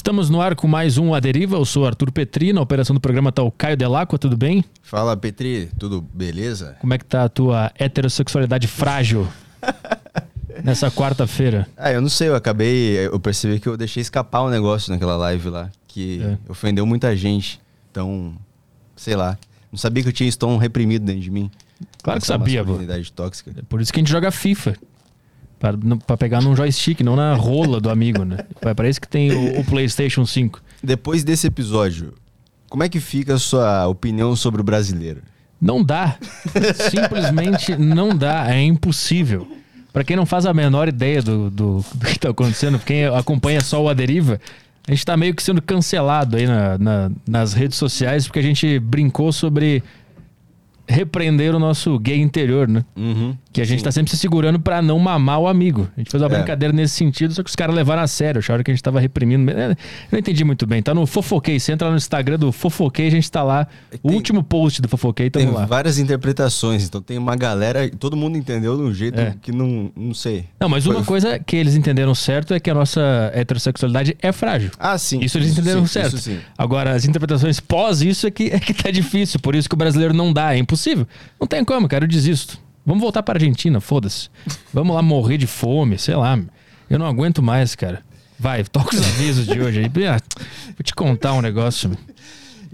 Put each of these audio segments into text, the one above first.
Estamos no ar com mais um A Deriva. Eu sou Arthur Petri. Na operação do programa está o Caio Delacqua. Tudo bem? Fala, Petri. Tudo beleza? Como é que tá a tua heterossexualidade frágil nessa quarta-feira? Ah, eu não sei. Eu acabei... Eu percebi que eu deixei escapar um negócio naquela live lá. Que é. ofendeu muita gente. Então, sei lá. Não sabia que eu tinha isso tão reprimido dentro de mim. Claro que sabia, pô. tóxica. É por isso que a gente joga FIFA. Para pegar num joystick, não na rola do amigo, né? Isso que tem o, o, PlayStation 5. Depois desse episódio, como é que fica a sua opinião sobre o brasileiro? Não dá. Simplesmente não dá. É impossível. Para quem não faz a menor ideia do, do, do que está acontecendo, quem acompanha só o A Deriva, a gente está meio que sendo cancelado aí na, na, nas redes sociais porque a gente brincou sobre repreender o nosso gay interior, né? Uhum, que a gente sim. tá sempre se segurando para não mamar o amigo. A gente fez uma é. brincadeira nesse sentido, só que os caras levaram a sério, acharam que a gente tava reprimindo. Eu não entendi muito bem. Tá no Fofoquei, você entra no Instagram do Fofoquei, a gente tá lá. Tem, o último post do Fofoquei, tamo tem lá. várias interpretações, então tem uma galera, todo mundo entendeu de um jeito é. que não, não sei. Não, mas Foi... uma coisa que eles entenderam certo é que a nossa heterossexualidade é frágil. Ah, sim. Isso eles entenderam sim, certo. Agora, as interpretações pós isso é que, é que tá difícil, por isso que o brasileiro não dá, é impossível. Não tem como, cara, eu desisto. Vamos voltar pra Argentina, foda-se. Vamos lá morrer de fome, sei lá. Eu não aguento mais, cara. Vai, toca os avisos de hoje aí. Ah, vou te contar um negócio.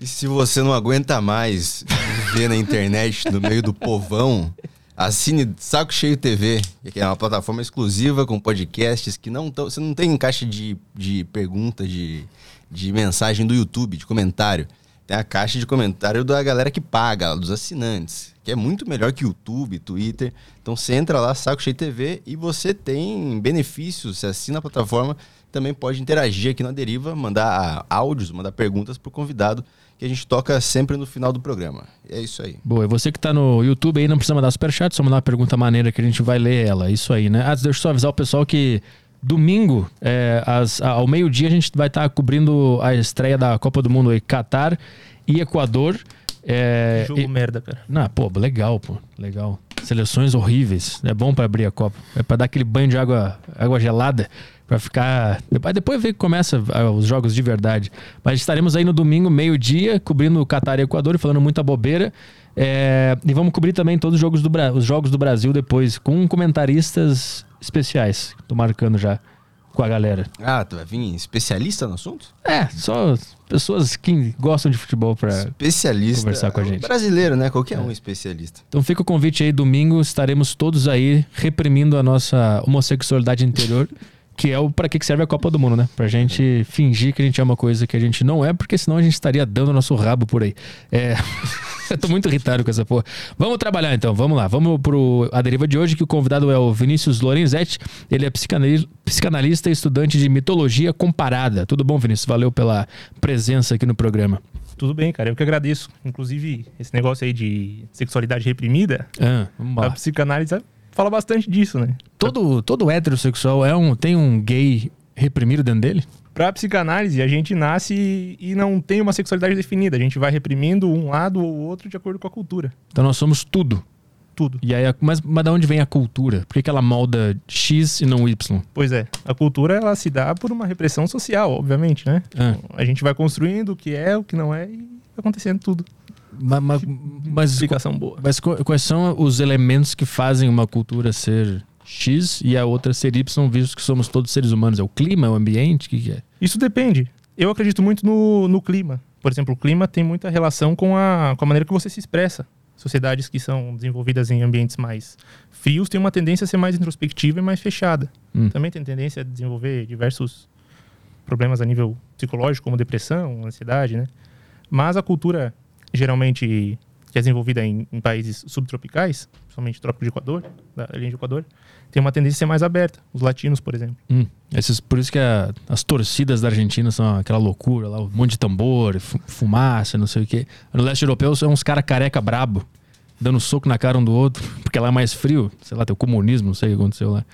E se você não aguenta mais viver na internet, no meio do povão, assine Saco Cheio TV, que é uma plataforma exclusiva com podcasts que não tão, você não tem caixa de, de pergunta, de, de mensagem do YouTube, de comentário. Tem a caixa de comentário da galera que paga, dos assinantes que é muito melhor que YouTube, Twitter. Então você entra lá, Saco Cheio TV, e você tem benefícios, você assina a plataforma, também pode interagir aqui na Deriva, mandar áudios, mandar perguntas para o convidado, que a gente toca sempre no final do programa. É isso aí. Boa, e você que está no YouTube aí não precisa mandar superchat, só mandar uma pergunta maneira que a gente vai ler ela. Isso aí, né? Ah, deixa eu só avisar o pessoal que domingo, é, ao meio-dia, a gente vai estar tá cobrindo a estreia da Copa do Mundo aí, Qatar e Equador. É, Jogo e... merda, cara. Não, pô, legal, pô. Legal. Seleções horríveis. É bom para abrir a Copa. É para dar aquele banho de água, água gelada. para ficar. Depois, depois ver que começa ah, os jogos de verdade. Mas estaremos aí no domingo, meio-dia, cobrindo o Catar e Equador, falando muita bobeira. É... E vamos cobrir também todos os jogos, do Bra... os jogos do Brasil depois, com comentaristas especiais. Tô marcando já com a galera. Ah, tu vai vir especialista no assunto? É, só pessoas que gostam de futebol para especialista conversar com a gente. Brasileiro, né? Qualquer é. um especialista. Então fica o convite aí, domingo estaremos todos aí reprimindo a nossa homossexualidade interior. que é o para que serve a Copa do Mundo, né? Pra gente fingir que a gente é uma coisa que a gente não é, porque senão a gente estaria dando nosso rabo por aí. É. Eu tô muito irritado com essa porra. Vamos trabalhar então, vamos lá. Vamos pro a deriva de hoje, que o convidado é o Vinícius Lorenzetti. Ele é psicanalista e estudante de mitologia comparada. Tudo bom, Vinícius? Valeu pela presença aqui no programa. Tudo bem, cara. Eu que agradeço. Inclusive, esse negócio aí de sexualidade reprimida. Ah. A psicanálise fala bastante disso, né? Todo, todo heterossexual é um, tem um gay reprimido dentro dele? Pra psicanálise, a gente nasce e não tem uma sexualidade definida. A gente vai reprimindo um lado ou outro de acordo com a cultura. Então nós somos tudo. Tudo. E aí, mas, mas de onde vem a cultura? Por que, que ela molda X e não Y? Pois é. A cultura, ela se dá por uma repressão social, obviamente, né? Ah. a gente vai construindo o que é, o que não é e vai acontecendo tudo. Mas, mas, mas, Explicação boa. Mas quais são os elementos que fazem uma cultura ser X e a outra ser Y, visto que somos todos seres humanos? É o clima, é o ambiente? O que, que é? Isso depende. Eu acredito muito no, no clima. Por exemplo, o clima tem muita relação com a, com a maneira que você se expressa. Sociedades que são desenvolvidas em ambientes mais frios têm uma tendência a ser mais introspectiva e mais fechada. Hum. Também tem tendência a desenvolver diversos problemas a nível psicológico, como depressão, ansiedade, né? Mas a cultura geralmente que é desenvolvida em, em países subtropicais, principalmente trópico de Equador, da linha de Equador, tem uma tendência a ser mais aberta. Os latinos, por exemplo. Hum, esses, por isso que a, as torcidas da Argentina são aquela loucura lá, um monte de tambor, fumaça, não sei o quê. No leste europeu são uns caras careca brabo, dando soco na cara um do outro, porque lá é mais frio. Sei lá, tem o comunismo, não sei o que aconteceu lá.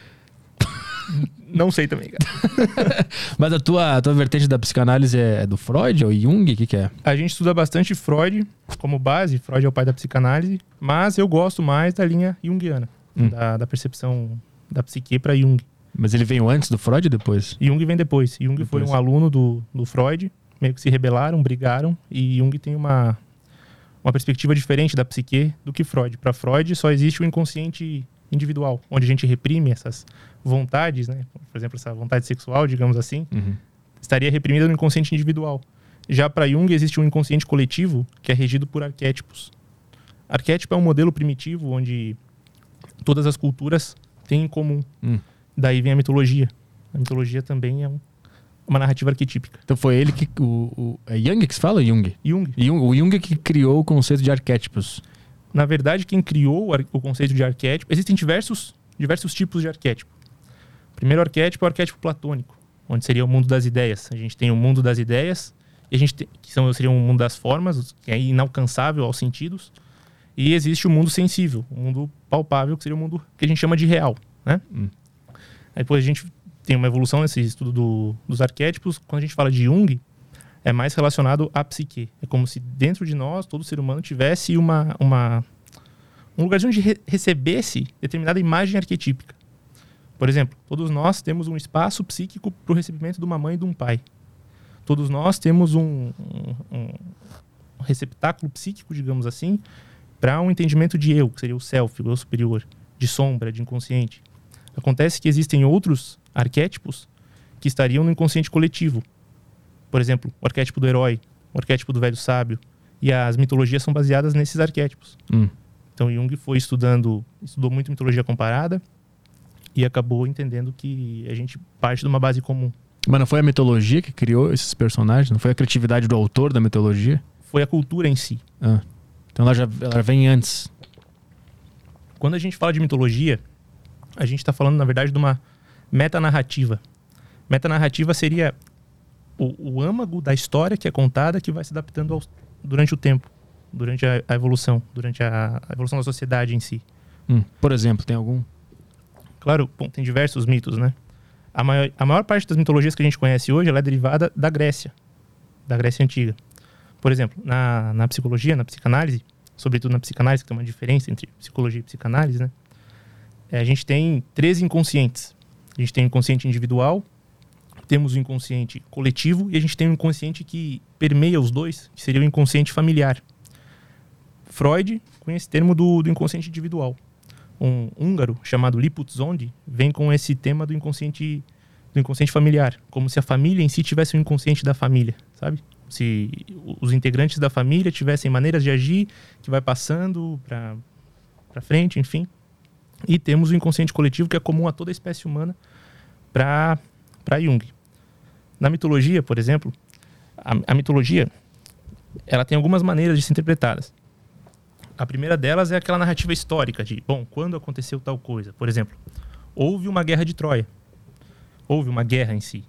Não sei também, cara. Mas a tua, a tua vertente da psicanálise é do Freud ou Jung? O que, que é? A gente estuda bastante Freud como base. Freud é o pai da psicanálise. Mas eu gosto mais da linha junguiana. Hum. Da, da, percepção da psique para Jung. Mas ele veio antes do Freud ou depois? Jung vem depois. Jung Depois. foi um aluno do, do Freud, meio que se rebelaram, brigaram, e Jung tem uma, uma perspectiva diferente da psique do que Freud. Para Freud, só existe o inconsciente individual, onde a gente reprime essas vontades, né? Por exemplo, essa vontade sexual, digamos assim, Uhum. estaria reprimida no inconsciente individual. Já para Jung existe um inconsciente coletivo que é regido por arquétipos. Arquétipo é um modelo primitivo onde todas as culturas têm em comum. Hum. Daí vem a mitologia. A mitologia também é um- uma narrativa arquetípica. Então foi ele que. O, o- é Jung que se fala Jung? Jung, Jung? O Jung que criou o conceito de arquétipos. na verdade, quem criou o o conceito de arquétipo, existem diversos, diversos tipos de arquétipo. O primeiro arquétipo é o arquétipo platônico, onde seria o mundo das ideias. A gente tem o mundo das ideias, e a gente tem, que são, seria um mundo das formas, que é inalcançável aos sentidos. E existe o mundo sensível, o mundo palpável, que seria o mundo que a gente chama de real. Né? Hum. Aí depois a gente tem uma evolução nesse estudo do- dos arquétipos. Quando a gente fala de Jung, é mais relacionado à psique. É como se dentro de nós, todo ser humano, tivesse uma, uma, um lugarzinho onde re recebesse determinada imagem arquetípica. Por exemplo, todos nós temos um espaço psíquico para o recebimento de uma mãe e de um pai. Todos nós temos um, um- um receptáculo psíquico, digamos assim, para um entendimento de eu, que seria o self, o eu superior, de sombra, de inconsciente. Acontece que existem outros arquétipos que estariam no inconsciente coletivo. Por exemplo, o arquétipo do herói, o arquétipo do velho sábio. E as mitologias são baseadas nesses arquétipos. Hum. Então Jung foi estudando, estudou muito mitologia comparada e acabou entendendo que a gente parte de uma base comum. Mas não foi a mitologia que criou esses personagens? Não foi a criatividade do autor da mitologia? Foi a cultura em si. Ah. Então ela já ela vem antes. Quando a gente fala de mitologia, a gente está falando, na verdade, de uma metanarrativa. Metanarrativa seria o, o âmago da história que é contada que vai se adaptando aos- durante o tempo, durante a, a evolução, durante a, a evolução da sociedade em si. Hum. Por exemplo, tem algum? Claro, bom, tem diversos mitos, né? A maior, a maior parte das mitologias que a gente conhece hoje é derivada da Grécia, da Grécia Antiga. Por exemplo, na, na psicologia, na psicanálise, sobretudo na psicanálise, que tem uma diferença entre psicologia e psicanálise, né? É, a gente tem três inconscientes. A gente tem o inconsciente individual, temos o inconsciente coletivo e a gente tem o inconsciente que permeia os dois, que seria o inconsciente familiar. Freud conhece esse termo do, do inconsciente individual um húngaro chamado Liput Zondi vem com esse tema do inconsciente do inconsciente familiar, como se a família em si tivesse um inconsciente da família, sabe? Se os integrantes da família tivessem maneiras de agir que vai passando para frente, enfim. E temos o inconsciente coletivo que é comum a toda a espécie humana para para Jung. Na mitologia, por exemplo, a, a mitologia ela tem algumas maneiras de ser interpretadas. A primeira delas é aquela narrativa histórica de, bom, quando aconteceu tal coisa. Por exemplo, houve uma guerra de Troia. Houve uma guerra em si.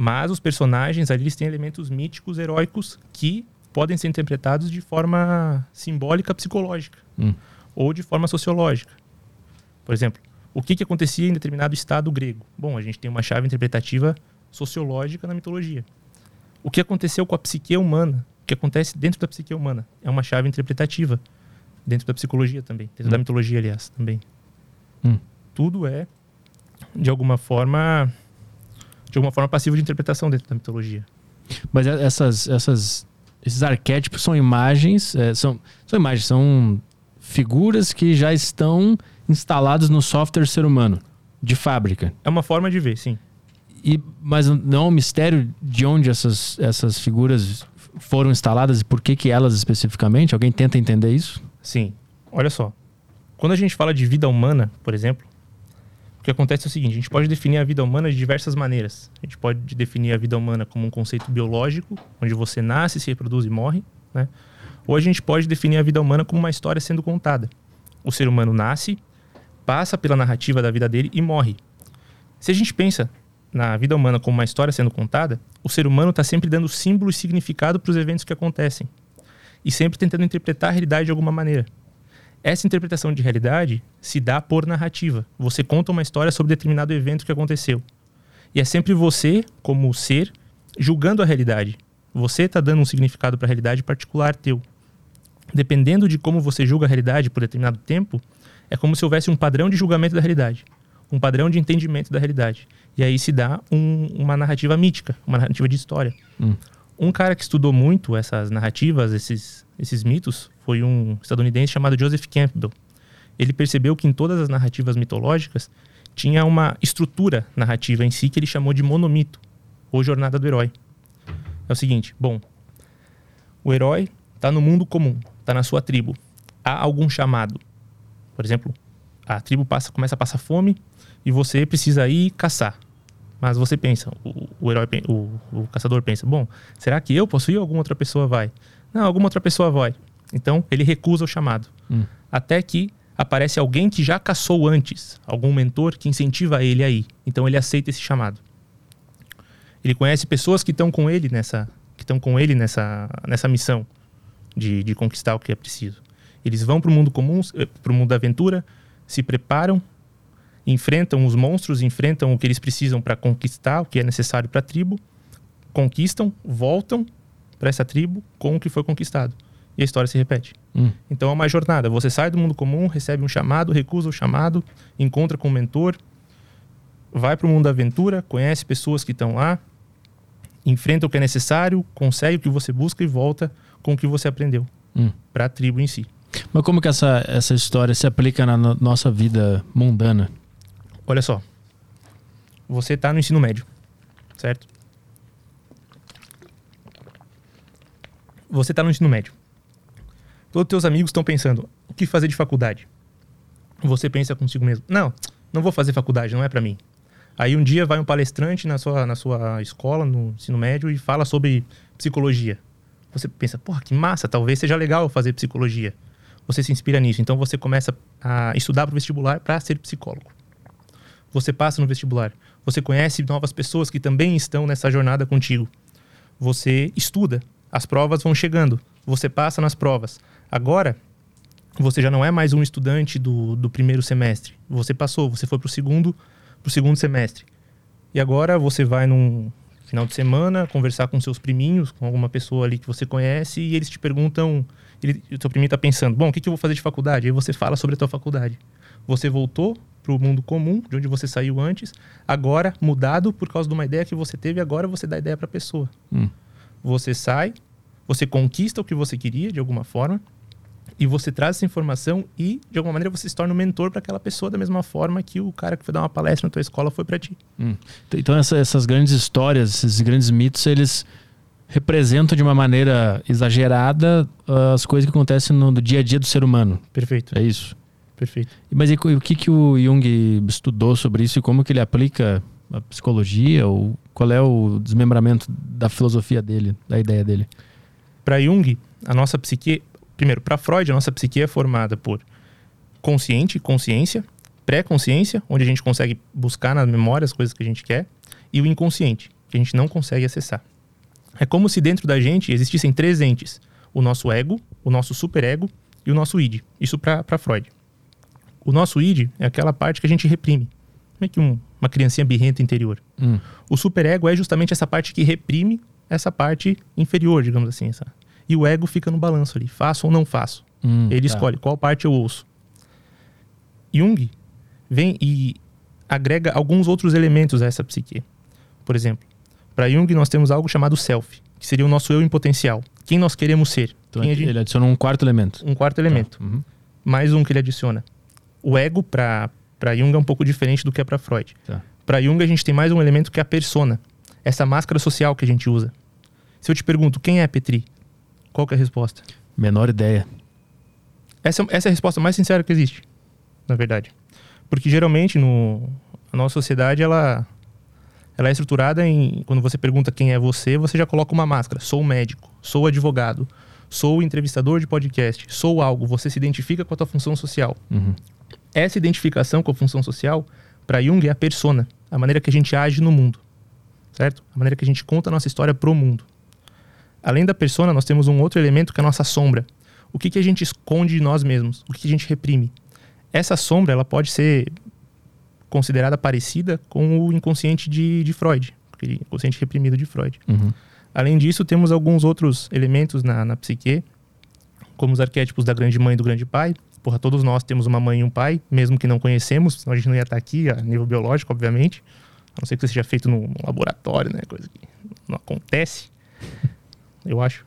Mas os personagens ali eles têm elementos míticos, heróicos, que podem ser interpretados de forma simbólica, psicológica. Hum. Ou de forma sociológica. Por exemplo, o que, que acontecia em determinado estado grego? Bom, a gente tem uma chave interpretativa sociológica na mitologia. O que aconteceu com a psique humana? O que acontece dentro da psique humana? É uma chave interpretativa dentro da psicologia também, dentro Hum. da mitologia, aliás, também. Hum. Tudo é de alguma forma de alguma forma passivo de interpretação dentro da mitologia. Mas e- essas, essas, esses arquétipos são imagens, é, são, são imagens, são figuras que já estão instaladas no software ser humano, de fábrica. É uma forma de ver, sim. E, mas não é um mistério de onde essas, essas figuras foram instaladas e por que, que elas especificamente? Alguém tenta entender isso? Sim. Olha só. Quando a gente fala de vida humana, por exemplo, que acontece é o seguinte: a gente pode definir a vida humana de diversas maneiras. A gente pode definir a vida humana como um conceito biológico, onde você nasce, se reproduz e morre, né? Ou a gente pode definir a vida humana como uma história sendo contada. O ser humano nasce, passa pela narrativa da vida dele e morre. Se a gente pensa na vida humana como uma história sendo contada, o ser humano está sempre dando símbolo e significado para os eventos que acontecem e sempre tentando interpretar a realidade de alguma maneira. Essa interpretação de realidade se dá por narrativa. Você conta uma história sobre determinado evento que aconteceu. E é sempre você, como ser, julgando a realidade. Você está dando um significado para a realidade particular teu. Dependendo de como você julga a realidade por determinado tempo, é como se houvesse um padrão de julgamento da realidade. um padrão de entendimento da realidade. E aí se dá um, uma narrativa mítica, uma narrativa de história. Hum. Um cara que estudou muito essas narrativas, esses, esses mitos, foi um estadunidense chamado Joseph Campbell. Ele percebeu que em todas as narrativas mitológicas tinha uma estrutura narrativa em si que ele chamou de monomito, ou jornada do herói. É o seguinte, bom, o herói está no mundo comum, está na sua tribo. Há algum chamado. Por exemplo, a tribo passa, começa a passar fome e você precisa ir caçar. Mas você pensa, o, o herói, o, o, caçador pensa, bom, será que eu posso ir ou alguma outra pessoa vai? Não, alguma outra pessoa vai. Então ele recusa o chamado. Hum. Até que aparece alguém que já caçou antes, algum mentor que incentiva ele aí. Então ele aceita esse chamado. Ele conhece pessoas que estão com ele nessa, que estão com ele nessa, nessa missão de, de conquistar o que é preciso. Eles vão para o mundo comum, eh, para o mundo da aventura, se preparam, enfrentam os monstros, enfrentam o que eles precisam para conquistar, o que é necessário para a tribo, conquistam, voltam para essa tribo com o que foi conquistado. E a história se repete. Hum. Então é uma jornada. Você sai do mundo comum, recebe um chamado, recusa o chamado, encontra com um mentor, vai para o mundo da aventura, conhece pessoas que estão lá, enfrenta o que é necessário, consegue o que você busca e volta com o que você aprendeu hum. para a tribo em si. Mas como que essa, essa história se aplica na no nossa vida mundana? Olha só. Você está no ensino médio, certo? Você está no ensino médio. Todos os teus amigos estão pensando, o que fazer de faculdade? Você pensa consigo mesmo, não, não vou fazer faculdade, não é para mim. Aí um dia vai um palestrante na sua, na sua escola, no ensino médio, e fala sobre psicologia. Você pensa, porra, que massa, talvez seja legal fazer psicologia. Você se inspira nisso. Então você começa a estudar para o vestibular para ser psicólogo. Você passa no vestibular. Você conhece novas pessoas que também estão nessa jornada contigo. Você estuda. As provas vão chegando. Você passa nas provas. Agora, você já não é mais um estudante do, do primeiro semestre. Você passou, você foi para o segundo, pro segundo semestre. E agora você vai num final de semana conversar com seus priminhos, com alguma pessoa ali que você conhece, e eles te perguntam. Ele, o seu priminho está pensando: bom, o que, que eu vou fazer de faculdade? Aí você fala sobre a tua faculdade. Você voltou para o mundo comum, de onde você saiu antes, agora mudado por causa de uma ideia que você teve, agora você dá ideia para a pessoa. Hum. Você sai, você conquista o que você queria de alguma forma, e você traz essa informação e, de alguma maneira, você se torna um mentor para aquela pessoa da mesma forma que o cara que foi dar uma palestra na tua escola foi para ti. Hum. Então essa, essas grandes histórias, esses grandes mitos, eles representam de uma maneira exagerada uh, as coisas que acontecem no, no, dia a dia do ser humano. Perfeito. É isso. Perfeito. Mas e, o que, que o Jung estudou sobre isso e como que ele aplica a psicologia ou qual é o desmembramento da filosofia dele, da ideia dele? Para Jung, a nossa psique primeiro, para Freud, a nossa psique é formada por consciente, consciência, pré-consciência, onde a gente consegue buscar na memória as coisas que a gente quer, e o inconsciente, que a gente não consegue acessar. É como se dentro da gente existissem três entes: o nosso ego, o nosso superego e o nosso id. Isso para Freud. O nosso id é aquela parte que a gente reprime. Como é que um, uma criancinha birrenta interior. Hum. O superego é justamente essa parte que reprime essa parte inferior, digamos assim, e o ego fica no balanço ali, faço ou não faço. Hum, Ele tá. escolhe qual parte eu ouço. Jung vem e agrega alguns outros elementos a essa psique. Por exemplo, para Jung nós temos algo chamado self, que seria o nosso eu em potencial. Quem nós queremos ser. Então ele gente- adiciona um quarto elemento. Um quarto elemento. Tá. Uhum. Mais um que ele adiciona. O ego para Jung é um pouco diferente do que é para Freud. Tá. Para Jung a gente tem mais um elemento que é a persona. Essa máscara social que a gente usa. Se eu te pergunto quem é Petri, qual é a resposta? Menor ideia. Essa, essa é a resposta mais sincera que existe, na verdade. Porque geralmente no, a nossa sociedade ela, ela é estruturada em. Quando você pergunta quem é você, você já coloca uma máscara. Sou médico, sou advogado, sou entrevistador de podcast, sou algo. Você se identifica com a tua função social. Uhum. Essa identificação com a função social, para Jung, é a persona, a maneira que a gente age no mundo. Certo? A maneira que a gente conta a nossa história pro mundo. Além da persona, nós temos um outro elemento que é a nossa sombra. O que, que a gente esconde de nós mesmos? O que, que a gente reprime? Essa sombra ela pode ser considerada parecida com o inconsciente de, de Freud, aquele inconsciente reprimido de Freud. Uhum. Além disso, temos alguns outros elementos na, na psique, como os arquétipos da grande mãe e do grande pai, porra, todos nós temos uma mãe e um pai, mesmo que não conhecemos, senão a gente não ia estar aqui a nível biológico, obviamente. A não ser que isso seja feito num laboratório, né? Coisa que não acontece, eu acho.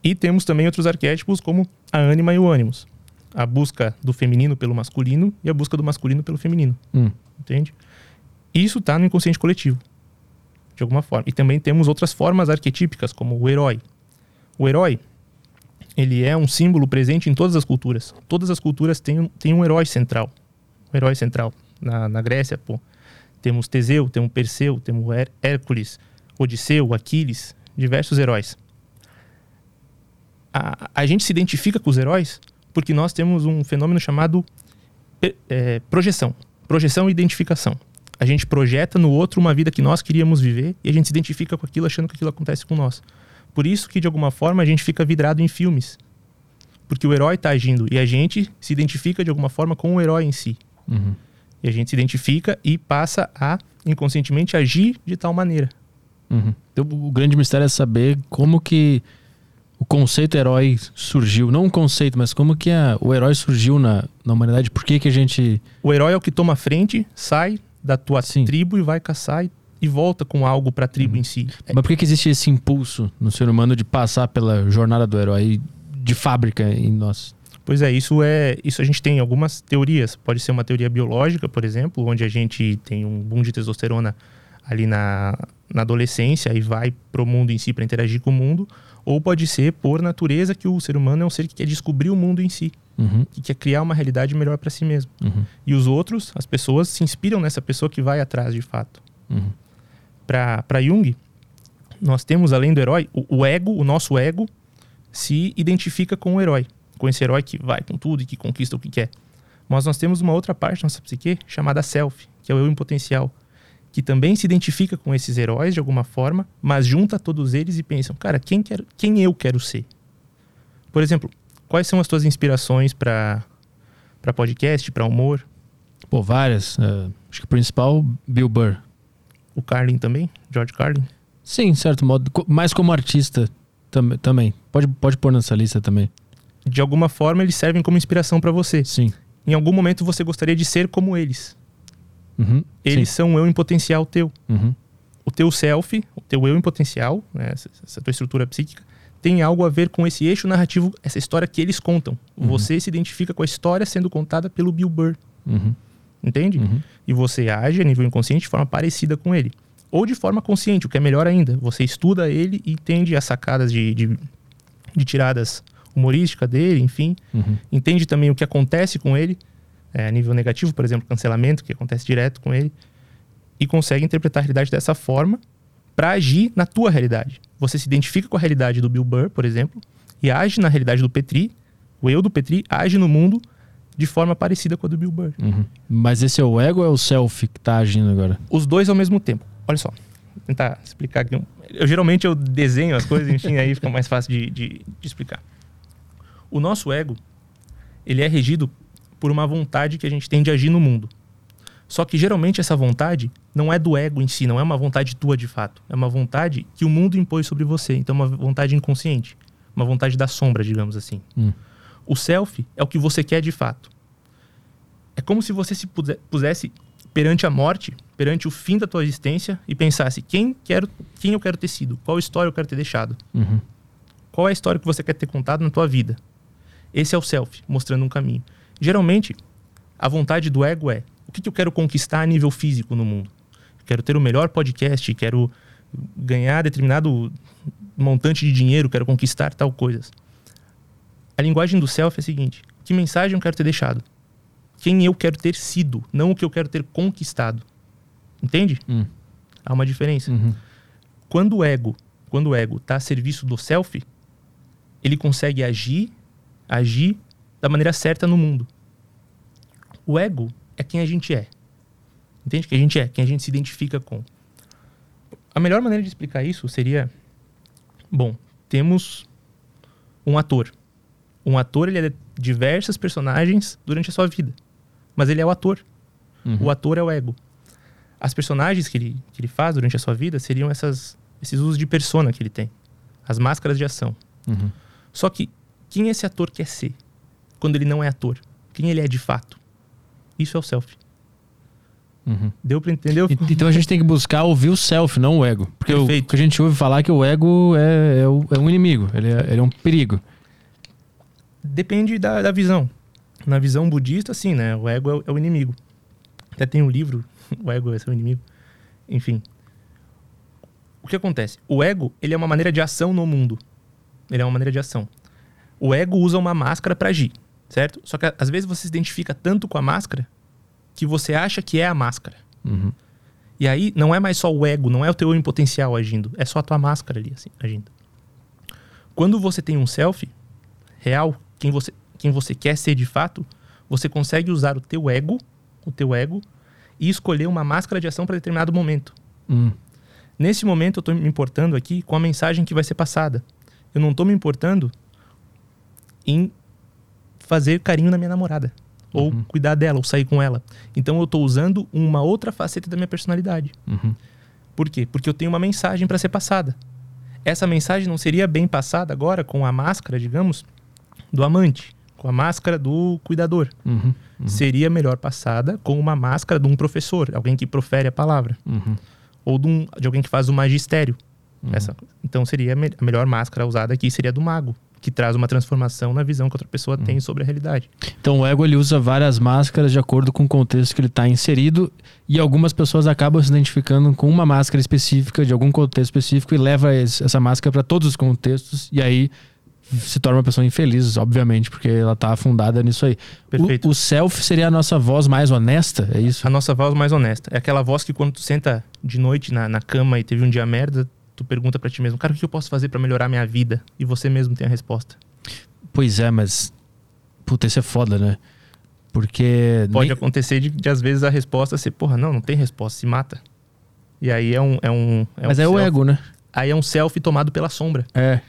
E temos também outros arquétipos como a ânima e o ânimos. A busca do feminino pelo masculino e a busca do masculino pelo feminino. Hum. Entende? Isso está no inconsciente coletivo, de alguma forma. E também temos outras formas arquetípicas, como o herói. O herói, ele é um símbolo presente em todas as culturas. Todas as culturas têm, têm um herói central. Um herói central. Na, na Grécia, pô, temos Teseu, temos Perseu, temos Her Hércules, Odisseu, Aquiles, diversos heróis. A, a gente se identifica com os heróis porque nós temos um fenômeno chamado é, projeção. Projeção e identificação. A gente projeta no outro uma vida que nós queríamos viver e a gente se identifica com aquilo achando que aquilo acontece com nós. Por isso que, de alguma forma, a gente fica vidrado em filmes. Porque o herói está agindo e a gente se identifica, de alguma forma, com o herói em si. Uhum. E a gente se identifica e passa a, inconscientemente, agir de tal maneira. Uhum. Então, o grande mistério é saber como que o conceito herói surgiu. Não um conceito, mas como que a- o herói surgiu na, na humanidade. Por que que a gente... O herói é o que toma a frente, sai da tua Sim. tribo e vai caçar e, e volta com algo para a tribo em si. Mas por que que existe esse impulso no ser humano de passar pela jornada do herói de fábrica em nós? Pois é, isso é, isso a gente tem algumas teorias. Pode ser uma teoria biológica, por exemplo, onde a gente tem um boom de testosterona ali na, na adolescência e vai pro mundo em si para interagir com o mundo, ou pode ser por natureza que o ser humano é um ser que quer descobrir o mundo em si, Uhum, que quer criar uma realidade melhor para si mesmo. uhum, E os outros, as pessoas se inspiram nessa pessoa que vai atrás de fato. uhum. Para Jung, nós temos além do herói, o, o ego, o nosso ego se identifica com o herói, com esse herói que vai com tudo e que conquista o que quer. Mas nós temos uma outra parte da nossa psique chamada self, que é o eu em potencial, que também se identifica com esses heróis de alguma forma, mas junta todos eles e pensam, cara, quem, quero, quem eu quero ser? Por exemplo, quais são as tuas inspirações para podcast, para humor? Pô, várias. é, acho que o principal, Bill Burr. O Carlin também? George Carlin? Sim, de certo modo. Mais como artista tam também. Pode, pode pôr nessa lista também. De alguma forma, eles servem como inspiração para você. Sim. Em algum momento você gostaria de ser como eles. Uhum, Eles sim. são um eu em potencial teu. Uhum, O teu self, o teu eu em potencial, né, essa, essa tua estrutura psíquica, tem algo a ver com esse eixo narrativo, essa história que eles contam. Uhum. Você se identifica com a história sendo contada pelo Bill Burr, uhum, entende? uhum. E você age a nível inconsciente de forma parecida com ele. Ou de forma consciente, o que é melhor ainda. Você estuda ele e entende as sacadas de, de, de tiradas humorísticas dele, enfim. Uhum. entende também o que acontece com ele, é, a nível negativo, por exemplo, cancelamento, que acontece direto com ele, e consegue interpretar a realidade dessa forma para agir na tua realidade. Você se identifica com a realidade do Bill Burr, por exemplo, e age na realidade do Petri. O eu do Petri age no mundo de forma parecida com a do Bill Burr. Uhum. Mas esse é o ego ou é o self que tá agindo agora? Os dois ao mesmo tempo. Olha só, vou tentar explicar aqui. Eu geralmente eu desenho as coisas, enfim, aí fica mais fácil de, de- de explicar. O nosso ego, ele é regido por uma vontade que a gente tem de agir no mundo. Só que geralmente essa vontade não é do ego em si, não é uma vontade tua de fato. É uma vontade que o mundo impôs sobre você. Então é uma vontade inconsciente. Uma vontade da sombra, digamos assim. Hum. O self é o que você quer de fato. É como se você se pusesse perante a morte, perante o fim da tua existência e pensasse quem quero, quem eu quero ter sido, qual história eu quero ter deixado, Uhum. qual é a história que você quer ter contado na tua vida. Esse é o self, mostrando um caminho. Geralmente, a vontade do ego é o que, que eu quero conquistar a nível físico no mundo. Eu quero ter o melhor podcast, quero ganhar determinado montante de dinheiro, quero conquistar tal coisas. A linguagem do self é a seguinte: que mensagem eu quero ter deixado? Quem eu quero ter sido, não o que eu quero ter conquistado. Entende? Hum. Há uma diferença. Uhum. Quando o ego, quando o ego está a serviço do self, ele consegue agir, agir da maneira certa no mundo. O ego é quem a gente é. Entende? Quem a gente é, quem a gente se identifica com. A melhor maneira de explicar isso seria, bom, temos um ator. Um ator ele é diversas personagens durante a sua vida, mas ele é o ator. Uhum. O ator é o ego. As personagens que ele, que ele faz durante a sua vida seriam essas, esses usos de persona que ele tem. As máscaras de ação. Uhum. Só que quem esse ator quer ser? quando ele não é ator. Quem ele é de fato. Isso é o self. Uhum. Deu pra entender? Então a gente tem que buscar ouvir o self, não o ego. Porque o que a gente ouve falar é que o ego é, é, o- é um inimigo, ele é, ele é um perigo. Depende da, da visão. Na visão budista, sim, né? O ego é, o- é o inimigo. Até tem um livro, o ego é seu inimigo. Enfim. O que acontece? O ego, ele é uma maneira de ação no mundo. Ele é uma maneira de ação. O ego usa uma máscara para agir, certo? Só que às vezes você se identifica tanto com a máscara que você acha que é a máscara. Uhum. E aí não é mais só o ego, não é o teu eu em potencial agindo, é só a tua máscara ali assim, agindo. Quando você tem um selfie real, quem você, quem você quer ser de fato, você consegue usar o teu ego, o teu ego e escolher uma máscara de ação para determinado momento. Hum. Nesse momento eu estou me importando aqui com a mensagem que vai ser passada. Eu não estou me importando em fazer carinho na minha namorada ou cuidar dela ou sair com ela. Então eu estou usando uma outra faceta da minha personalidade. Uhum. Por quê? Porque eu tenho uma mensagem para ser passada. Essa mensagem não seria bem passada agora com a máscara, digamos, do amante, com a máscara do cuidador. Uhum. Seria melhor passada com uma máscara de um professor, alguém que profere a palavra, Uhum. ou de, um- de alguém que faz o magistério. Essa, então seria a, me- a melhor máscara usada aqui seria do mago, que traz uma transformação na visão que outra pessoa tem sobre a realidade. Então o ego ele usa várias máscaras de acordo com o contexto que ele está inserido e algumas pessoas acabam se identificando com uma máscara específica de algum contexto específico e leva essa máscara para todos os contextos e aí se torna uma pessoa infeliz, obviamente, porque ela está afundada nisso aí. Perfeito. O, o self seria a nossa voz mais honesta, é isso? A nossa voz mais honesta. É aquela voz que quando tu senta de noite na, na cama e teve um dia merda, tu pergunta pra ti mesmo, cara, o que eu posso fazer pra melhorar minha vida? E você mesmo tem a resposta. Pois é, mas puta, isso é foda, né? Porque Pode nem- acontecer de, de, às vezes a resposta ser, porra, não, não tem resposta, se mata. E aí é um. É um é mas um é o self- ego, né? Aí é um selfie tomado pela sombra. É.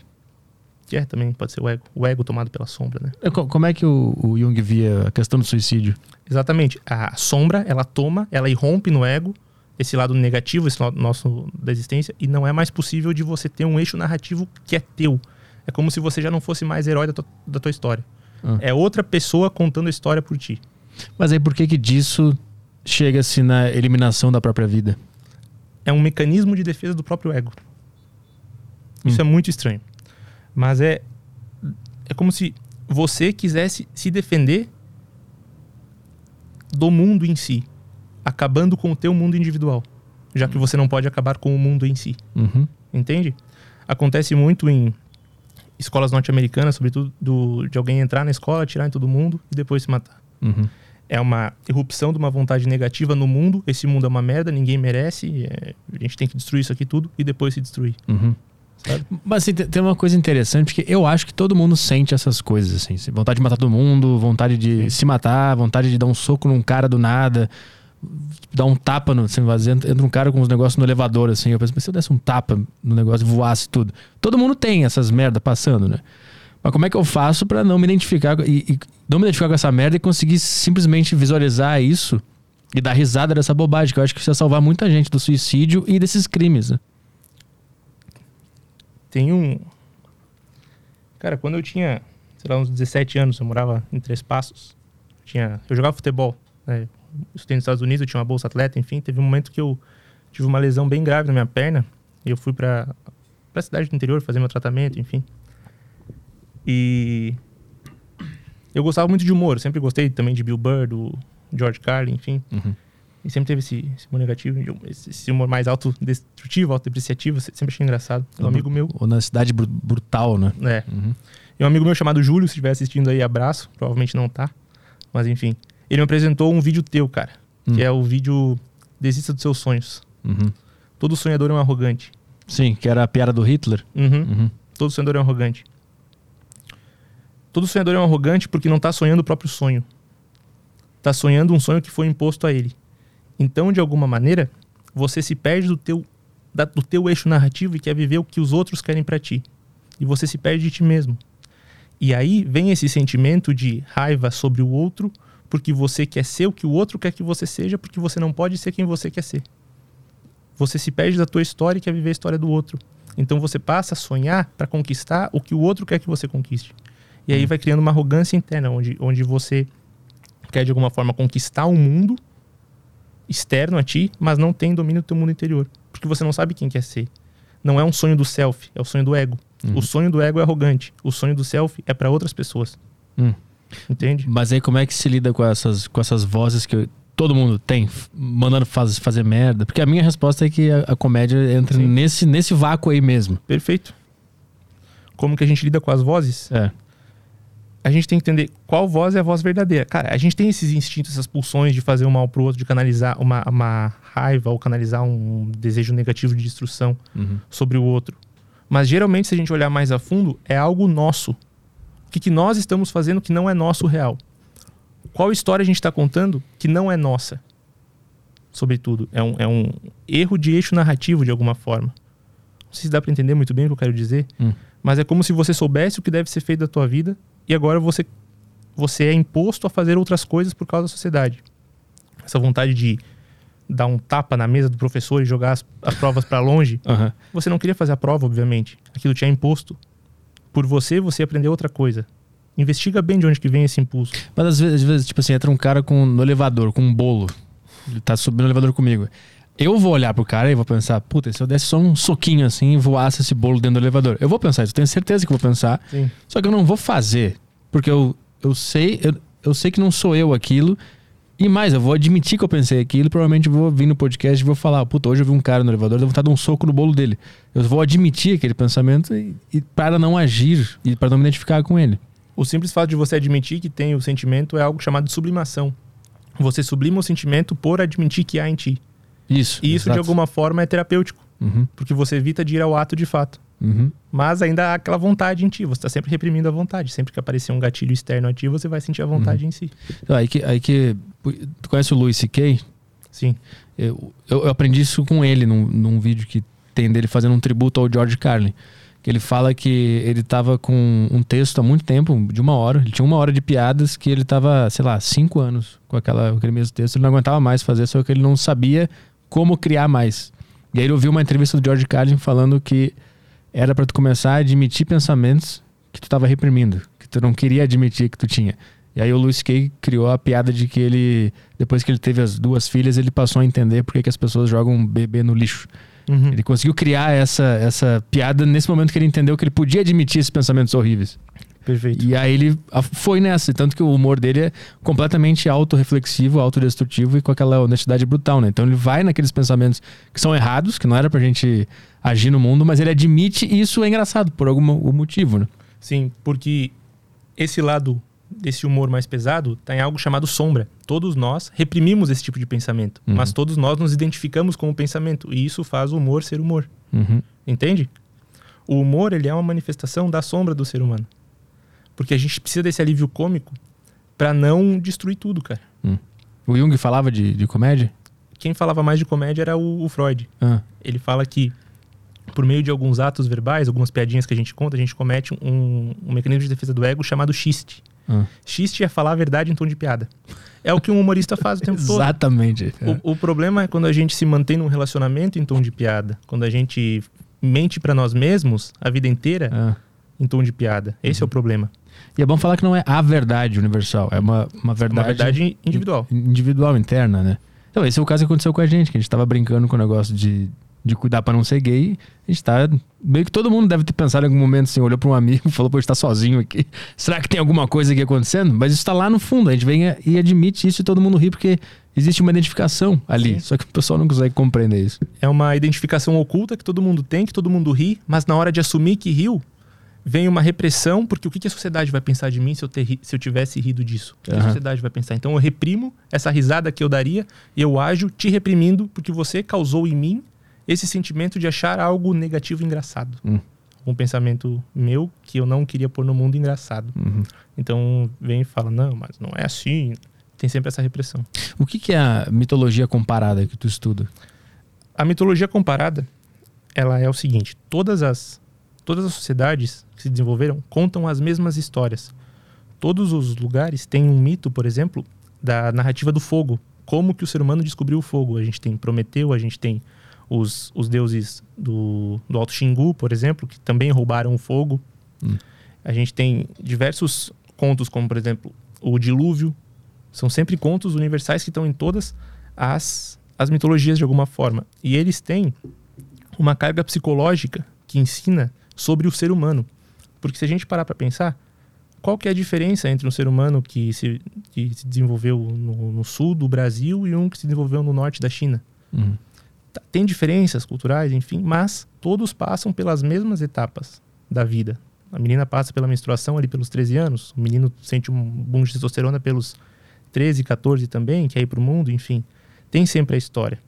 Que é também, pode ser o ego. O ego tomado pela sombra, né? É, co- Como é que o, o Jung via a questão do suicídio? Exatamente. A sombra, ela toma, ela irrompe no ego, esse lado negativo, esse lado nosso da existência, e não é mais possível de você ter um eixo narrativo que é teu. É como se você já não fosse mais herói da tua, da tua história. Ah. É outra pessoa contando a história por ti. Mas aí por que que disso chega-se na eliminação da própria vida? É um mecanismo de defesa do próprio ego. Isso é muito estranho. Mas é é como se você quisesse se defender do mundo em si, acabando com o teu mundo individual, já que você não pode acabar com o mundo em si. Uhum. Entende? Acontece muito em escolas norte-americanas, sobretudo do, de alguém entrar na escola, atirar em todo mundo e depois se matar. Uhum. É uma irrupção de uma vontade negativa no mundo. Esse mundo é uma merda, ninguém merece. é, a gente tem que destruir isso aqui tudo e depois se destruir. Uhum. Sabe? Mas assim, tem uma coisa interessante, porque eu acho que todo mundo sente essas coisas, assim. Vontade de matar todo mundo, vontade de se matar, vontade de dar um soco num cara do nada, dar um tapa no. Assim, entra um cara com uns negócios no elevador, assim. Eu penso, mas se eu desse um tapa no negócio e voasse tudo. Todo mundo tem essas merda passando, né? Mas como é que eu faço pra não me identificar e, e não me identificar com essa merda e conseguir simplesmente visualizar isso e dar risada dessa bobagem? Que eu acho que isso ia salvar muita gente do suicídio e desses crimes, né? Tem um. Cara, quando eu tinha, sei lá, uns 17 anos, eu morava em Três Passos. Tinha... Eu jogava futebol. Né? Eu estudei nos Estados Unidos, eu tinha uma bolsa atleta, enfim. Teve um momento que eu tive uma lesão bem grave na minha perna. E eu fui pra, pra cidade do interior fazer meu tratamento, enfim. E. Eu gostava muito de humor, eu sempre gostei também de Bill Burr, do George Carlin, enfim. Uhum. E sempre teve esse, esse humor negativo, esse humor mais autodestrutivo, autodepreciativo, sempre achei engraçado. Um amigo meu, Honestidade bru- brutal, né? é, Uhum. e um amigo meu chamado Júlio, se estiver assistindo aí, abraço. Provavelmente não tá. Mas enfim. Ele me apresentou um vídeo teu, cara. Que Hum. é o vídeo Desista dos seus sonhos. Uhum. Todo sonhador é um arrogante. Sim, que era a piada do Hitler. Uhum. Uhum. Todo sonhador é um arrogante. Todo sonhador é um arrogante porque não tá sonhando o próprio sonho. Tá sonhando um sonho que foi imposto a ele. Então, de alguma maneira, você se perde do teu, da- do teu eixo narrativo e quer viver o que os outros querem pra ti. E você se perde de ti mesmo. E aí vem esse sentimento de raiva sobre o outro, porque você quer ser o que o outro quer que você seja, porque você não pode ser quem você quer ser. Você se perde da tua história e quer viver a história do outro. Então você passa a sonhar para conquistar o que o outro quer que você conquiste. E aí vai criando uma arrogância interna, onde, onde você quer de alguma forma conquistar o mundo externo a ti, mas não tem domínio do teu mundo interior. Porque você não sabe quem quer ser. Não é um sonho do self, é o sonho do ego. Uhum. O sonho do ego é arrogante. O sonho do self é para outras pessoas. Hum. Entende? Mas aí como é que se lida com essas, com essas vozes que todo mundo tem, mandando faz, fazer merda? Porque a minha resposta é que a, a comédia entra nesse, nesse vácuo aí mesmo. Perfeito. Como que a gente lida com as vozes? É. A gente tem que entender qual voz é a voz verdadeira. Cara, a gente tem esses instintos, essas pulsões de fazer um mal pro outro, de canalizar uma, uma raiva ou canalizar um desejo negativo de destruição uhum. sobre o outro. Mas geralmente, se a gente olhar mais a fundo, é algo nosso. O que, que nós estamos fazendo que não é nosso real? Qual história a gente está contando que não é nossa? Sobretudo, é um, é um erro de eixo narrativo de alguma forma. Não sei se dá para entender muito bem o que eu quero dizer, hum. mas é como se você soubesse o que deve ser feito da tua vida e agora você, você é imposto a fazer outras coisas por causa da sociedade. Essa vontade de dar um tapa na mesa do professor e jogar as, as provas para longe. Uhum. Você não queria fazer a prova, obviamente. Aquilo tinha imposto. Por você, você aprendeu outra coisa. Investiga bem de onde que vem esse impulso. Mas às vezes, às vezes tipo assim, entra um cara com, no elevador, com um bolo. Ele tá subindo no elevador comigo. Eu vou olhar pro cara e vou pensar, puta, se eu desse só um soquinho assim e voasse esse bolo dentro do elevador. Eu vou pensar isso, tenho certeza que vou pensar. Sim. Só que eu não vou fazer. Porque eu, eu sei, eu, eu sei que não sou eu aquilo. E mais, eu vou admitir que eu pensei aquilo, provavelmente vou vir no podcast e vou falar, puta, hoje eu vi um cara no elevador, deu vontade de dar um soco no bolo dele. Eu vou admitir aquele pensamento e, e para não agir e para não me identificar com ele. O simples fato de você admitir que tem o sentimento é algo chamado de sublimação. Você sublima o sentimento por admitir que há em ti. Isso. E isso, exato. de alguma forma, é terapêutico. Uhum, Porque você evita de ir ao ato de fato. uhum. Mas ainda há aquela vontade em ti. Você está sempre reprimindo a vontade. Sempre que aparecer um gatilho externo a ti, você vai sentir a vontade em si. Então, aí que, aí que. Tu conhece o Louis C.K.? Sim. Eu, eu, eu aprendi isso com ele num, num vídeo que tem dele fazendo um tributo ao George Carlin. Que ele fala que ele tava com um texto há muito tempo, de uma hora. Ele tinha uma hora de piadas que ele tava, sei lá, cinco anos com aquela, aquele mesmo texto. Ele não aguentava mais fazer, só que ele não sabia como criar mais. E aí ele ouviu uma entrevista do George Carlin falando que era para tu começar a admitir pensamentos que tu tava reprimindo, que tu não queria admitir que tu tinha. E aí o Louis Kay criou a piada de que ele, depois que ele teve as duas filhas, ele passou a entender por que as pessoas jogam um bebê no lixo. Uhum. Ele conseguiu criar essa, essa piada nesse momento que ele entendeu que ele podia admitir esses pensamentos horríveis. Perfeito. E aí ele foi nessa, tanto que o humor dele é completamente autorreflexivo, autodestrutivo e com aquela honestidade brutal, né? Então ele vai naqueles pensamentos que são errados, que não era pra gente agir no mundo, mas ele admite e isso é engraçado por algum algum motivo, né? Sim, porque esse lado desse humor mais pesado está em algo chamado sombra. Todos nós reprimimos esse tipo de pensamento, Uhum. mas todos nós nos identificamos com o pensamento e isso faz o humor ser humor. Uhum. Entende? O humor ele é uma manifestação da sombra do ser humano. Porque a gente precisa desse alívio cômico para não destruir tudo, cara. O Jung falava de, de comédia? Quem falava mais de comédia era o, o Freud. Ah, Ele fala que por meio de alguns atos verbais, algumas piadinhas que a gente conta, a gente comete um, um mecanismo de defesa do ego chamado xiste. ah. Xiste é falar a verdade em tom de piada. É o que um humorista faz o tempo todo. Exatamente. O, o problema é quando a gente se mantém num relacionamento em tom de piada. Quando a gente mente pra nós mesmos a vida inteira Ah. em tom de piada. Esse é o problema. E é bom falar que não é a verdade universal, é uma, uma verdade, Uma verdade individual. individual, interna, né? Então, esse é o caso que aconteceu com a gente, que a gente tava brincando com o negócio de, de cuidar pra não ser gay. A gente tá. Meio que todo mundo deve ter pensado em algum momento assim, olhou pra um amigo e falou, pô, a gente tá sozinho aqui. Será que tem alguma coisa aqui acontecendo? Mas isso tá lá no fundo, a gente vem e admite isso e todo mundo ri, porque existe uma identificação ali. Sim. Só que o pessoal não consegue compreender isso. É uma identificação oculta que todo mundo tem, que todo mundo ri, mas na hora de assumir que riu, vem uma repressão, porque o que que a sociedade vai pensar de mim se eu, ter, se eu tivesse rido disso? O que que a sociedade vai pensar? Então eu reprimo essa risada que eu daria e eu ajo te reprimindo porque você causou em mim esse sentimento de achar algo negativo engraçado. Hum. Um pensamento meu que eu não queria pôr no mundo engraçado. Uhum. Então vem e fala, não, mas não é assim. Tem sempre essa repressão. O que, que é a mitologia comparada que tu estuda? A mitologia comparada, ela é o seguinte: todas as todas as sociedades que se desenvolveram contam as mesmas histórias. Todos os lugares têm um mito, por exemplo, da narrativa do fogo. Como que o ser humano descobriu o fogo? A gente tem Prometeu, a gente tem os, os deuses do, do Alto Xingu, por exemplo, que também roubaram o fogo. Hum. A gente tem diversos contos, como por exemplo o Dilúvio. São sempre contos universais que estão em todas as, as mitologias de alguma forma. E eles têm uma carga psicológica que ensina sobre o ser humano. Porque se a gente parar para pensar, qual que é a diferença entre um ser humano que se, que se desenvolveu no, no, sul do Brasil e um que se desenvolveu no norte da China? Uhum. Tem diferenças culturais, enfim, mas todos passam pelas mesmas etapas da vida. A menina passa pela menstruação ali pelos 13 anos, o menino sente um boom de testosterona pelos 13, 14 também, quer ir para o mundo, enfim. Tem sempre a história.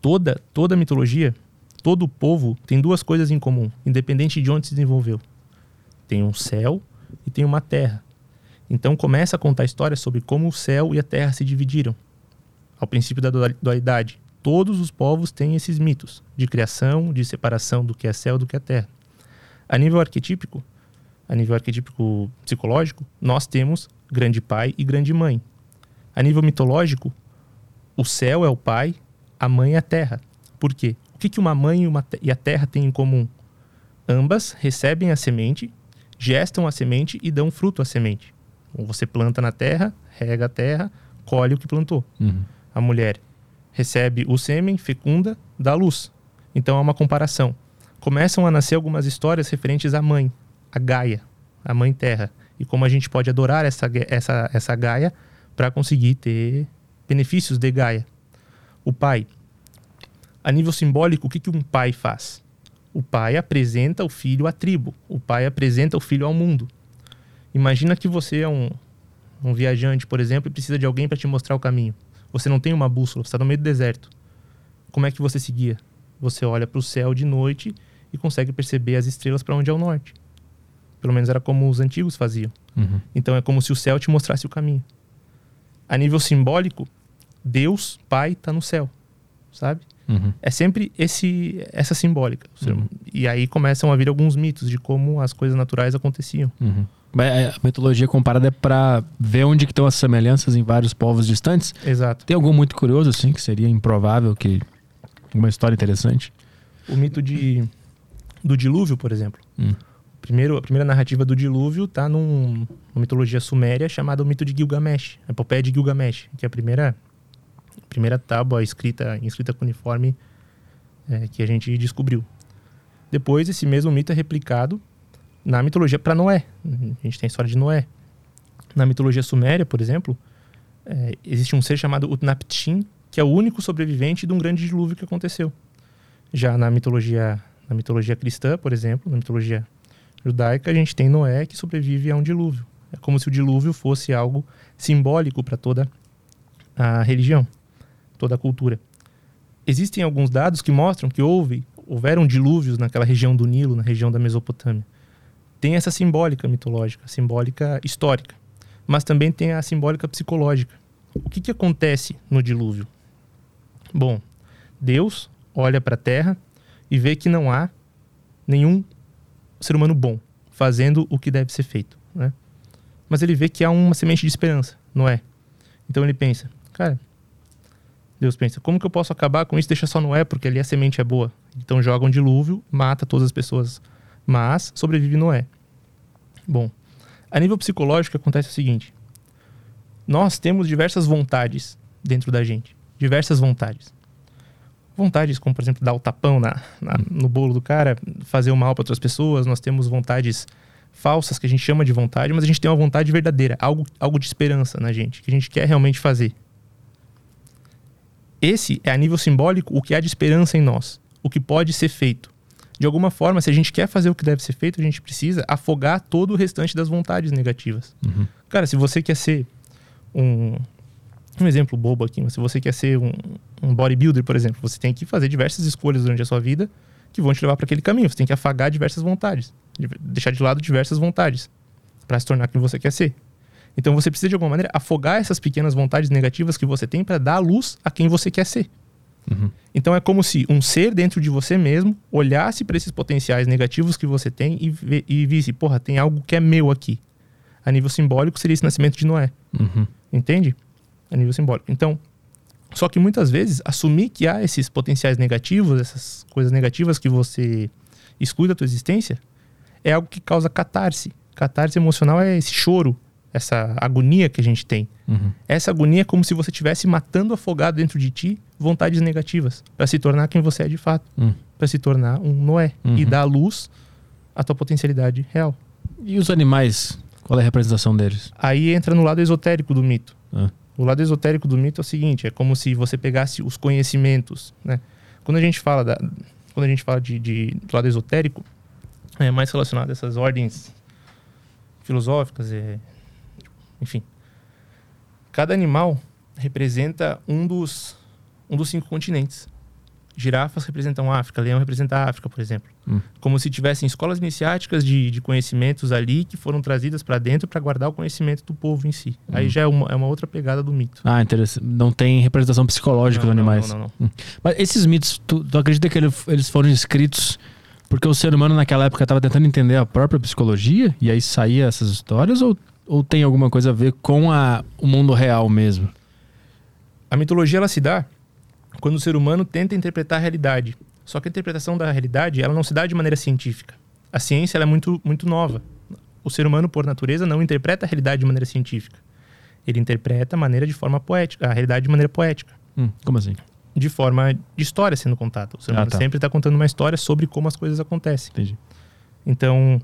Toda, toda mitologia, todo povo tem duas coisas em comum, independente de onde se desenvolveu. Tem um céu e tem uma terra. Então começa a contar a história sobre como o céu e a terra se dividiram. Ao princípio da dualidade, todos os povos têm esses mitos de criação, de separação do que é céu do que é terra. A nível arquetípico, a nível arquetípico psicológico, nós temos grande pai e grande mãe. A nível mitológico, o céu é o pai, a mãe é a terra. Por quê? O que, que uma mãe e, uma e a terra têm em comum? Ambas recebem a semente, gestam a semente e dão fruto à semente. Então, você planta na terra, rega a terra, colhe o que plantou. Uhum. A mulher recebe o sêmen, fecunda, dá luz. Então é uma comparação começam a nascer algumas histórias referentes à mãe, a Gaia, a mãe terra, e como a gente pode adorar essa, essa, essa Gaia para conseguir ter benefícios de Gaia. O pai. A nível simbólico, o que, que um pai faz? O pai apresenta o filho à tribo, o pai apresenta o filho ao mundo. Imagina que você é um, um viajante, por exemplo, e precisa de alguém para te mostrar o caminho. Você não tem uma bússola, você está no meio do deserto. Como é que você seguia? Você olha para o céu de noite e consegue perceber as estrelas para onde é o norte. Pelo menos era como os antigos faziam. Uhum. Então é como se o céu te mostrasse o caminho. A nível simbólico, Deus, Pai, está no céu, sabe? Uhum. É sempre esse, essa simbólica. Uhum. E aí começam a vir alguns mitos de como as coisas naturais aconteciam. Uhum. É, a mitologia comparada é para ver onde que estão as semelhanças em vários povos distantes. Exato. Tem algum muito curioso assim que seria improvável que uma história interessante? O mito de do dilúvio, por exemplo. Hum. Primeiro, a primeira narrativa do dilúvio está num, numa mitologia suméria chamada o mito de Gilgamesh, a epopeia de Gilgamesh, que é a primeira, primeira tábua escrita, escrita cuneiforme é, que a gente descobriu. Depois, esse mesmo mito é replicado na mitologia para Noé. A gente tem a história de Noé. Na mitologia suméria, por exemplo, é, existe um ser chamado Utnapishtim, que é o único sobrevivente de um grande dilúvio que aconteceu. Já na mitologia na mitologia cristã, por exemplo, na mitologia judaica, a gente tem Noé que sobrevive a um dilúvio. É como se o dilúvio fosse algo simbólico para toda a religião, toda a cultura. Existem alguns dados que mostram que houve, houveram dilúvios naquela região do Nilo, na região da Mesopotâmia. Tem essa simbólica mitológica, simbólica histórica, mas também tem a simbólica psicológica. O que, que acontece no dilúvio? Bom, Deus olha para a terra e vê que não há nenhum ser humano bom fazendo o que deve ser feito, né? Mas ele vê que há uma semente de esperança, não é? Então ele pensa, cara, Deus pensa, como que eu posso acabar com isso? Deixa só Noé, porque ali a semente é boa. Então joga um dilúvio, mata todas as pessoas, mas sobrevive Noé. Bom, a nível psicológico acontece o seguinte: nós temos diversas vontades dentro da gente, diversas vontades vontades, como por exemplo dar o tapão na, na no bolo do cara, fazer o mal para outras pessoas. Nós temos vontades falsas que a gente chama de vontade, mas a gente tem uma vontade verdadeira, algo, algo de esperança na gente, que a gente quer realmente fazer. Esse é a nível simbólico o que há de esperança em nós, o que pode ser feito. De alguma forma, se a gente quer fazer o que deve ser feito, a gente precisa afogar todo o restante das vontades negativas. Uhum. Cara, se você quer ser um, um exemplo bobo aqui, mas se você quer ser um, um bodybuilder, por exemplo, você tem que fazer diversas escolhas durante a sua vida que vão te levar para aquele caminho. Você tem que afagar diversas vontades, deixar de lado diversas vontades para se tornar quem você quer ser. Então você precisa de alguma maneira afogar essas pequenas vontades negativas que você tem para dar luz a quem você quer ser. Uhum. Então é como se um ser dentro de você mesmo olhasse para esses potenciais negativos que você tem e, e visse, porra, tem algo que é meu aqui. A nível simbólico seria esse nascimento de Noé. Uhum. Entende? A nível simbólico. Então, só que muitas vezes assumir que há esses potenciais negativos, essas coisas negativas que você exclui da tua existência, é algo que causa catarse. Catarse emocional é esse choro, essa agonia que a gente tem. Uhum. Essa agonia é como se você estivesse matando afogado dentro de ti vontades negativas para se tornar quem você é de fato, Hum. para se tornar um Noé e Uhum. dar à luz a tua potencialidade real. E os animais? Qual é a representação deles? Aí entra no lado esotérico do mito. Ah. O lado esotérico do mito é o seguinte: é como se você pegasse os conhecimentos, né? Quando a gente fala da, quando a gente fala de, de do lado esotérico, é mais relacionado a essas ordens filosóficas, é, enfim. Cada animal representa um dos um dos cinco continentes. Girafas representam a África, leão representa África, por exemplo. Hum. Como se tivessem escolas iniciáticas de, de conhecimentos ali que foram trazidas para dentro para guardar o conhecimento do povo em si. Aí Hum. já é uma, é uma outra pegada do mito. Ah, interessante. Não tem representação psicológica Não, dos não, animais. não, não, não. Mas esses mitos, tu, tu acredita que ele- eles foram escritos porque o ser humano naquela época estava tentando entender a própria psicologia e aí saía essas histórias ou, ou tem alguma coisa a ver com a, o mundo real mesmo? A mitologia ela se dá quando o ser humano tenta interpretar a realidade. Só que a interpretação da realidade ela não se dá de maneira científica. A ciência é muito, muito nova. O ser humano, por natureza, não interpreta a realidade de maneira científica. Ele interpreta a maneira de forma poética, a realidade de maneira poética, Hum, como assim? de forma de história sendo contada. O ser Ah, humano tá. sempre está contando uma história sobre como as coisas acontecem. Entendi. Então,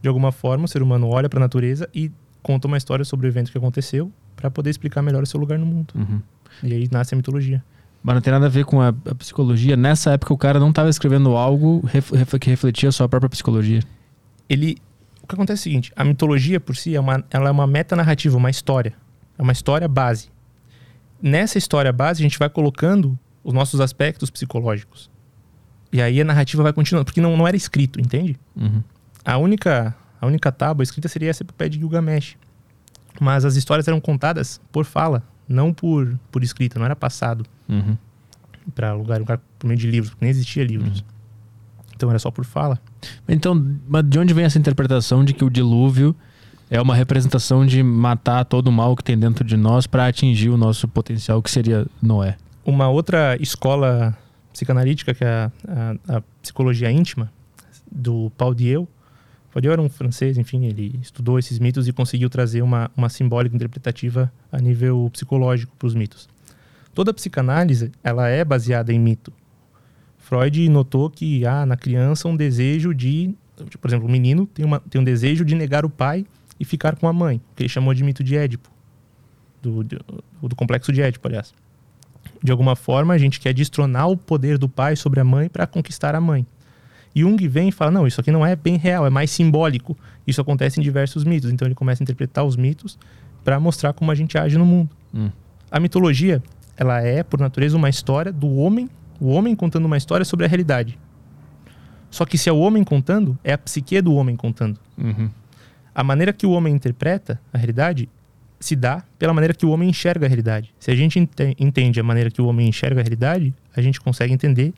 de alguma forma, o ser humano olha para a natureza e conta uma história sobre o evento que aconteceu para poder explicar melhor o seu lugar no mundo. Uhum. E aí nasce a mitologia. Mas não tem nada a ver com a, a psicologia. Nessa época o cara não estava escrevendo algo ref- ref- que refletia a sua própria psicologia. ele o que acontece é o seguinte a mitologia por si é uma, ela é uma metanarrativa uma história é uma história base nessa história base a gente vai colocando os nossos aspectos psicológicos e aí a narrativa vai continuando porque não, não era escrito entende Uhum. a única a única tábua escrita seria essa epopeia de Gilgamesh mas as histórias eram contadas por fala não por por escrita não era passado Uhum. para lugar lugar por meio de livros porque nem existia livros então era só por fala Então, mas de onde vem essa interpretação de que o dilúvio é uma representação de matar todo o mal que tem dentro de nós para atingir o nosso potencial, que seria Noé? Uma outra escola psicanalítica, que é a, a- a psicologia íntima, do Paul Dieu. Dieu era um francês, enfim, ele estudou esses mitos e conseguiu trazer uma, uma simbólica interpretativa a nível psicológico para os mitos. Toda psicanálise, ela é baseada em mito. Freud notou que há na criança um desejo de, por exemplo, o menino tem, uma, tem um desejo de negar o pai e ficar com a mãe, que ele chamou de mito de Édipo, do, do, do complexo de Édipo, aliás de alguma forma, a gente quer destronar o poder do pai sobre a mãe para conquistar a mãe. Jung vem e fala: não, isso aqui não é bem real, é mais simbólico. Isso acontece em diversos mitos. Então ele começa a interpretar os mitos para mostrar como a gente age no mundo. Hum. A mitologia, ela é, por natureza, uma história do homem, o homem contando uma história sobre a realidade. Só que se é o homem contando, é a psique do homem contando. Uhum. A maneira que o homem interpreta a realidade se dá pela maneira que o homem enxerga a realidade. Se a gente ente- entende a maneira que o homem enxerga a realidade, a gente consegue entender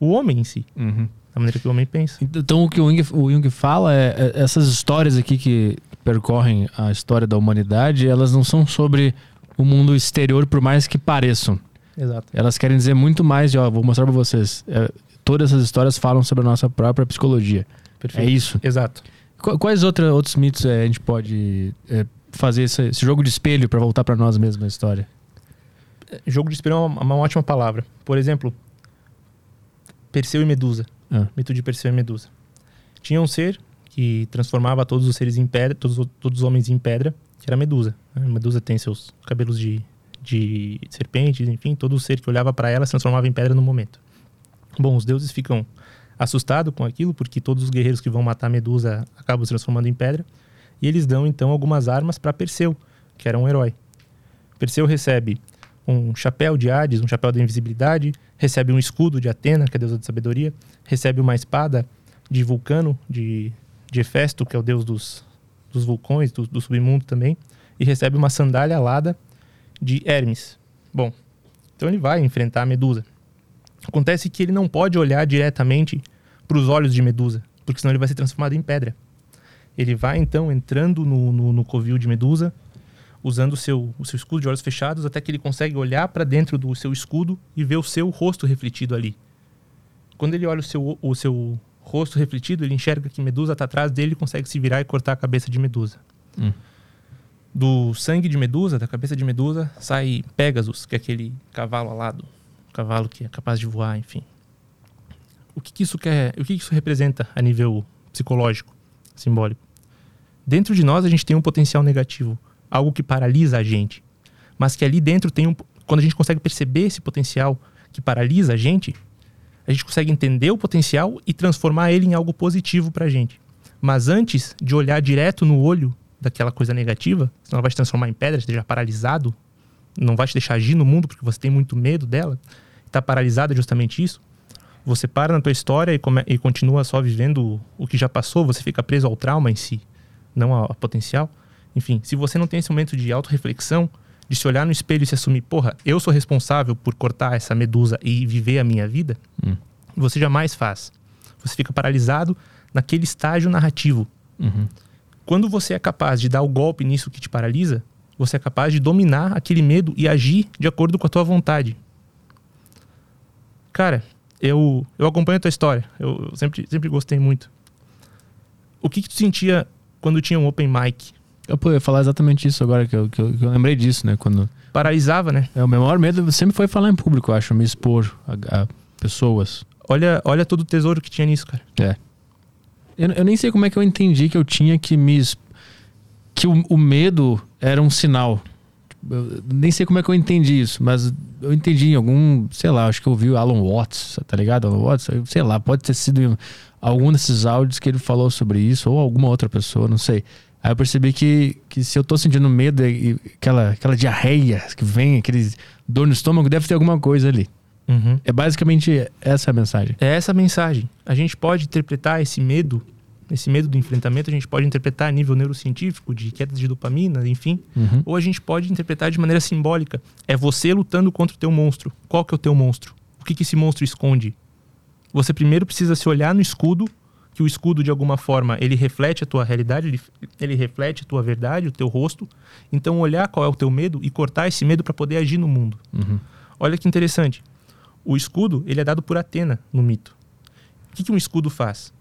o homem em si, Uhum. A maneira que o homem pensa. Então o que o Jung, o Jung fala é, é essas histórias aqui que percorrem a história da humanidade, elas não são sobre o mundo exterior, por mais que pareçam. Exato. Elas querem dizer muito mais de, ó, vou mostrar pra vocês. é, todas essas histórias falam sobre a nossa própria psicologia. Perfeito. É isso. Exato. Qu- Quais outra, outros mitos é, a gente pode é, fazer esse, esse jogo de espelho pra voltar pra nós mesmos a história? Jogo de espelho é uma, uma ótima palavra. Por exemplo, Perseu e Medusa. Ah. Mito de Perseu e Medusa. Tinha um ser que transformava todos os seres em pedra, todos, todos os homens em pedra, que era Medusa. A Medusa tem seus cabelos de, de serpente, enfim, todo ser que olhava para ela se transformava em pedra no momento. Bom, os deuses ficam assustados com aquilo, porque todos os guerreiros que vão matar Medusa acabam se transformando em pedra, e eles dão então algumas armas para Perseu, que era um herói. Perseu recebe um chapéu de Hades, um chapéu da invisibilidade, recebe um escudo de Atena, que é a deusa da sabedoria, recebe uma espada de Vulcano, de, de Hefesto, que é o deus dos, dos vulcões, do, do submundo também, e recebe uma sandália alada de Hermes. Bom, então ele vai enfrentar a Medusa. Acontece que ele não pode olhar diretamente para os olhos de Medusa, porque senão ele vai ser transformado em pedra. Ele vai então entrando no, no, no covil de Medusa, usando o seu, o seu escudo de olhos fechados, até que ele consegue olhar para dentro do seu escudo e ver o seu rosto refletido ali. Quando ele olha o seu, o seu rosto refletido, ele enxerga que Medusa está atrás dele e consegue se virar e cortar a cabeça de Medusa. Hum. Do sangue de Medusa, da cabeça de Medusa, sai Pegasus, que é aquele cavalo alado, cavalo que é capaz de voar, enfim. O que, que isso quer, o que, que isso representa a nível psicológico, simbólico? Dentro de nós a gente tem um potencial negativo, algo que paralisa a gente, mas que ali dentro tem um, quando a gente consegue perceber esse potencial que paralisa a gente, a gente consegue entender o potencial e transformar ele em algo positivo pra gente. Mas antes de olhar direto no olho daquela coisa negativa, senão ela vai te transformar em pedra, esteja paralisado, não vai te deixar agir no mundo porque você tem muito medo dela, está paralisado é justamente isso. Você para na tua história e, come, e continua só vivendo o que já passou, você fica preso ao trauma em si, não ao, ao potencial. Enfim, se você não tem esse momento de autorreflexão, de se olhar no espelho e se assumir, porra, eu sou responsável por cortar essa medusa e viver a minha vida, Hum. você jamais faz. Você fica paralisado naquele estágio narrativo. Uhum. Quando você é capaz de dar o golpe nisso que te paralisa, você é capaz de dominar aquele medo e agir de acordo com a tua vontade. Cara, eu, eu acompanho a tua história. Eu, eu sempre, sempre gostei muito. O que, que tu sentia quando tinha um open mic? Eu pô, eu ia falar exatamente isso agora, que eu, que eu, que eu lembrei disso, né? Quando. Paralisava, né? É, o meu maior medo sempre foi falar em público, eu acho, me expor a, a pessoas. Olha, olha todo o tesouro que tinha nisso, cara. É. Eu, eu nem sei como é que eu entendi que eu tinha que me. que o, o medo era um sinal. Eu nem sei como é que eu entendi isso, mas eu entendi em algum, sei lá, acho que eu ouvi o Alan Watts, tá ligado? Alan Watts, sei lá, pode ter sido em algum desses áudios que ele falou sobre isso, ou alguma outra pessoa, não sei. Aí eu percebi que, que se eu tô sentindo medo e aquela, aquela diarreia que vem, aquele dor no estômago, deve ter alguma coisa ali. É basicamente essa a mensagem. É essa a mensagem. A gente pode interpretar esse medo, esse medo do enfrentamento, a gente pode interpretar a nível neurocientífico, de quedas de dopamina, enfim. Uhum. Ou a gente pode interpretar de maneira simbólica. É você lutando contra o teu monstro. Qual que é o teu monstro? O que, que esse monstro esconde? Você primeiro precisa se olhar no escudo, que o escudo, de alguma forma, ele reflete a tua realidade, ele, ele reflete a tua verdade, o teu rosto. Então, olhar qual é o teu medo e cortar esse medo para poder agir no mundo. Uhum. Olha que interessante. O escudo, ele é dado por Atena no mito. O que, que um escudo faz?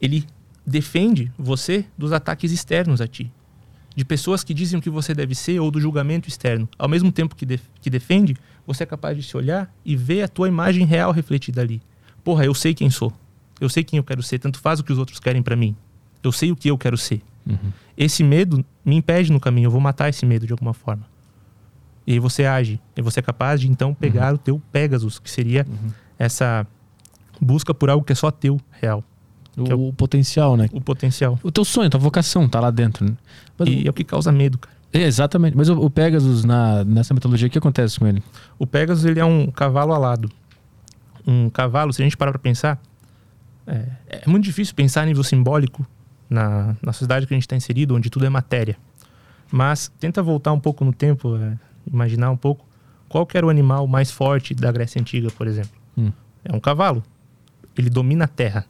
Ele defende você dos ataques externos a ti. De pessoas que dizem o que você deve ser ou do julgamento externo. Ao mesmo tempo que, def- que defende, você é capaz de se olhar e ver a tua imagem real refletida ali. Porra, eu sei quem sou. Eu sei quem eu quero ser. Tanto faz o que os outros querem pra mim. Eu sei o que eu quero ser. Uhum. Esse medo me impede no caminho. Eu vou matar esse medo de alguma forma. E aí você age. E você é capaz de então pegar o teu Pegasus, que seria essa busca por algo que é só teu, real. O, é o potencial, né? O potencial. O teu sonho, tua vocação tá lá dentro. Né? Mas E é o que causa medo, cara. É, exatamente. Mas o, o Pegasus, na, nessa mitologia, o que acontece com ele? O Pegasus ele é um cavalo alado. Um cavalo, se a gente parar para pensar, é, é muito difícil pensar a nível simbólico na, na sociedade que a gente está inserido, onde tudo é matéria. Mas tenta voltar um pouco no tempo, é, imaginar um pouco qual era o animal mais forte da Grécia Antiga, por exemplo. Hum. É um cavalo. Ele domina a terra.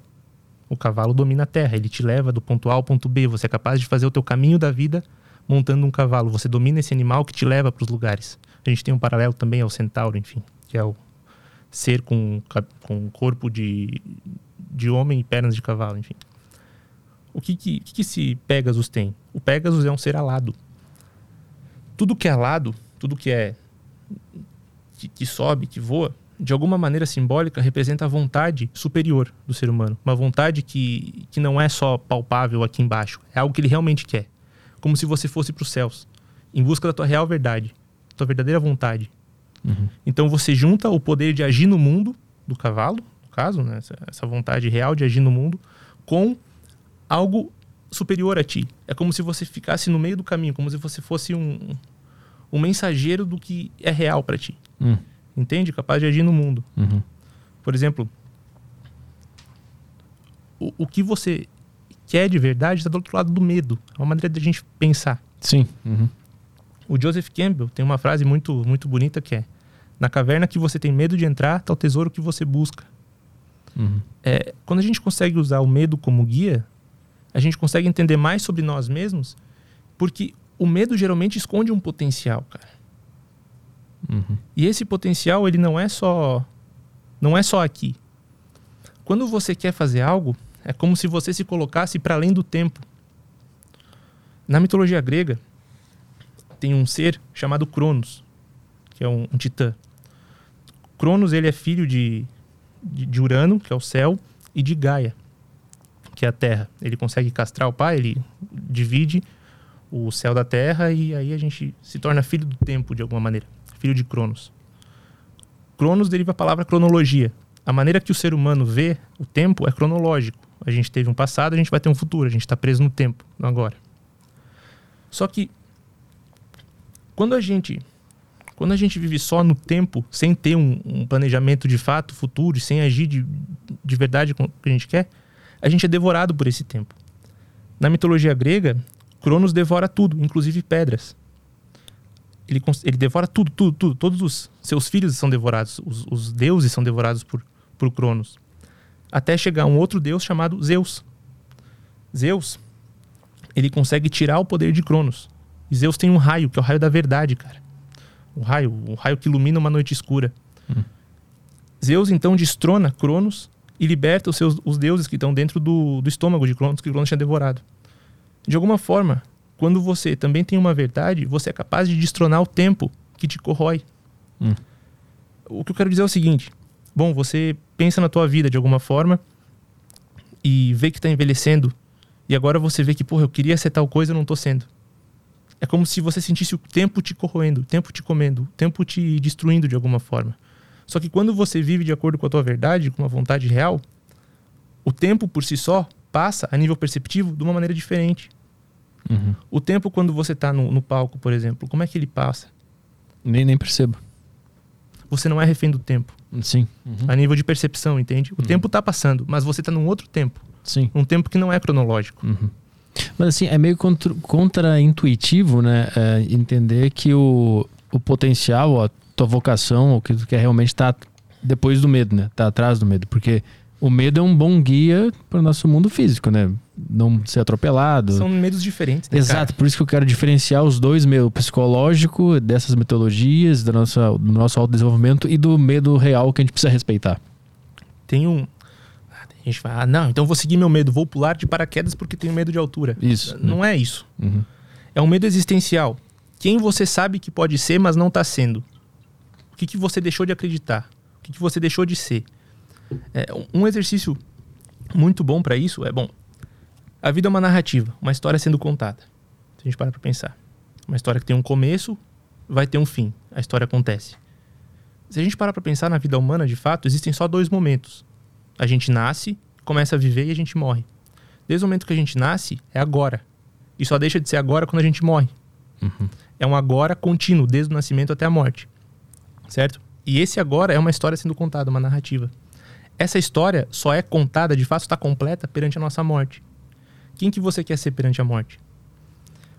O cavalo domina a terra. Ele te leva do ponto A ao ponto B. Você é capaz de fazer o teu caminho da vida montando um cavalo. Você domina esse animal que te leva para os lugares. A gente tem um paralelo também ao centauro, enfim, que é o ser com, com corpo de, de homem e pernas de cavalo, enfim. O que que, que que esse Pegasus tem? O Pegasus é um ser alado. Tudo que é alado, tudo que é que, que sobe, que voa, de alguma maneira simbólica representa a vontade superior do ser humano. Uma vontade que, que não é só palpável aqui embaixo, é algo que ele realmente quer. Como se você fosse para os céus, em busca da tua real verdade, tua verdadeira vontade. Uhum. Então você junta o poder de agir no mundo, do cavalo, caso, né, essa, essa vontade real de agir no mundo, com algo superior a ti. É como se você ficasse no meio do caminho, como se você fosse um, um mensageiro do que é real para ti. Hum. Entende? Capaz de agir no mundo. Uhum. Por exemplo, o, o que você quer de verdade está do outro lado do medo. É uma maneira de a gente pensar. Sim. Uhum. O Joseph Campbell tem uma frase muito, muito bonita que é: Na caverna que você tem medo de entrar, está o tesouro que você busca. Uhum. É, quando a gente consegue usar o medo como guia, a gente consegue entender mais sobre nós mesmos, porque o medo geralmente esconde um potencial, cara. Uhum. E esse potencial, ele não é só não é só aqui. Quando você quer fazer algo, É como se você se colocasse para além do tempo. Na mitologia grega, tem um ser chamado Cronos, que é um, um titã. Cronos ele é filho de, de, Urano, que é o céu, e de Gaia, que é a terra. Ele consegue castrar o pai, ele divide o céu da terra e aí a gente se torna filho do tempo de alguma maneira, filho de Cronos. Cronos deriva a palavra cronologia. A maneira que o ser humano vê o tempo é cronológico. A gente teve um passado, a gente vai ter um futuro, a gente está preso no tempo, no agora. Só que quando a gente quando a gente vive só no tempo, sem ter um, um planejamento de fato futuro, sem agir de, de verdade com o que a gente quer, a gente é devorado por esse tempo. Na mitologia grega, Cronos devora tudo, inclusive pedras. Ele, ele devora tudo, tudo, tudo. Todos os seus filhos são devorados. Os, os deuses são devorados por, por Cronos. Até chegar um outro deus chamado Zeus. Zeus, ele consegue tirar o poder de Cronos. E Zeus tem um raio, que é o raio da verdade, cara. O raio, o raio que ilumina uma noite escura. Hum. Zeus então destrona Cronos e liberta os, seus, os deuses que estão dentro do, do estômago de Cronos, que Cronos tinha devorado. De alguma forma, quando você também tem uma verdade, você é capaz de destronar o tempo que te corrói. Hum. O que eu quero dizer é o seguinte: bom, você pensa na tua vida de alguma forma e vê que está envelhecendo e agora você vê que, porra, eu queria ser tal coisa e não estou sendo. É como se você sentisse o tempo te corroendo, o tempo te comendo, o tempo te destruindo de alguma forma. Só que quando você vive de acordo com a tua verdade, com uma vontade real, o tempo por si só passa a nível perceptivo de uma maneira diferente. Uhum. O tempo quando você está no, no, palco, por exemplo, como é que ele passa? Nem, nem percebo. Você não é refém do tempo. Sim. Uhum. A nível de percepção, entende? O uhum. tempo está passando, mas você está num outro tempo. Sim. Um tempo que não é cronológico. Uhum. Mas assim, é meio contra-intuitivo, né? É, entender que o, o potencial, a tua vocação, o que tu quer realmente tá depois do medo, né? Tá atrás do medo. Porque o medo é um bom guia para o nosso mundo físico, né? Não ser atropelado. São medos diferentes, né, Exato, cara? por isso que eu quero diferenciar os dois, medo psicológico, dessas metodologias, do nosso, do nosso autodesenvolvimento e do medo real que a gente precisa respeitar. Tem um, a gente fala, ah, não, então vou seguir meu medo, vou pular de paraquedas porque tenho medo de altura. Isso. Não é isso. Uhum. É um medo existencial. Quem você sabe que pode ser, mas não está sendo. O que, que você deixou de acreditar? O que, que você deixou de ser? É, um exercício muito bom para isso é, bom, a vida é uma narrativa, uma história sendo contada. Se a gente parar para pensar. Uma história que tem um começo, vai ter um fim. A história acontece. Se a gente parar para pensar na vida humana, de fato, existem só dois momentos. A gente nasce, começa a viver e a gente morre. Desde o momento que a gente nasce, é agora. E só deixa de ser agora quando a gente morre. Uhum. É um agora contínuo, desde o nascimento até a morte. Certo? E esse agora é uma história sendo contada, uma narrativa. Essa história só é contada, de fato está completa perante a nossa morte. Quem que você quer ser perante a morte?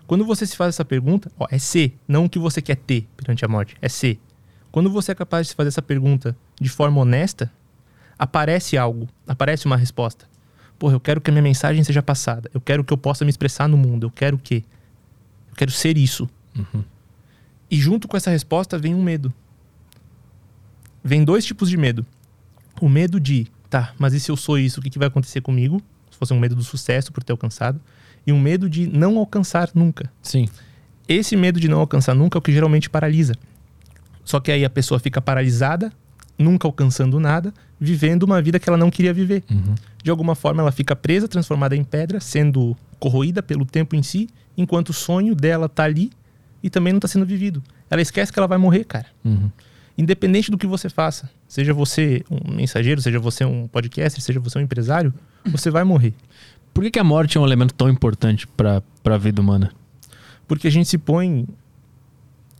Quando você se faz essa pergunta, ó, é ser, não o que você quer ter perante a morte, é ser. Quando você é capaz de se fazer essa pergunta de forma honesta, aparece algo, aparece uma resposta. Porra, eu quero que a minha mensagem seja passada. Eu quero que eu possa me expressar no mundo. Eu quero o quê? Eu quero ser isso. Uhum. E junto com essa resposta vem um medo. Vem dois tipos de medo. O medo de, tá, mas e se eu sou isso, o que, que vai acontecer comigo? Se fosse um medo do sucesso por ter alcançado. E um medo de não alcançar nunca. Sim. Esse medo de não alcançar nunca é o que geralmente paralisa. Só que aí a pessoa fica paralisada nunca alcançando nada, vivendo uma vida que ela não queria viver. Uhum. De alguma forma, ela fica presa, transformada em pedra, sendo corroída pelo tempo em si, enquanto o sonho dela tá ali e também não está sendo vivido. Ela esquece que ela vai morrer, cara. Uhum. Independente do que você faça, seja você um mensageiro, seja você um podcaster, seja você um empresário, você vai morrer. Por que, que a morte é um elemento tão importante para a vida humana? Porque a gente se põe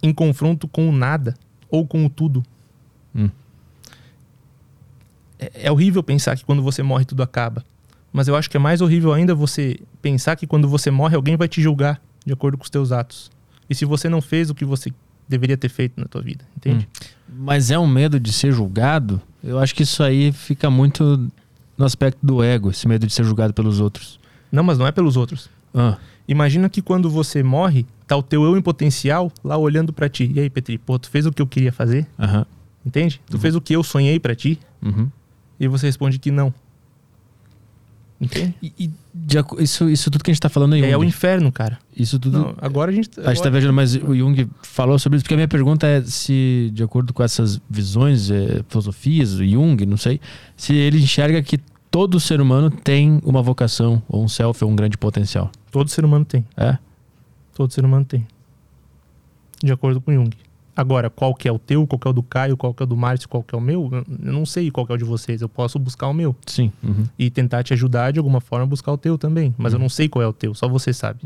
em confronto com o nada ou com o tudo. Hum. É, é horrível pensar que quando você morre tudo acaba. Mas eu acho que é mais horrível ainda você pensar que quando você morre alguém vai te julgar de acordo com os teus atos. E se você não fez o que você deveria ter feito na tua vida, entende? Hum. Mas é um medo de ser julgado? Eu acho que isso aí fica muito no aspecto do ego, esse medo de ser julgado pelos outros. Não, mas não é pelos outros. Ah. Imagina que quando você morre, tá o teu eu em potencial lá olhando para ti. E aí, Petri, pô, tu fez o que eu queria fazer? Uhum. Entende? Tu uhum. fez o que eu sonhei para ti? Uhum. E você responde que não. Entende? E, e de isso, isso tudo que a gente tá falando aí, É o inferno, cara. isso tudo. Não, agora a gente. A gente tá agora- viajando, mas o Jung falou sobre isso, porque a minha pergunta é se, de acordo com essas visões, eh, filosofias, o Jung, não sei, se ele enxerga que todo ser humano tem uma vocação, ou um self, ou um grande potencial. Todo ser humano tem. É? Todo ser humano tem. De acordo com Jung. Agora, qual que é o teu, qual que é o do Caio, qual que é o do Márcio, qual que é o meu, eu não sei qual que é o de vocês. Eu posso buscar o meu. Sim. uhum. E tentar te ajudar de alguma forma a buscar o teu também. Mas Uhum. eu não sei qual é o teu, só você sabe.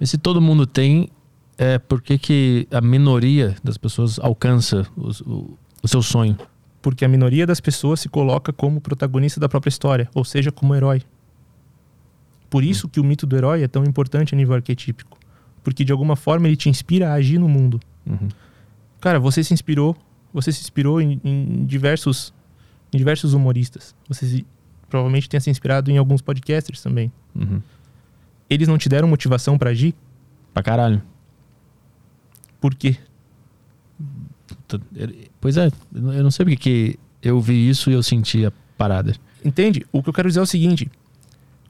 E se todo mundo tem, é, por que, que a minoria das pessoas alcança os- o, o seu sonho? Porque a minoria das pessoas se coloca como protagonista da própria história, ou seja, como herói. Por isso que o mito do herói é tão importante a nível arquetípico. Porque de alguma forma ele te inspira a agir no mundo. Uhum. Cara, você se inspirou, você se inspirou em, em diversos em diversos humoristas. Você se- provavelmente tenha se inspirado em alguns podcasters também. Uhum. Eles não te deram motivação pra agir? Pra caralho. Por quê? Pois é, eu não- sei porque que eu vi isso e eu senti a parada. Entende? O que eu quero dizer é o seguinte: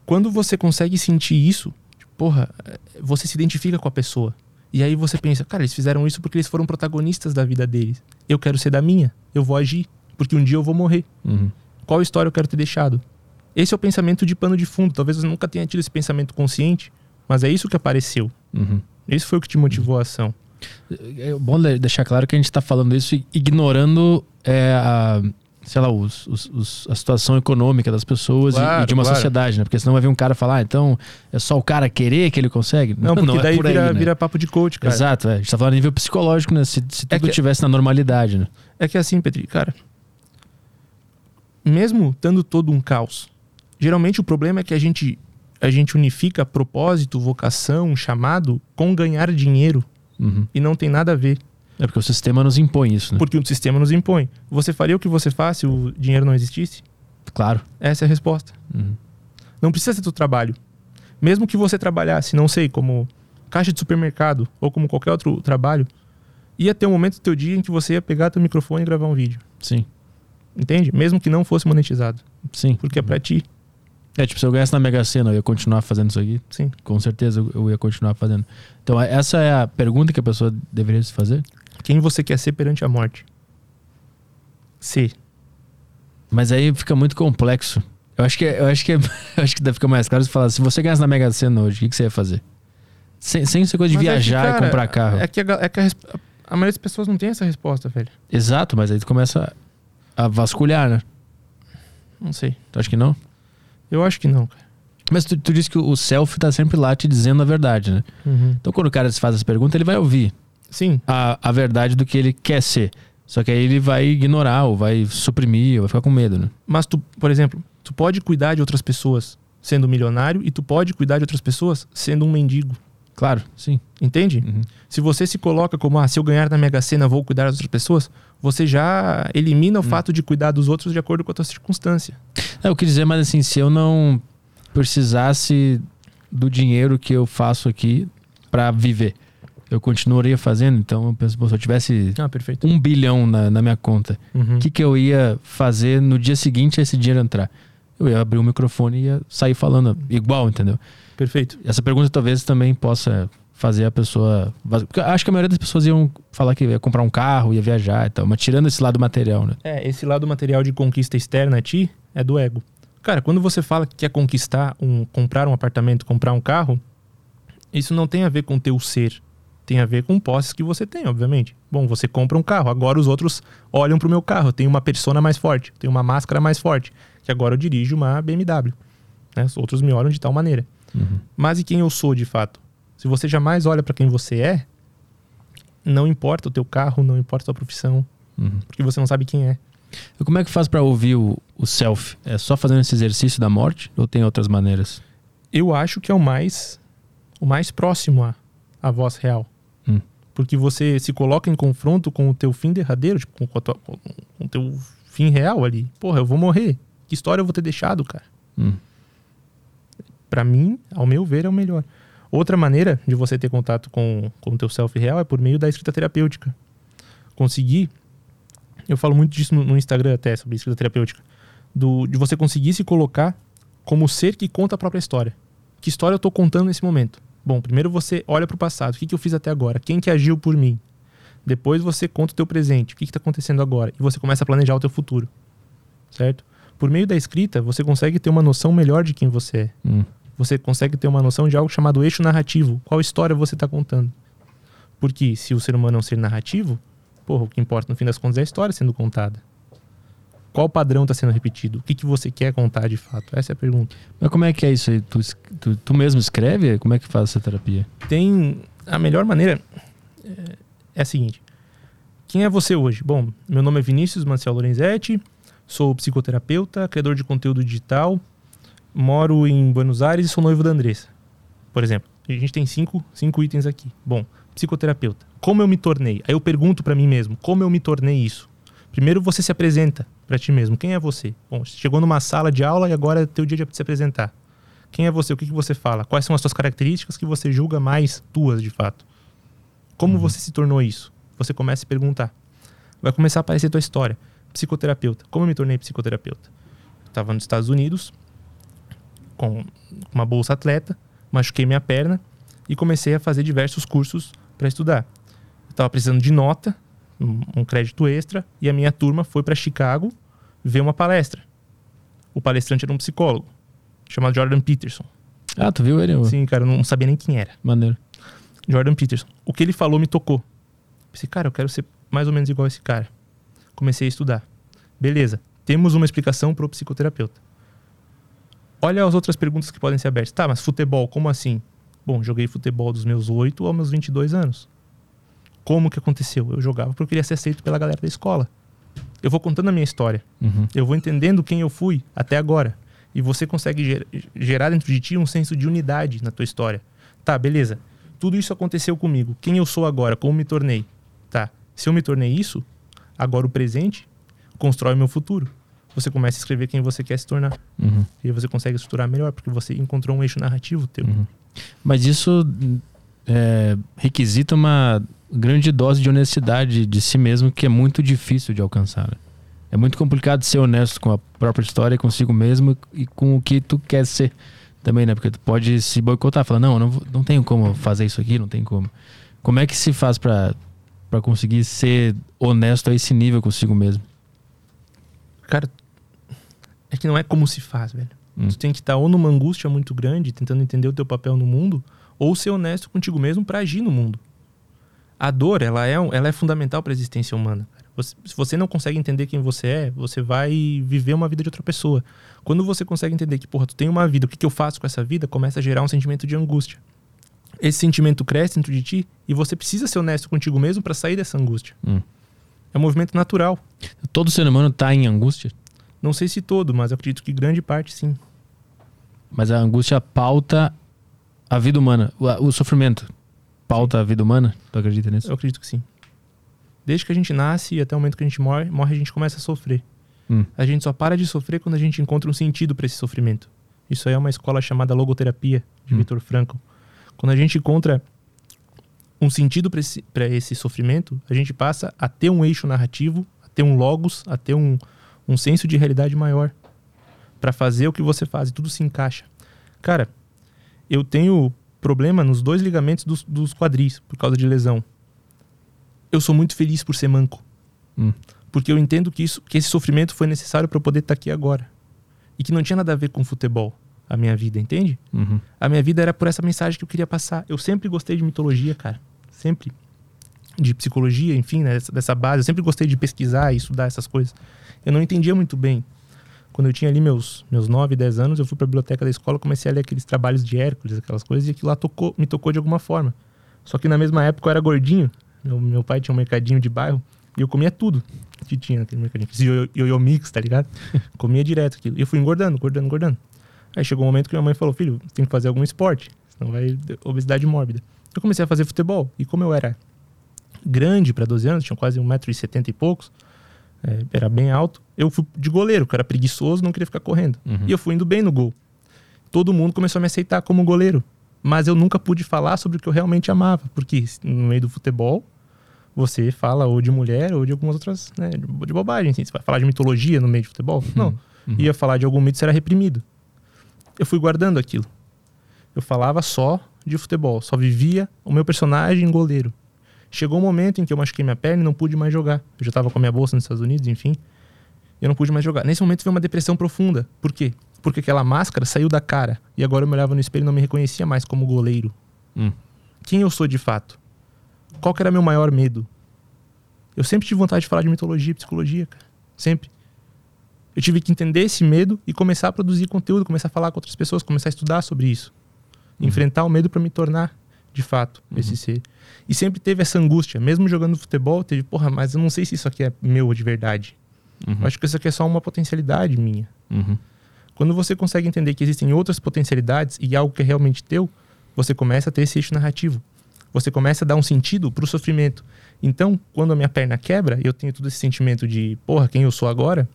quando você consegue sentir isso, tipo, porra, você se identifica com a pessoa. E aí você pensa, cara, eles fizeram isso porque eles foram protagonistas da vida deles. Eu quero ser da minha, eu vou agir, porque um dia eu vou morrer. Uhum. Qual história eu quero ter deixado? Esse é o pensamento de pano de fundo. Talvez você nunca tenha tido esse pensamento consciente, mas é isso que apareceu. Uhum. Esse foi o que te motivou a ação. É bom de- deixar claro que a gente tá falando isso ignorando é, a, sei lá, os, os- os- a situação econômica das pessoas e- e, Claro, de uma claro. sociedade, né? Porque senão vai vir um cara falar, ah, então é só o cara querer que ele consegue? Não, porque é daí por aí, vira, né? vira papo de coach, cara. Exato, é. a gente tá falando a nível psicológico, né? Se, se É tudo que- tivesse na normalidade, né? É que assim, Petri, cara. Mesmo estando todo um caos, geralmente o problema é que a gente, a gente unifica propósito, vocação, chamado com ganhar dinheiro. Uhum. E não tem nada a ver. É porque o sistema nos impõe isso, né? Porque o sistema nos impõe. Você faria o que você faz se o dinheiro não existisse? Claro. Essa é a resposta. Uhum. Não precisa ser teu trabalho. Mesmo que você trabalhasse, não sei, como caixa de supermercado ou como qualquer outro trabalho, ia ter um momento do teu dia em que você ia pegar teu microfone e gravar um vídeo. Sim. Entende? Mesmo que não fosse monetizado. Sim. Porque é pra ti. É, tipo, se eu ganhasse na Mega Sena, eu ia continuar fazendo isso aqui. Sim. Com certeza eu, eu ia continuar fazendo. Então, essa é a pergunta que a pessoa deveria se fazer. Quem você quer ser perante a morte? Ser. Mas aí fica muito complexo. Eu acho que, eu acho que, eu acho que deve ficar mais claro se falar, se você ganhasse na Mega Sena hoje, o que, que você ia fazer? Sem, sem ser coisa de Mas é que, viajar cara, e comprar carro. É que, a, é que a, a maioria das pessoas não tem essa resposta, velho. Exato, mas aí tu começa a vasculhar, né? Não sei. Tu acha que não? Eu acho que não, cara. Mas tu, tu disse que o self tá sempre lá te dizendo a verdade, né? Então quando o cara se faz essa pergunta, ele vai ouvir Sim. a, a verdade do que ele quer ser. Só que aí ele vai ignorar, ou vai suprimir, ou vai ficar com medo, né? Mas tu, por exemplo, tu pode cuidar de outras pessoas sendo milionário e tu pode cuidar de outras pessoas sendo um mendigo. Claro, sim. Entende? Uhum. Se você se coloca como, ah, se eu ganhar na Mega Sena, vou cuidar das outras pessoas, você já elimina o fato de cuidar dos outros de acordo com a tua circunstância. É, eu quis dizer, mas assim, se eu não precisasse do dinheiro que eu faço aqui pra viver, eu continuaria fazendo. Então, eu penso, se eu tivesse Ah, perfeito. um bilhão na, na minha conta, Uhum. o que, que eu ia fazer no dia seguinte a esse dinheiro entrar? Eu ia abrir o microfone e ia sair falando igual, entendeu? Perfeito. Essa pergunta talvez também possa fazer a pessoa. Porque acho que a maioria das pessoas iam falar que ia comprar um carro, ia viajar e tal, mas tirando esse lado material, né? É, esse lado material de conquista externa a ti é do ego. Cara, quando você fala que quer conquistar um, comprar um apartamento, comprar um carro, isso não tem a ver com teu ser. Tem a ver com posses que você tem, obviamente. Bom, você compra um carro, agora os outros olham pro meu carro. Tenho uma persona mais forte, tenho uma máscara mais forte, que agora eu dirijo uma BMW. né? Os outros me olham de tal maneira. Uhum. Mas e quem eu sou de fato? Se você jamais olha para quem você é, não importa o teu carro, não importa a tua profissão, Uhum. porque você não sabe quem é. E como é que faz pra ouvir o, o self? É só fazendo esse exercício da morte ou tem outras maneiras? eu acho que é o mais o mais próximo à, à voz real. Porque você se coloca em confronto com o teu fim derradeiro, tipo, com, tua- com o teu fim real ali. Porra, eu vou morrer. Que história eu vou ter deixado, cara? Hum. Pra mim, ao meu ver, é o melhor. Outra maneira de você ter contato com, com o teu self real é por meio da escrita terapêutica. Conseguir, eu falo muito disso no, Instagram até, sobre escrita terapêutica, do, de você conseguir se colocar como ser que conta a própria história. Que história eu estou contando nesse momento? Bom, primeiro você olha para o passado. O que, que eu fiz até agora? Quem que agiu por mim? Depois você conta o teu presente. O que está acontecendo agora? E você começa a planejar o teu futuro. Certo? Por meio da escrita, você consegue ter uma noção melhor de quem você é. Hum. Você consegue ter uma noção de algo chamado eixo narrativo. Qual história você está contando? Porque se o ser humano é um ser narrativo, porra, o que importa no fim das contas é a história sendo contada. Qual padrão está sendo repetido? O que, que você quer contar de fato? Essa é a pergunta. Mas como é que é isso aí? Tu, tu, tu mesmo escreve? Como é que faz essa terapia? Tem. A melhor maneira é, é a seguinte: quem é você hoje? Bom, meu nome é Vinícius Manciel Lorenzetti, sou psicoterapeuta, criador de conteúdo digital, moro em Buenos Aires e sou noivo da Andressa. Por exemplo, a gente tem cinco, cinco itens aqui. Bom, psicoterapeuta. Como eu me tornei? Aí eu pergunto pra mim mesmo: como eu me tornei isso? Primeiro você se apresenta pra ti mesmo. Quem é você? Bom, chegou numa sala de aula e agora é teu dia de se apresentar. Quem é você? O que, que você fala? Quais são as suas características que você julga mais tuas de fato? Como você se tornou isso? Você começa a se perguntar. Vai começar a aparecer tua história. Psicoterapeuta. Como eu me tornei psicoterapeuta? Estava nos Estados Unidos com uma bolsa atleta, machuquei minha perna e comecei a fazer diversos cursos para estudar. Estava precisando de nota, um crédito extra, e a minha turma foi para Chicago ver uma palestra. O palestrante era um psicólogo chamado Jordan Peterson. Ah, tu viu ele? ô? Sim, cara, eu não sabia nem quem era. Maneiro. Jordan Peterson. O que ele falou me tocou. Pensei, cara, eu quero ser mais ou menos igual esse cara. Comecei a estudar. Beleza, temos uma explicação para o psicoterapeuta. Olha as outras perguntas que podem ser abertas. Tá, mas futebol, como assim? Bom, joguei futebol dos meus 8 aos meus 22 anos. Como que aconteceu? Eu jogava porque eu queria ser aceito pela galera da escola. Eu vou contando a minha história. Uhum. Eu vou entendendo quem eu fui até agora. E você consegue ger- gerar dentro de ti um senso de unidade na tua história. Tá, beleza. Tudo isso aconteceu comigo. Quem eu sou agora? Como me tornei? Tá. Se eu me tornei isso, agora o presente constrói o meu futuro. Você começa a escrever quem você quer se tornar. Uhum. E aí você consegue estruturar melhor, porque você encontrou um eixo narrativo teu. Uhum. Mas isso é, requisita uma grande dose de honestidade de si mesmo que é muito difícil de alcançar. né? É muito complicado ser honesto com a própria história, consigo mesmo e com o que tu quer ser também, né? Porque tu pode se boicotar, falar, não, não, não tenho como fazer isso aqui, não tem como. Como é que se faz pra conseguir ser honesto a esse nível consigo mesmo? Cara, é que não é como se faz, velho. Hum. Tu tem que estar ou numa angústia muito grande, tentando entender o teu papel no mundo, ou ser honesto contigo mesmo para agir no mundo. A dor, ela é, ela é fundamental para a existência humana. Você- se você não consegue entender quem você é, você vai viver uma vida de outra pessoa. Quando você consegue entender que, porra, tu tem uma vida, o que, que eu faço com essa vida, começa a gerar um sentimento de angústia. Esse sentimento cresce dentro de ti e você precisa ser honesto contigo mesmo para sair dessa angústia. Hum. É um movimento natural. Todo ser humano tá em angústia, Não sei se todo, mas acredito que grande parte sim. mas a angústia pauta a vida humana, o, o sofrimento pauta a vida humana. Tu acredita nisso? Eu acredito que sim. Desde que a gente nasce e até o momento que a gente morre, morre a gente começa a sofrer. Hum. A gente só para de sofrer quando a gente encontra um sentido para esse sofrimento. Isso aí é uma escola chamada logoterapia de Hum. Viktor Frankl. Quando a gente encontra um sentido para esse, pra esse sofrimento, a gente passa a ter um eixo narrativo, a ter um logos, a ter um, um senso de realidade maior para fazer o que você faz e tudo se encaixa. Cara, eu tenho problema nos dois ligamentos dos, dos quadris por causa de lesão. Eu sou muito feliz por ser manco. Hum. Porque eu entendo que, isso, que esse sofrimento foi necessário para eu poder estar aqui agora. E que não tinha nada a ver com futebol, a minha vida, entende? Uhum. A minha vida era por essa mensagem que eu queria passar. Eu sempre gostei de mitologia, cara. Sempre. De psicologia, enfim, né, dessa, dessa base. Eu sempre gostei de pesquisar e estudar essas coisas. Eu não entendia muito bem. Quando eu tinha ali meus, meus 9, 10 anos, eu fui para a biblioteca da escola, comecei a ler aqueles trabalhos de Hércules, aquelas coisas, e aquilo lá tocou, me tocou de alguma forma. Só que na mesma época eu era gordinho. Meu, meu pai tinha um mercadinho de bairro e eu comia tudo que tinha naquele mercadinho. Yo- yo-yo mix, tá ligado? comia direto aquilo. E eu fui engordando, engordando, engordando. Aí chegou um momento que minha mãe falou: Filho, tem que fazer algum esporte, senão vai obesidade mórbida. Eu comecei a fazer futebol. E como eu era grande para 12 anos, tinha quase 1,70m e poucos, é, era bem alto, eu fui de goleiro, que eu era preguiçoso, não queria ficar correndo. Uhum. E eu fui indo bem no gol. Todo mundo começou a me aceitar como goleiro. Mas eu nunca pude falar sobre o que eu realmente amava. Porque no meio do futebol, você fala ou de mulher ou de algumas outras, né, de bobagem. Assim. Você vai falar de mitologia no meio de futebol? Não. Uhum. Ia falar de algum mito, era reprimido. eu fui guardando aquilo. Eu falava só de futebol, só vivia o meu personagem goleiro. Chegou um momento em que eu machuquei minha perna e não pude mais jogar. Eu já estava com a minha bolsa nos Estados Unidos, enfim. Eu não pude mais jogar. Nesse momento veio uma depressão profunda. Por quê? Porque aquela máscara saiu da cara. E agora eu me olhava no espelho e não me reconhecia mais como goleiro. Hum. Quem eu sou de fato? Qual que era meu maior medo? Eu sempre tive vontade de falar de mitologia e psicologia, cara. Sempre. Eu tive que entender esse medo e começar a produzir conteúdo, começar a falar com outras pessoas, começar a estudar sobre isso. Uhum. Enfrentar o medo para me tornar, de fato, esse ser. E sempre teve essa angústia, mesmo jogando futebol, teve, porra, mas eu não sei se isso aqui é meu de verdade. Uhum. Eu acho que isso aqui é só uma potencialidade minha. Uhum. Quando você consegue entender que existem outras potencialidades e algo que é realmente teu, você começa a ter esse eixo narrativo. Você começa a dar um sentido pro sofrimento. Então, quando a minha perna quebra, eu tenho todo esse sentimento de, porra, quem eu sou agora.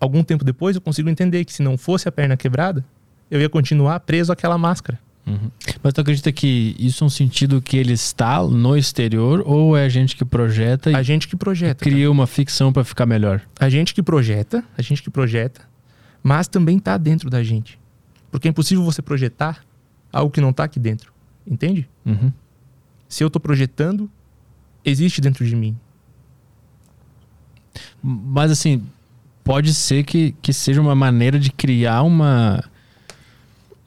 Algum tempo depois, eu consigo entender que se não fosse a perna quebrada, eu ia continuar preso àquela máscara. Uhum. Mas tu acredita que isso é um sentido que ele está no exterior ou é a gente que projeta e A gente que projeta. cara. cria uma ficção para ficar melhor? A gente que projeta, a gente que projeta, mas também tá dentro da gente. Porque é impossível você projetar algo que não tá aqui dentro. Entende? Uhum. Se eu tô projetando, existe dentro de mim. Mas assim, pode ser que, que seja uma maneira de criar uma.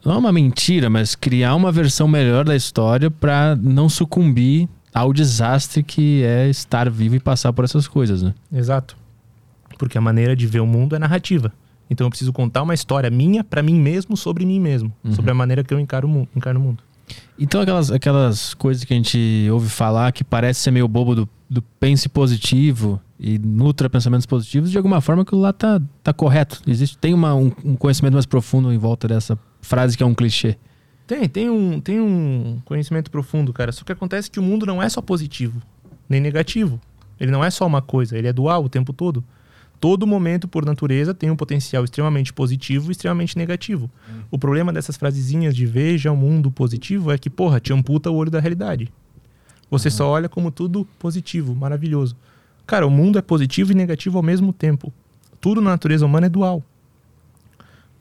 Não é uma mentira, mas criar uma versão melhor da história para não sucumbir ao desastre que é estar vivo e passar por essas coisas, né? Exato. Porque a maneira de ver o mundo é narrativa. Então eu preciso contar uma história minha pra mim mesmo sobre mim mesmo, Uhum. sobre a maneira que eu encaro o mundo. Encaro o mundo. Então aquelas, aquelas coisas que a gente ouve falar que parece ser meio bobo do, do pense positivo e nutra pensamentos positivos, de alguma forma aquilo lá tá, tá correto. Existe, tem uma, um, um conhecimento mais profundo em volta dessa frase que é um clichê. Tem, tem um, tem um conhecimento profundo, cara. Só que acontece que o mundo não é só positivo, nem negativo. Ele não é só uma coisa, ele é dual o tempo todo. Todo momento, por natureza, tem um potencial extremamente positivo e extremamente negativo. O problema dessas frasezinhas de veja o mundo positivo é que, porra, te amputa o olho da realidade. Você só olha como tudo positivo, maravilhoso. Cara, o mundo é positivo e negativo ao mesmo tempo. Tudo na natureza humana é dual.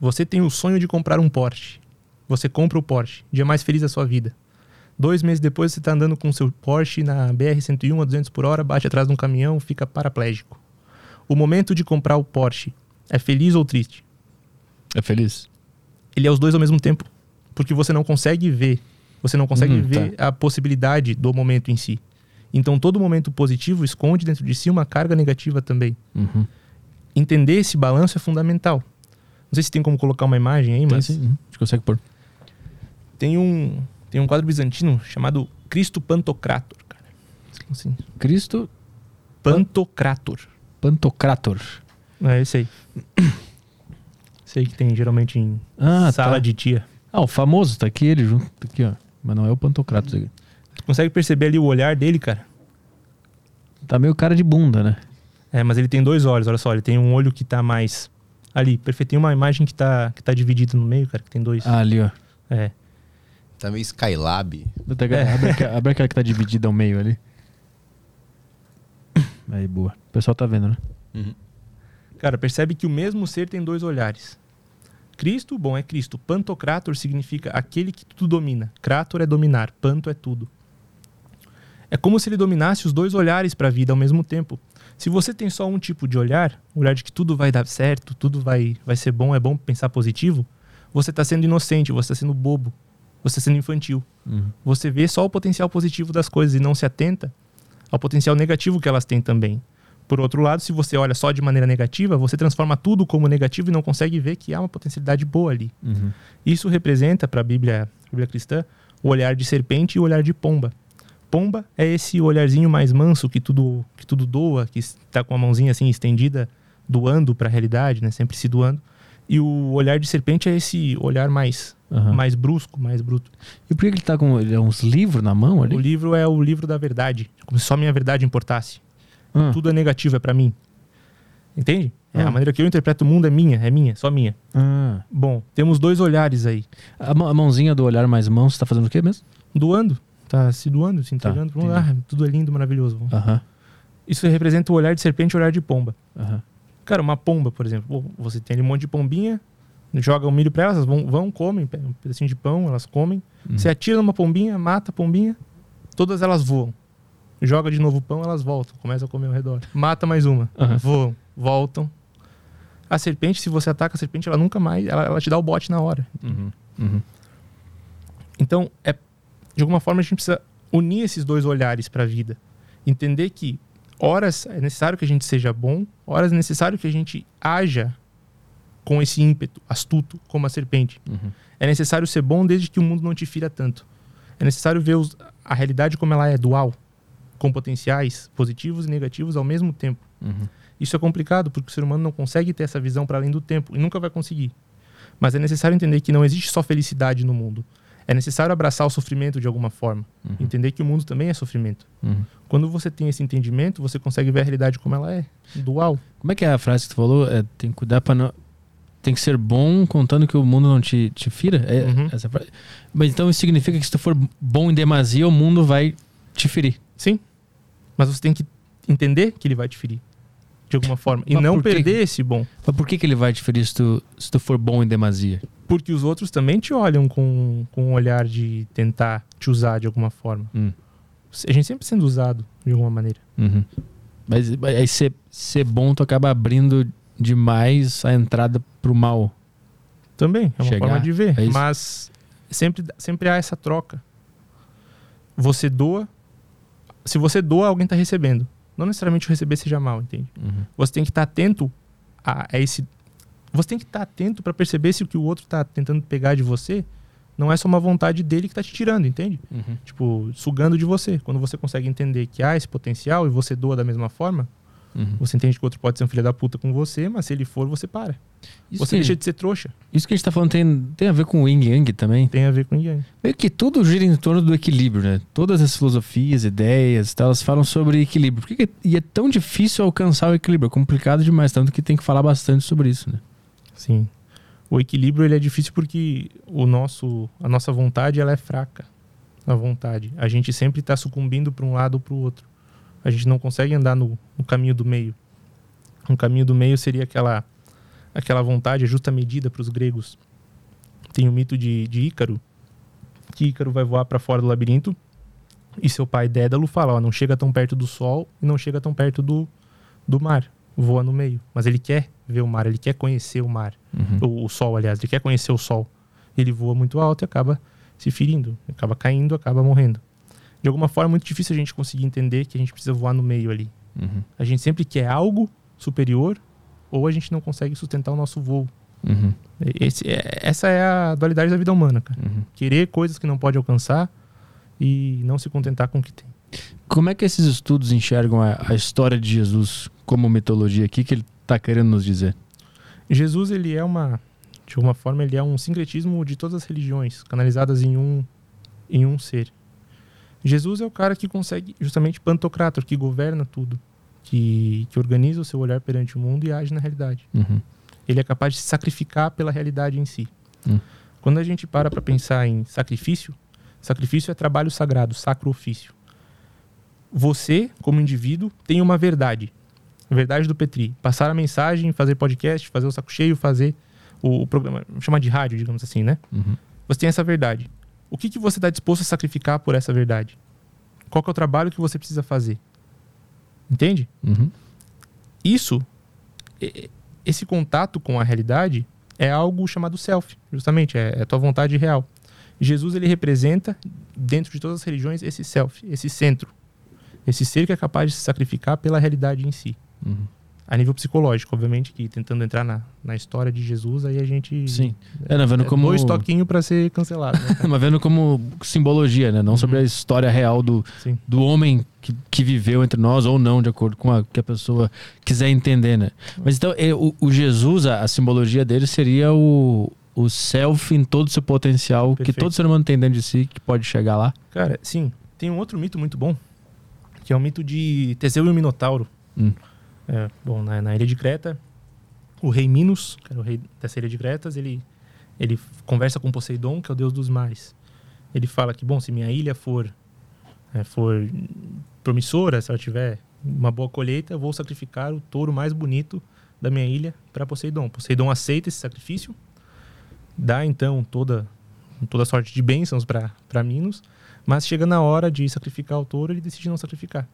Você tem o sonho de comprar um Porsche. Você compra o Porsche, dia mais feliz da sua vida. Dois meses depois você está andando com seu Porsche na BR-101 a 200 por hora, bate atrás de um caminhão, fica paraplégico. O momento de comprar o Porsche é feliz ou triste? É feliz? Ele é os dois ao mesmo tempo. Porque você não consegue ver. Você não consegue Hum, ver a possibilidade do momento em si. Então todo momento positivo esconde dentro de si uma carga negativa também. Uhum. Entender esse balanço é fundamental. Não sei se tem como colocar uma imagem aí, Tem mas sim, uhum. a gente consegue pôr. tem um tem um quadro bizantino chamado Cristo Pantocrator, cara. Assim, Cristo Pantocrator. Pantocrator. É esse aí. Sei que tem geralmente em Ah, sala tá. de tia. Ah, o famoso, tá aqui ele junto, tá aqui, ó. Mas não é o Pantocrator. aqui. Tu consegue perceber ali o olhar dele, cara? Tá meio cara de bunda, né? É, mas ele tem dois olhos, olha só. Ele tem um olho que tá mais ali, perfeito. Tem uma imagem que tá, que tá dividida no meio, cara, que tem dois. Ah, ali, ó. É. Tá meio Skylab. Abre, aquela- abre aquela que tá dividida ao meio ali. Aí, boa. O pessoal tá vendo, né? Cara, percebe que o mesmo ser tem dois olhares. Cristo, bom, é Cristo. Pantocrator significa aquele que tudo domina. Krator é dominar, panto é tudo. É como se ele dominasse os dois olhares para a vida ao mesmo tempo. Se você tem só um tipo de olhar, o olhar de que tudo vai dar certo, tudo vai, vai ser bom, é bom pensar positivo, você está sendo inocente, você está sendo bobo, você está sendo infantil. Uhum. Você vê só o potencial positivo das coisas e não se atenta ao potencial negativo que elas têm também. Por outro lado, se você olha só de maneira negativa, você transforma tudo como negativo e não consegue ver que há uma potencialidade boa ali. Uhum. Isso representa para a Bíblia, Bíblia cristã o olhar de serpente e o olhar de pomba. Pomba é esse olharzinho mais manso que tudo que tudo doa, que está com a mãozinha assim estendida, doando para a realidade, né, sempre se doando. E o olhar de serpente é esse olhar mais Aham. mais brusco, mais bruto. E por que ele tá com ele é uns livros na mão ali? O livro é o livro da verdade, como se só minha verdade importasse. Ah, Tudo é negativo, é para mim. Entende? É, Ah. a maneira que eu interpreto o mundo é minha, é minha, só minha. ah. Bom, temos dois olhares aí. A, a mãozinha do olhar mais mão, você tá fazendo o quê mesmo? Doando, tá se doando, se entregando. pro mundo. entendi. ah, tudo é lindo, maravilhoso. Isso representa o olhar de serpente e o olhar de pomba. Cara, uma pomba, por exemplo. Você tem ali um monte de pombinha, joga o milho para elas, elas vão, vão, comem, um pedacinho de pão, elas comem. Você atira numa pombinha, mata a pombinha, todas elas voam. Joga de novo o pão, elas voltam, começam a comer ao redor. Mata mais uma, Aham. voam, voltam. A serpente, se você ataca a serpente, ela nunca mais, ela, ela te dá o bote na hora. Uhum. Uhum. Então, é, de alguma forma, a gente precisa unir esses dois olhares para a vida. Entender que, horas é necessário que a gente seja bom, horas é necessário que a gente haja com esse ímpeto astuto, como a serpente. Uhum. É necessário ser bom desde que o mundo não te fira tanto. É necessário ver os- a realidade como ela é dual, com potenciais positivos e negativos ao mesmo tempo. Uhum. Isso é complicado porque o ser humano não consegue ter essa visão para além do tempo e nunca vai conseguir. Mas é necessário entender que não existe só felicidade no mundo. É necessário abraçar o sofrimento de alguma forma. Uhum. Entender que o mundo também é sofrimento. Uhum. Quando você tem esse entendimento, você consegue ver a realidade como ela é, dual. Como é que é a frase que tu falou? É, tem que cuidar para não. Tem que ser bom contando que o mundo não te, te fira? É, Uhum. essa. Mas então isso significa que se tu for bom em demasia, o mundo vai te ferir. Sim. Mas você tem que entender que ele vai te ferir. De alguma forma. E Mas não que- perder esse bom. Mas por que, que ele vai te ferir se tu, se tu for bom em demasia? Porque os outros também te olham com, com um olhar de tentar te usar de alguma forma. Hum. A gente sempre sendo usado de alguma maneira. Uhum. Mas mas aí ser, ser bom, tu acaba abrindo demais a entrada pro mal. Também, é uma Chegar, forma de ver. é? Mas sempre, sempre há essa troca. Você doa. Se você doa, alguém está recebendo. Não necessariamente o receber seja mal, entende? Uhum. Você tem que estar atento a, a esse. Você tem que estar atento para perceber se o que o outro está tentando pegar de você não é só uma vontade dele que está te tirando, entende? Uhum. Tipo, sugando de você. Quando você consegue entender que há esse potencial e você doa da mesma forma, Uhum. você entende que o outro pode ser um filho da puta com você, mas se ele for, você para. Isso, você que, deixa de ser trouxa. isso que a gente tá falando tem, tem a ver com o Yin Yang também. Tem a ver com ninguém. Meio que tudo gira em torno do equilíbrio, né? Todas as filosofias, ideias, tal, elas falam sobre equilíbrio. Por que que- e é tão difícil alcançar o equilíbrio? É complicado demais, tanto que tem que falar bastante sobre isso, né? Sim. O equilíbrio ele é difícil porque o nosso, a nossa vontade ela é fraca. A vontade. A gente sempre está sucumbindo para um lado ou para o outro. A gente não consegue andar no, no caminho do meio. Um caminho do meio seria aquela, aquela vontade, a justa medida para os gregos. Tem o mito de, de Ícaro, que Ícaro vai voar para fora do labirinto e seu pai Dédalo fala: ó, não chega tão perto do sol e não chega tão perto do, do mar. Voa no meio. Mas ele quer ver o mar, ele quer conhecer o mar. O, o sol, aliás, ele quer conhecer o sol. Ele voa muito alto e acaba se ferindo, acaba caindo, acaba morrendo. De alguma forma, é muito difícil a gente conseguir entender que a gente precisa voar no meio ali. Uhum. A gente sempre quer algo superior ou a gente não consegue sustentar o nosso voo. Uhum. Esse- é- essa é a dualidade da vida humana, cara. Uhum. Querer coisas que não pode alcançar e não se contentar com o que tem. Como é que esses estudos enxergam a, a história de Jesus como mitologia? O que, que ele tá querendo nos dizer? Jesus, ele é uma, de alguma forma, ele é um sincretismo de todas as religiões, canalizadas em um, em um ser. Jesus é o cara que consegue, justamente, pantocrator, que governa tudo, que, que organiza o seu olhar perante o mundo e age na realidade. Uhum. Ele é capaz de se sacrificar pela realidade em si. Hum. Quando a gente para para pensar em sacrifício, sacrifício é trabalho sagrado, sacro ofício. Você, como indivíduo, tem uma verdade. A verdade do Petri. Passar a mensagem, fazer podcast, fazer o saco cheio, fazer o, o programa, chamar de rádio, digamos assim, né? Uhum. Você tem essa verdade. O que, que você está disposto a sacrificar por essa verdade? Qual é o trabalho que você precisa fazer? Entende? Uhum. isso, esse contato com a realidade é algo chamado self, justamente, é, é a tua vontade real. Jesus ele representa, dentro de todas as religiões, esse self, esse centro, esse ser que é capaz de se sacrificar pela realidade em si. Uhum. A nível psicológico, obviamente, que tentando entrar na, na história de Jesus, aí a gente. Sim. É, né, vendo é como... Dois toquinhos para ser cancelado. Né? Mas vendo como simbologia, né? Não sobre Uhum. a história real do, Sim. do homem que, que viveu entre nós ou não, de acordo com a que a pessoa quiser entender, né? Mas então, é, o, o Jesus, a, a simbologia dele seria o, o self em todo o seu potencial, que Perfeito. todo ser humano tem dentro de si, que pode chegar lá. Cara, sim. Tem um outro mito muito bom, que é o mito de Teseu e o Minotauro. Hum. É, bom, na, na ilha de Creta, o rei Minos, que era o rei dessa ilha de Cretas, ele, ele conversa com Poseidon, que é o deus dos mares. Ele fala que, bom, se minha ilha for, é, for promissora, se ela tiver uma boa colheita, eu vou sacrificar o touro mais bonito da minha ilha para Poseidon. Poseidon aceita esse sacrifício dá então toda toda sorte de bênçãos para Minos, mas chega na hora de sacrificar o touro, ele decide não sacrificar.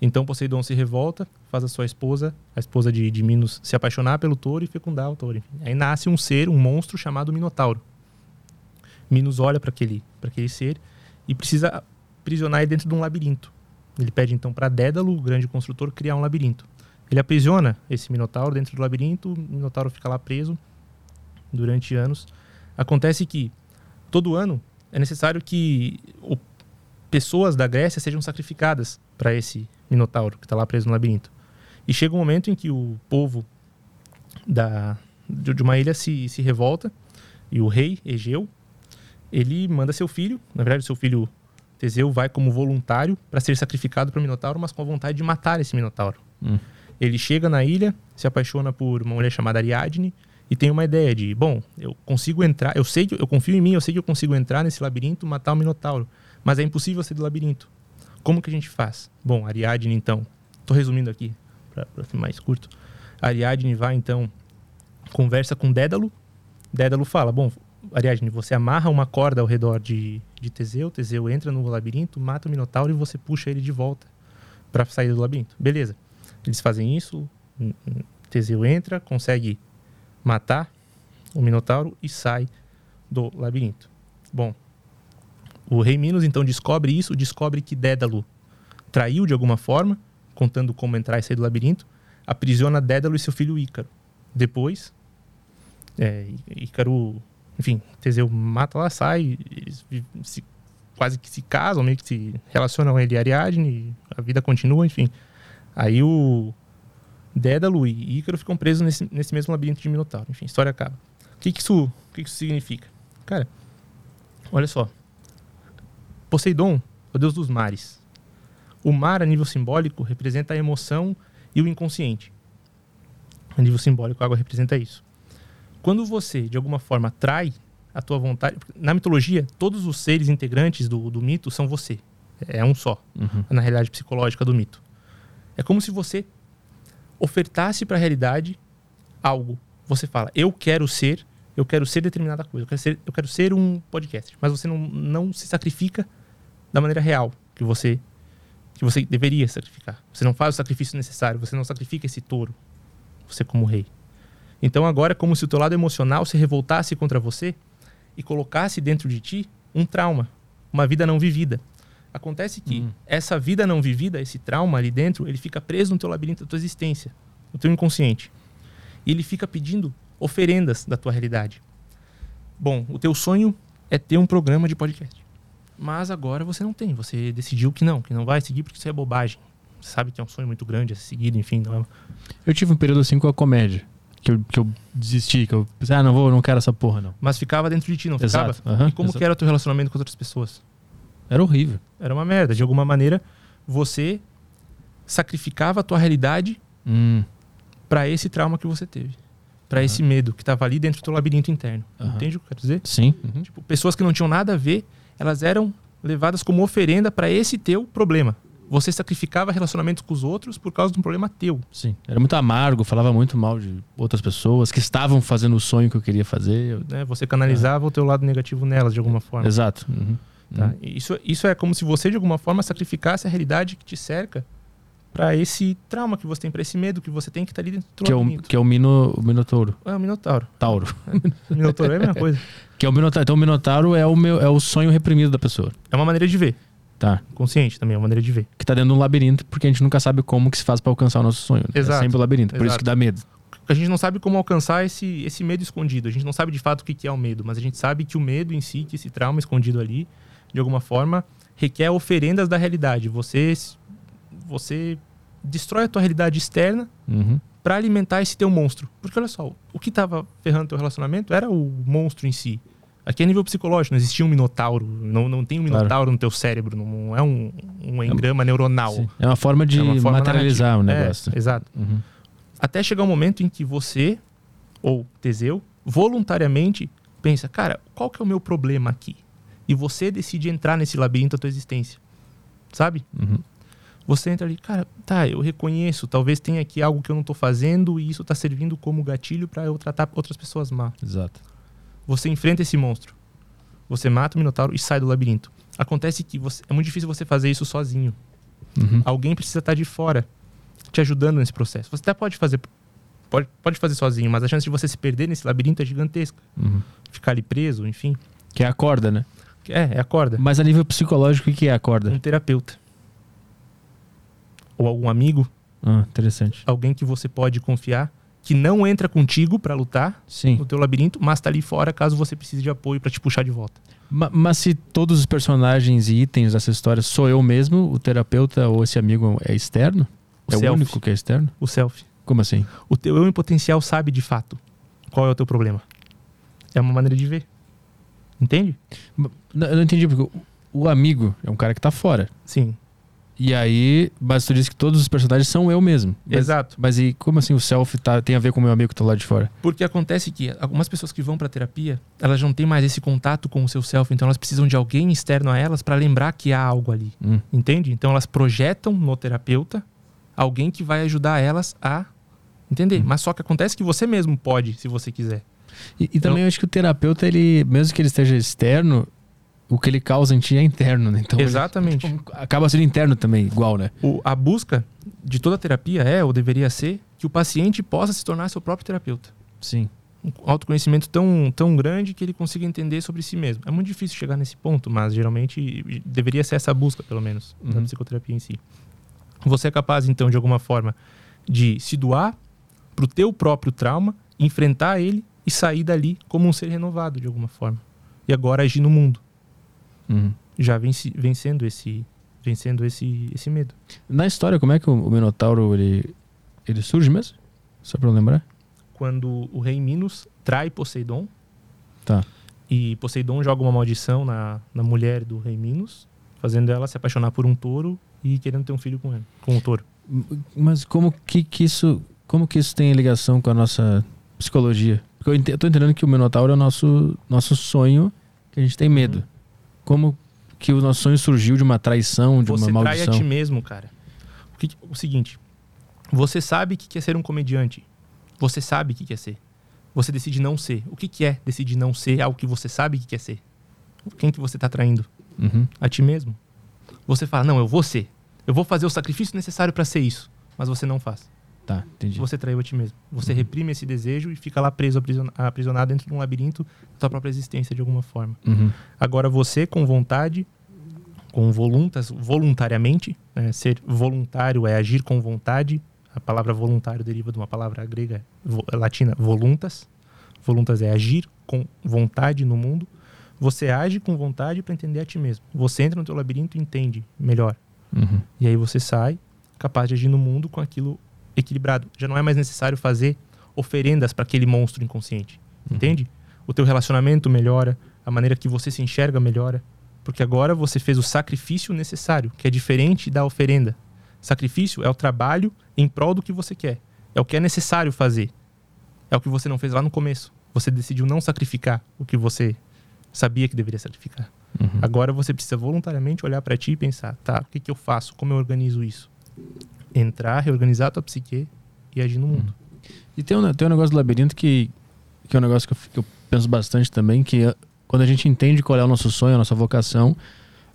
Então Poseidon se revolta, faz a sua esposa, a esposa de, de Minos, se apaixonar pelo touro e fecundar o touro. Aí nasce um ser, um monstro chamado Minotauro. Minos olha para aquele, aquele ser e precisa aprisionar ele dentro de um labirinto. Ele pede então para Dédalo, o grande construtor, criar um labirinto. Ele aprisiona esse Minotauro dentro do labirinto, o Minotauro fica lá preso durante anos. Acontece que todo ano é necessário que o, pessoas da Grécia sejam sacrificadas para esse Minotauro que está lá preso no labirinto. E chega um momento em que o povo da, de uma ilha se, se revolta e o rei Egeu ele manda seu filho, na verdade seu filho Teseu vai como voluntário para ser sacrificado para o Minotauro, mas com a vontade de matar esse Minotauro. Hum. Ele chega na ilha, se apaixona por uma mulher chamada Ariadne e tem uma ideia de, bom, eu consigo entrar, eu sei que eu confio em mim, eu sei que eu consigo entrar nesse labirinto, matar o Minotauro, mas é impossível sair do labirinto. Como que a gente faz? Bom, Ariadne então, estou resumindo aqui para ser mais curto. Ariadne vai então conversa com Dédalo. Dédalo fala, bom, Ariadne, você amarra uma corda ao redor de, de Teseu, Teseu entra no labirinto, mata o Minotauro e você puxa ele de volta para sair do labirinto. Beleza. Eles fazem isso, Teseu entra, consegue matar o Minotauro e sai do labirinto. Bom, o rei Minos então descobre isso, descobre que Dédalo traiu de alguma forma, contando como entrar e sair do labirinto, aprisiona Dédalo e seu filho Ícaro. Depois, é, Ícaro enfim, Teseu mata lá, sai, eles se, quase que se casam, meio que se relacionam ele e Ariadne, a vida continua, enfim. Aí o Dédalo e Ícaro ficam presos nesse, nesse mesmo labirinto de Minotauro. Enfim, a história acaba. O que, que, isso, o que, que isso significa? Cara, olha só. Poseidon é o deus dos mares. O mar, a nível simbólico, representa a emoção e o inconsciente. A nível simbólico, a água representa isso quando você, de alguma forma, trai a tua vontade. Na mitologia, todos os seres integrantes do, do mito são você. É um só, uhum. na realidade psicológica do mito. É como se você ofertasse para a realidade algo. Você fala, eu quero ser, eu quero ser determinada coisa, eu quero ser, eu quero ser um podcast. Mas você não, não se sacrifica da maneira real que você que você deveria sacrificar. Você não faz o sacrifício necessário, você não sacrifica esse touro, você como rei. Então agora é como se o teu lado emocional se revoltasse contra você e colocasse dentro de ti um trauma, uma vida não vivida. Acontece que uhum. essa vida não vivida, esse trauma ali dentro, ele fica preso no teu labirinto da tua existência, no teu inconsciente. E ele fica pedindo oferendas da tua realidade. Bom, o teu sonho é ter um programa de podcast. Mas agora você não tem, você decidiu que não, que não vai seguir porque isso é bobagem. Você sabe que é um sonho muito grande a ser seguido, enfim. É... Eu tive um período assim com a comédia que eu, que eu desisti, que eu pensei, ah, não vou, não quero essa porra, não. Mas ficava dentro de ti, não exato. ficava? Uhum, e como exato. que era o teu relacionamento com outras pessoas? Era horrível. Era uma merda. De alguma maneira, você sacrificava a tua realidade hum. para esse trauma que você teve. para uhum. esse medo que tava ali dentro do teu labirinto interno. Uhum. Entende o que eu quero dizer? Sim. Uhum. Tipo, pessoas que não tinham nada a ver, elas eram levadas como oferenda para esse teu problema você sacrificava relacionamentos com os outros por causa de um problema teu. Sim. Era muito amargo, falava muito mal de outras pessoas que estavam fazendo o sonho que eu queria fazer. É, você canalizava é. o teu lado negativo nelas de alguma forma. Exato. Uhum. Tá? Uhum. Isso, isso é como se você, de alguma forma, sacrificasse a realidade que te cerca para esse trauma que você tem, para esse medo que você tem que tá ali dentro do que é o, que é o, mino, o Minotouro. É o Minotauro. Tauro. É, minotauro é a mesma coisa. que é o Minotauro. Então o Minotauro é o, meu, é o sonho reprimido da pessoa. É uma maneira de ver. Tá. Consciente também, é uma maneira de ver. Que tá dentro de um labirinto, porque a gente nunca sabe como que se faz para alcançar o nosso sonho. Né? É Exato. É sempre o labirinto, por Exato. isso que dá medo. A gente não sabe como alcançar esse, esse medo escondido. A gente não sabe de fato o que é o medo, mas a gente sabe que o medo em si, que esse trauma escondido ali, de alguma forma, requer oferendas da realidade. Você, você destrói a tua realidade externa uhum. para alimentar esse teu monstro. Porque olha só, o que estava ferrando teu relacionamento era o monstro em si. Aqui é nível psicológico, não existia um minotauro. Não, não tem um minotauro claro. no teu cérebro, não é um, um engrama é, neuronal. Sim. É uma forma de é uma forma materializar o negócio. É, exato. Uhum. Até chegar um momento em que você, ou Teseu, voluntariamente pensa, cara, qual que é o meu problema aqui? E você decide entrar nesse labirinto da tua existência. Sabe? Uhum. Você entra ali, cara, tá, eu reconheço, talvez tenha aqui algo que eu não estou fazendo e isso está servindo como gatilho para eu tratar outras pessoas mal. Exato Você enfrenta esse monstro. Você mata o Minotauro e sai do labirinto. Acontece que você, é muito difícil você fazer isso sozinho. Uhum. Alguém precisa estar de fora te ajudando nesse processo. Você até pode fazer pode, pode fazer sozinho, mas a chance de você se perder nesse labirinto é gigantesca. Uhum. Ficar ali preso, enfim. Que é a corda, né? É, é a corda. Mas a nível psicológico, o que é a corda? Um terapeuta. Ou algum amigo, Ah, interessante. alguém que você pode confiar, que não entra contigo pra lutar Sim. no teu labirinto, mas tá ali fora caso você precise de apoio pra te puxar de volta. Ma- Mas se todos os personagens e itens dessa história sou eu mesmo, o terapeuta ou esse amigo é externo? O é o self. único que é externo? O self. Como assim? O teu eu em potencial sabe de fato qual é o teu problema. É uma maneira de ver. Entende? Não, Eu não entendi, porque o- o amigo é um cara que tá fora. Sim. E aí, mas tu disse que todos os personagens são eu mesmo. Mas, Exato. Mas e como assim o self tá, tem a ver com o meu amigo que tá lá de fora? Porque acontece que algumas pessoas que vão pra terapia, elas não têm mais esse contato com o seu self, então elas precisam de alguém externo a elas pra lembrar que há algo ali. Hum. Entende? Então elas projetam no terapeuta alguém que vai ajudar elas a entender. Mas só que acontece que você mesmo pode, se você quiser. E, e também eu acho que o terapeuta, ele, mesmo que ele esteja externo, o que ele causa em ti é interno, né? Então, ele- Exatamente. tipo, acaba sendo interno também, igual, né? O- a busca de toda terapia é, ou deveria ser, que o paciente possa se tornar seu próprio terapeuta. Sim. Um autoconhecimento tão, tão grande que ele consiga entender sobre si mesmo. É muito difícil chegar nesse ponto, mas geralmente deveria ser essa busca, pelo menos, da Uhum. psicoterapia em si. Você é capaz, então, de alguma forma, de se doar pro teu próprio trauma, enfrentar ele e sair dali como um ser renovado, de alguma forma. E agora agir no mundo, Uhum. já venci- vencendo esse vencendo esse, esse medo. Na história, como é que o, o Minotauro ele, ele surge mesmo? Só pra eu lembrar? Quando o rei Minos trai Poseidon, Tá. e Poseidon joga uma maldição na, na mulher do rei Minos, fazendo ela se apaixonar por um touro e querendo ter um filho com ele, com o touro. Mas como que, que isso como que isso tem ligação com a nossa psicologia? Porque eu, ente- eu tô entendendo que o Minotauro é o nosso, nosso sonho que a gente tem medo. Uhum. Como que o nosso sonho surgiu de uma traição, de Você uma trai a maldição? ti mesmo, cara. O, que- o seguinte, você sabe que quer ser um comediante. Você sabe que quer ser. Você decide não ser. O que, que é decidir não ser algo que você sabe que quer ser? Quem que você tá traindo? Uhum. A ti mesmo. Você fala, não, eu vou ser. Eu vou fazer o sacrifício necessário para ser isso. Mas você não faz. Tá, entendi. Você traiu a ti mesmo. Você Uhum. reprime esse desejo e fica lá preso, aprisiona- aprisionado dentro de um labirinto da tua própria existência, de alguma forma. Uhum. Agora você, com vontade, com voluntas, voluntariamente, né? ser voluntário é agir com vontade. A palavra voluntário deriva de uma palavra grega vo- latina, voluntas. Voluntas é agir com vontade no mundo. Você age com vontade para entender a ti mesmo. Você entra no teu labirinto e entende melhor. Uhum. E aí você sai capaz de agir no mundo com aquilo equilibrado. Já não é mais necessário fazer oferendas para aquele monstro inconsciente. Uhum. Entende? O teu relacionamento melhora, a maneira que você se enxerga melhora, porque agora você fez o sacrifício necessário, que é diferente da oferenda. Sacrifício é o trabalho em prol do que você quer. É o que é necessário fazer. É o que você não fez lá no começo. Você decidiu não sacrificar o que você sabia que deveria sacrificar. Uhum. Agora você precisa voluntariamente olhar para ti e pensar, tá, o que, que eu faço? Como eu organizo isso? Entrar, reorganizar a tua psique e agir no mundo. E tem um, tem um negócio do labirinto que, que é um negócio que eu, que eu penso bastante também, que é, quando a gente entende qual é o nosso sonho, a nossa vocação,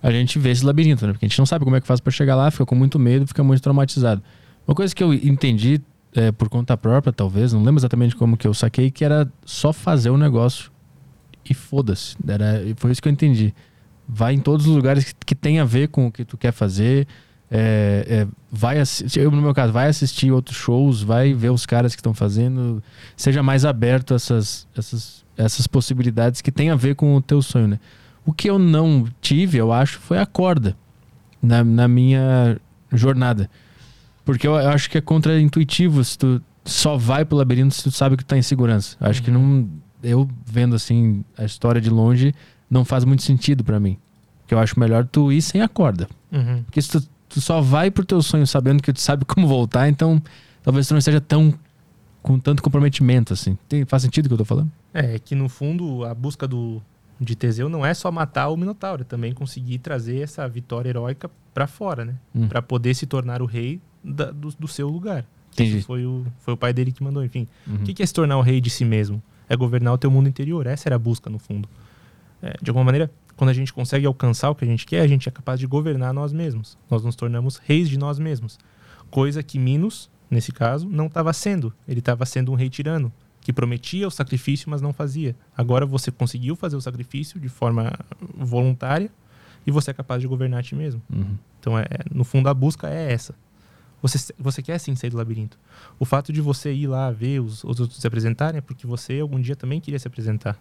a gente vê esse labirinto, né? Porque a gente não sabe como é que faz para chegar lá, fica com muito medo, fica muito traumatizado. Uma coisa que eu entendi é, por conta própria, talvez, não lembro exatamente como que eu saquei, que era só fazer o negócio e foda-se. Foi isso que eu entendi. Vai em todos os lugares que, que tem a ver com o que tu quer fazer. É, é, vai assistir, eu, no meu caso, vai assistir outros shows, vai ver os caras que estão fazendo, seja mais aberto a essas, essas, essas possibilidades que tem a ver com o teu sonho, né? O que eu não tive, eu acho, foi a corda na, na minha jornada. Porque eu, eu acho que é contra-intuitivo se tu só vai pro labirinto se tu sabe que tu tá em segurança. Eu Acho que não. Eu vendo assim a história de longe, não faz muito sentido pra mim. Que eu acho melhor tu ir sem a corda. Uhum. Porque se tu, tu só vai pro teu sonho sabendo que tu sabe como voltar, então talvez tu não esteja tão com tanto comprometimento assim. Tem, faz sentido o que eu tô falando? É que no fundo a busca do, de Teseu não é só matar o Minotauro, é também conseguir trazer essa vitória heróica para fora, né? Hum. Para poder se tornar o rei da- do, do seu lugar. Entendi. Isso foi o, foi o pai dele que mandou, enfim. Uhum. O que é se tornar o rei de si mesmo? É governar o teu mundo interior. Essa era a busca, no fundo. É, de alguma maneira, quando a gente consegue alcançar o que a gente quer, a gente é capaz de governar nós mesmos. Nós nos tornamos reis de nós mesmos. Coisa que Minos, nesse caso, não estava sendo. Ele estava sendo um rei tirano, que prometia o sacrifício, mas não fazia. Agora você conseguiu fazer o sacrifício de forma voluntária e você é capaz de governar a ti mesmo. Uhum. Então, é, no fundo, a busca é essa. Você, você quer sim sair do labirinto. O fato de você ir lá ver os, os outros se apresentarem é porque você algum dia também queria se apresentar.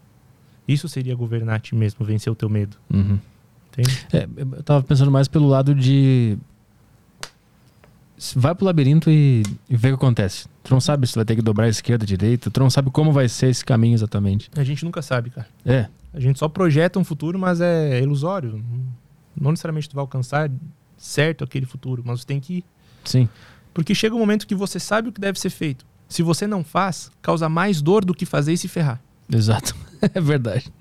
Isso seria governar a ti mesmo, vencer o teu medo. Uhum. É, eu tava pensando mais pelo lado de. Vai pro labirinto e, e vê o que acontece. Tu não sabe se vai ter que dobrar a esquerda, a direita, tu não sabe como vai ser esse caminho exatamente. A gente nunca sabe, cara. É, A gente só projeta um futuro, mas é ilusório. Não necessariamente tu vai alcançar certo aquele futuro, mas tu tem que ir. sim. Porque chega um momento que você sabe o que deve ser feito. Se você não faz, causa mais dor do que fazer e se ferrar. Exato. é verdade.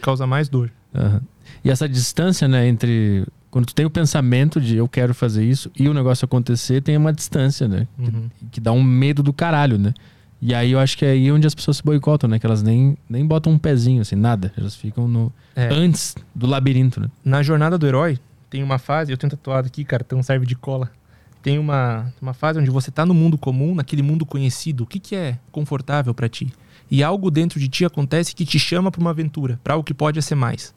Causa mais dor. Aham. E essa distância, né, entre quando tu tem o pensamento de eu quero fazer isso e o negócio acontecer, tem uma distância, né? Uhum. Que dá um medo do caralho, né? E aí eu acho que é aí onde as pessoas se boicotam, né? Que elas nem, nem botam um pezinho, assim, nada. Elas ficam no É. antes do labirinto, né? Na jornada do herói, tem uma fase, eu tenho tatuado aqui, cartão serve de cola. Tem uma, uma fase onde você tá no mundo comum, naquele mundo conhecido. O que, que é confortável pra ti? E algo dentro de ti acontece que te chama pra uma aventura, pra algo que pode ser mais.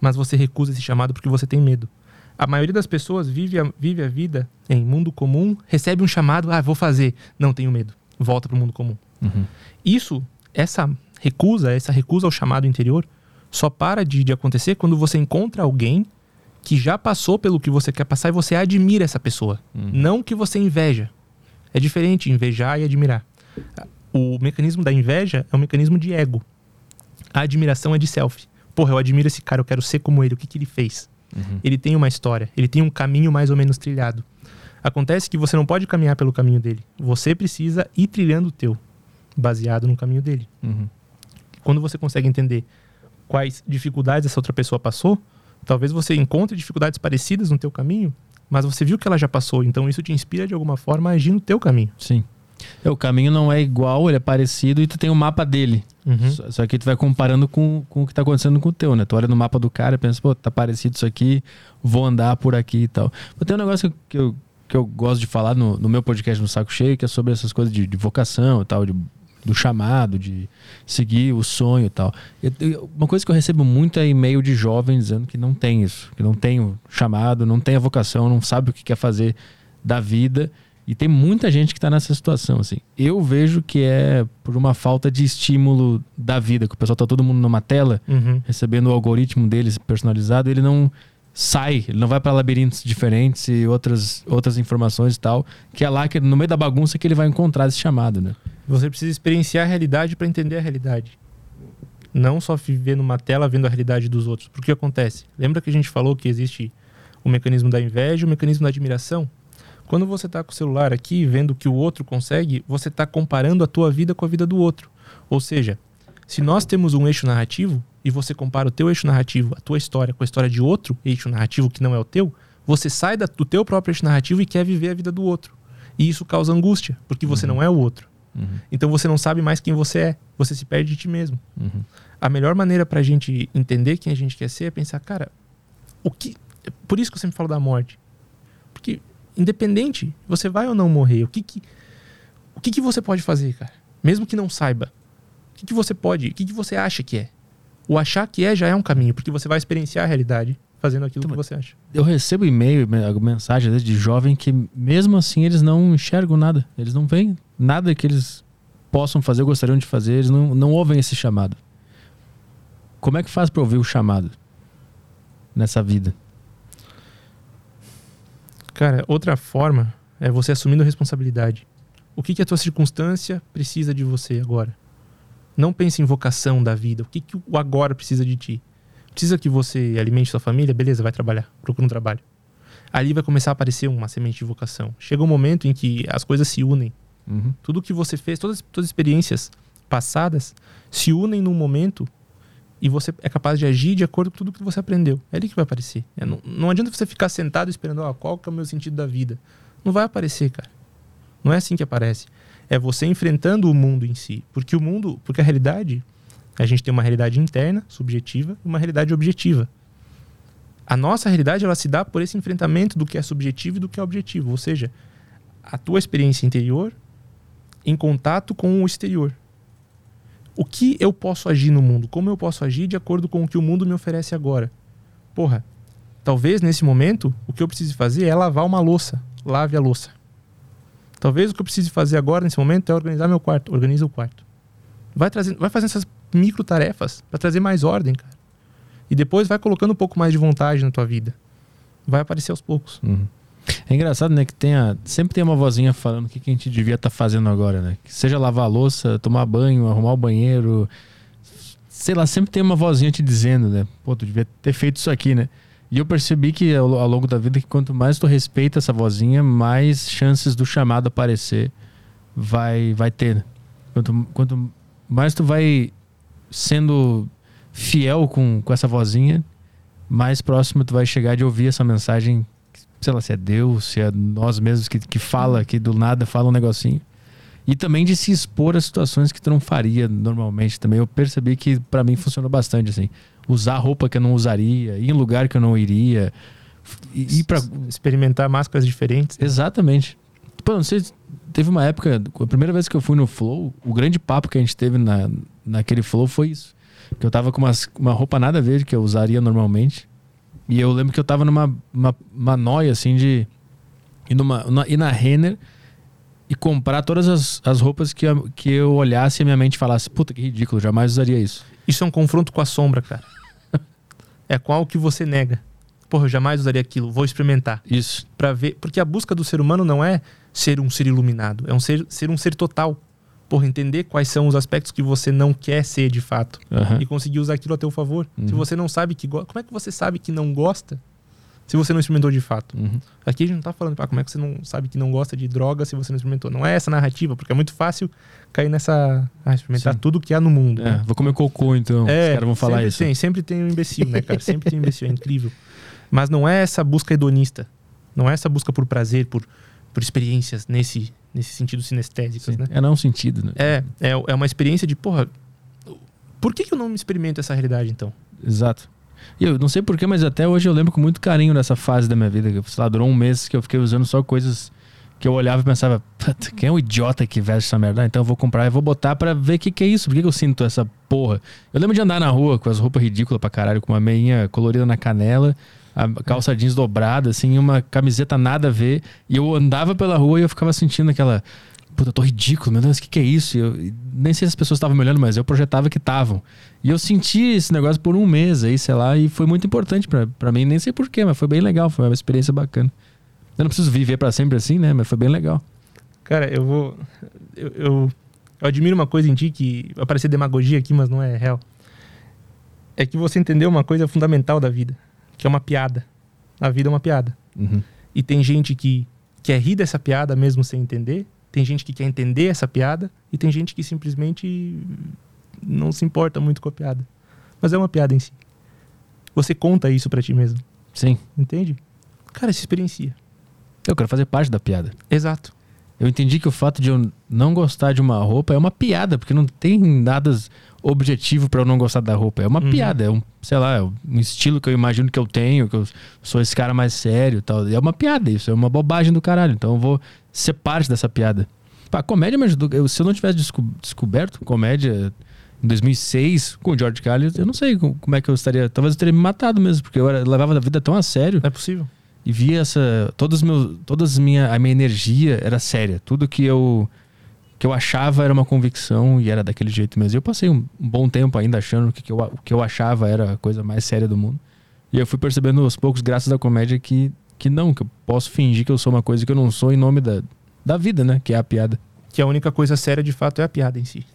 Mas você recusa esse chamado porque você tem medo. A maioria das pessoas vive a, vive a vida em mundo comum, recebe um chamado, ah, vou fazer. Não, tenho medo. Volta pro mundo comum. Uhum. Isso, essa recusa, essa recusa ao chamado interior, só para de, de acontecer quando você encontra alguém que já passou pelo que você quer passar e você admira essa pessoa. Uhum. Não que você inveja. É diferente invejar e admirar. O mecanismo da inveja é um mecanismo de ego. A admiração é de self. Porra, eu admiro esse cara, eu quero ser como ele. O que, que ele fez? Uhum. Ele tem uma história, ele tem um caminho mais ou menos trilhado. Acontece que você não pode caminhar pelo caminho dele. Você precisa ir trilhando o teu, baseado no caminho dele. Uhum. Quando você consegue entender quais dificuldades essa outra pessoa passou, talvez você encontre dificuldades parecidas no teu caminho, mas você viu que ela já passou, então isso te inspira de alguma forma a agir no teu caminho. Sim. É, o caminho não é igual, ele é parecido e tu tem o mapa dele. Só, só que tu vai comparando com, com o que tá acontecendo com o teu, né? Tu olha no mapa do cara e pensa, pô, tá parecido isso aqui, vou andar por aqui e tal. Mas tem um negócio que eu, que eu gosto de falar no, no meu podcast no Saco Cheio, que é sobre essas coisas de, de vocação e tal, de, do chamado, de seguir o sonho e tal. Eu- eu- uma coisa que eu recebo muito é e-mail de jovens dizendo que não tem isso, que não tem o chamado, não tem a vocação, não sabe o que quer fazer da vida. E tem muita gente que está nessa situação, assim. Eu vejo que é por uma falta de estímulo da vida, que o pessoal tá todo mundo numa tela, Uhum. recebendo o algoritmo deles personalizado, ele não sai, ele não vai para labirintos diferentes e outras, outras informações e tal, que é lá que no meio da bagunça que ele vai encontrar esse chamado, né? Você precisa experienciar a realidade para entender a realidade. Não só viver numa tela vendo a realidade dos outros. Porque acontece? Lembra que a gente falou que existe o mecanismo da inveja e o mecanismo da admiração? Quando você está com o celular aqui vendo o que o outro consegue, você está comparando a tua vida com a vida do outro. Ou seja, se nós temos um eixo narrativo e você compara o teu eixo narrativo, a tua história, com a história de outro eixo narrativo que não é o teu, você sai do teu próprio eixo narrativo e quer viver a vida do outro. E isso causa angústia, porque você não é o outro. Uhum, Então você não sabe mais quem você é. Você se perde de ti mesmo. uhum, A melhor maneira pra gente entender quem a gente quer ser é pensar, cara, o que. Por isso que eu sempre falo da morte. Porque, independente, você vai ou não morrer, o que que. O que, que você pode fazer, cara? Mesmo que não saiba. O que, que você pode. O que, que você acha que é? O achar que é já é um caminho, porque você vai experienciar a realidade fazendo aquilo Então, que você acha. Eu recebo e-mail, me- mensagem de jovem que mesmo assim eles não enxergam nada, eles não veem nada que eles possam fazer, gostariam de fazer, eles não, não ouvem esse chamado. Como é que faz para ouvir o chamado nessa vida? Cara, outra forma é você assumindo a responsabilidade. O que, que a tua circunstância precisa de você agora? Não pense em vocação da vida. O que, que o agora precisa de ti? Precisa que você alimente sua família? Beleza, vai trabalhar. Procura um trabalho. Ali vai começar a aparecer uma semente de vocação. Chega um momento em que as coisas se unem. Uhum. Tudo que você fez, todas, todas as experiências passadas se unem num momento e você é capaz de agir de acordo com tudo que você aprendeu. É ali que vai aparecer. É, não, não adianta você ficar sentado esperando ó, qual que é o meu sentido da vida. Não vai aparecer, cara. Não é assim que aparece. É você enfrentando o mundo em si. Porque o mundo, porque a realidade, a gente tem uma realidade interna, subjetiva, e uma realidade objetiva. A nossa realidade ela se dá por esse enfrentamento do que é subjetivo e do que é objetivo, ou seja, a tua experiência interior em contato com o exterior. O que eu posso agir no mundo? Como eu posso agir de acordo com o que o mundo me oferece agora? Porra, talvez nesse momento o que eu precise fazer é lavar uma louça. Lave a louça. Talvez o que eu precise fazer agora nesse momento é organizar meu quarto. Organiza o quarto. Vai, trazendo, vai fazendo essas micro tarefas para trazer mais ordem, cara. E depois vai colocando um pouco mais de vontade na tua vida. Vai aparecer aos poucos. Uhum. É engraçado, né? Que tenha, sempre tem uma vozinha falando o que, que a gente devia estar tá fazendo agora, né? Que seja lavar louça, tomar banho, arrumar o banheiro. Sei lá, sempre tem uma vozinha te dizendo, né? Pô, tu devia ter feito isso aqui, né? E eu percebi que ao, ao longo da vida que quanto mais tu respeita essa vozinha, mais chances do chamado aparecer vai, vai ter. Né? Quanto, quanto mais tu vai sendo fiel com, com essa vozinha, mais próximo tu vai chegar de ouvir essa mensagem sei lá, se é Deus, se é nós mesmos que, que fala, que do nada fala um negocinho. E também de se expor a situações que tu não faria normalmente também. Eu percebi que para mim funcionou bastante, assim. Usar roupa que eu não usaria, ir em lugar que eu não iria. Ir pra... Experimentar máscaras diferentes. Né? Exatamente. Pô, não sei, teve uma época, a primeira vez que eu fui no Flow, o grande papo que a gente teve na, naquele Flow foi isso. Que eu tava com umas, uma roupa nada a ver que eu usaria normalmente. E eu lembro que eu tava numa uma, uma noia, assim, de ir, numa, na, ir na Renner e comprar todas as, as roupas que, eu, que eu olhasse e a minha mente falasse, puta que ridículo, jamais usaria isso. Isso é um confronto com a sombra, cara. é qual que você nega. Porra, eu jamais usaria aquilo, vou experimentar. Isso. para ver. Porque a busca do ser humano não é ser um ser iluminado, é um ser, ser um ser total porra, entender quais são os aspectos que você não quer ser de fato uhum. e conseguir usar aquilo a teu favor. Uhum. Se você não sabe que gosta, como é que você sabe que não gosta se você não experimentou de fato? Uhum. Aqui a gente não tá falando, ah, como é que você não sabe que não gosta de droga se você não experimentou? Não é essa narrativa, porque é muito fácil cair nessa. Ah, experimentar Sim. tudo que há no mundo. É, né? Vou comer cocô então. É, Os caras vão falar sempre isso. Tem, sempre tem um imbecil, né, cara? Sempre tem um imbecil, é incrível. Mas não é essa busca hedonista. Não é essa busca por prazer, por, por experiências nesse, nesse sentido sinestésicas, né? É não sentido, né? É, é, é uma experiência de, porra, por que, que eu não me experimento essa realidade então? Exato. E eu não sei porquê, mas até hoje eu lembro com muito carinho dessa fase da minha vida. Que, sei lá, durou um mês que eu fiquei usando só coisas que eu olhava e pensava, quem é o idiota que veste essa merda? Ah, então eu vou comprar e vou botar pra ver o que, que é isso. Por que, que eu sinto essa porra? Eu lembro de andar na rua com as roupas ridículas pra caralho, com uma meinha colorida na canela a calça jeans dobrada, assim, uma camiseta nada a ver. E eu andava pela rua e eu ficava sentindo aquela. Puta, eu tô ridículo, meu Deus, o que, que é isso? Eu, nem sei se as pessoas estavam me olhando, mas eu projetava que estavam. E eu senti esse negócio por um mês aí, sei lá, e foi muito importante para mim. Nem sei porquê, mas foi bem legal, foi uma experiência bacana. Eu não preciso viver para sempre assim, né? Mas foi bem legal. Cara, eu vou. Eu, eu, eu admiro uma coisa em ti que vai parecer demagogia aqui, mas não é real. É que você entendeu uma coisa fundamental da vida que é uma piada. A vida é uma piada. Uhum. E tem gente que quer rir dessa piada mesmo sem entender, tem gente que quer entender essa piada e tem gente que simplesmente não se importa muito com a piada. Mas é uma piada em si. Você conta isso para ti mesmo. Sim. Entende? Cara, se experiencia. Eu quero fazer parte da piada. Exato. Eu entendi que o fato de eu não gostar de uma roupa é uma piada, porque não tem nada objetivo para eu não gostar da roupa. É uma uhum. piada, é um, sei lá, é um estilo que eu imagino que eu tenho, que eu sou esse cara mais sério tal. É uma piada, isso é uma bobagem do caralho. Então eu vou ser parte dessa piada. A comédia me ajudou. Eu, se eu não tivesse desco descoberto comédia em 2006 com o George Carlin, eu não sei como é que eu estaria. Talvez eu teria me matado mesmo, porque eu era, levava a vida tão a sério. Não é possível. E via essa. Todos meus, todas minha, a minha energia era séria. Tudo que eu que eu achava era uma convicção e era daquele jeito mesmo. Eu passei um, bom tempo ainda achando que, que eu, o que eu achava era a coisa mais séria do mundo. E eu fui percebendo aos poucos, graças à comédia, que, que não, que eu posso fingir que eu sou uma coisa que eu não sou em nome da, da vida, né? Que é a piada. Que a única coisa séria de fato é a piada em si.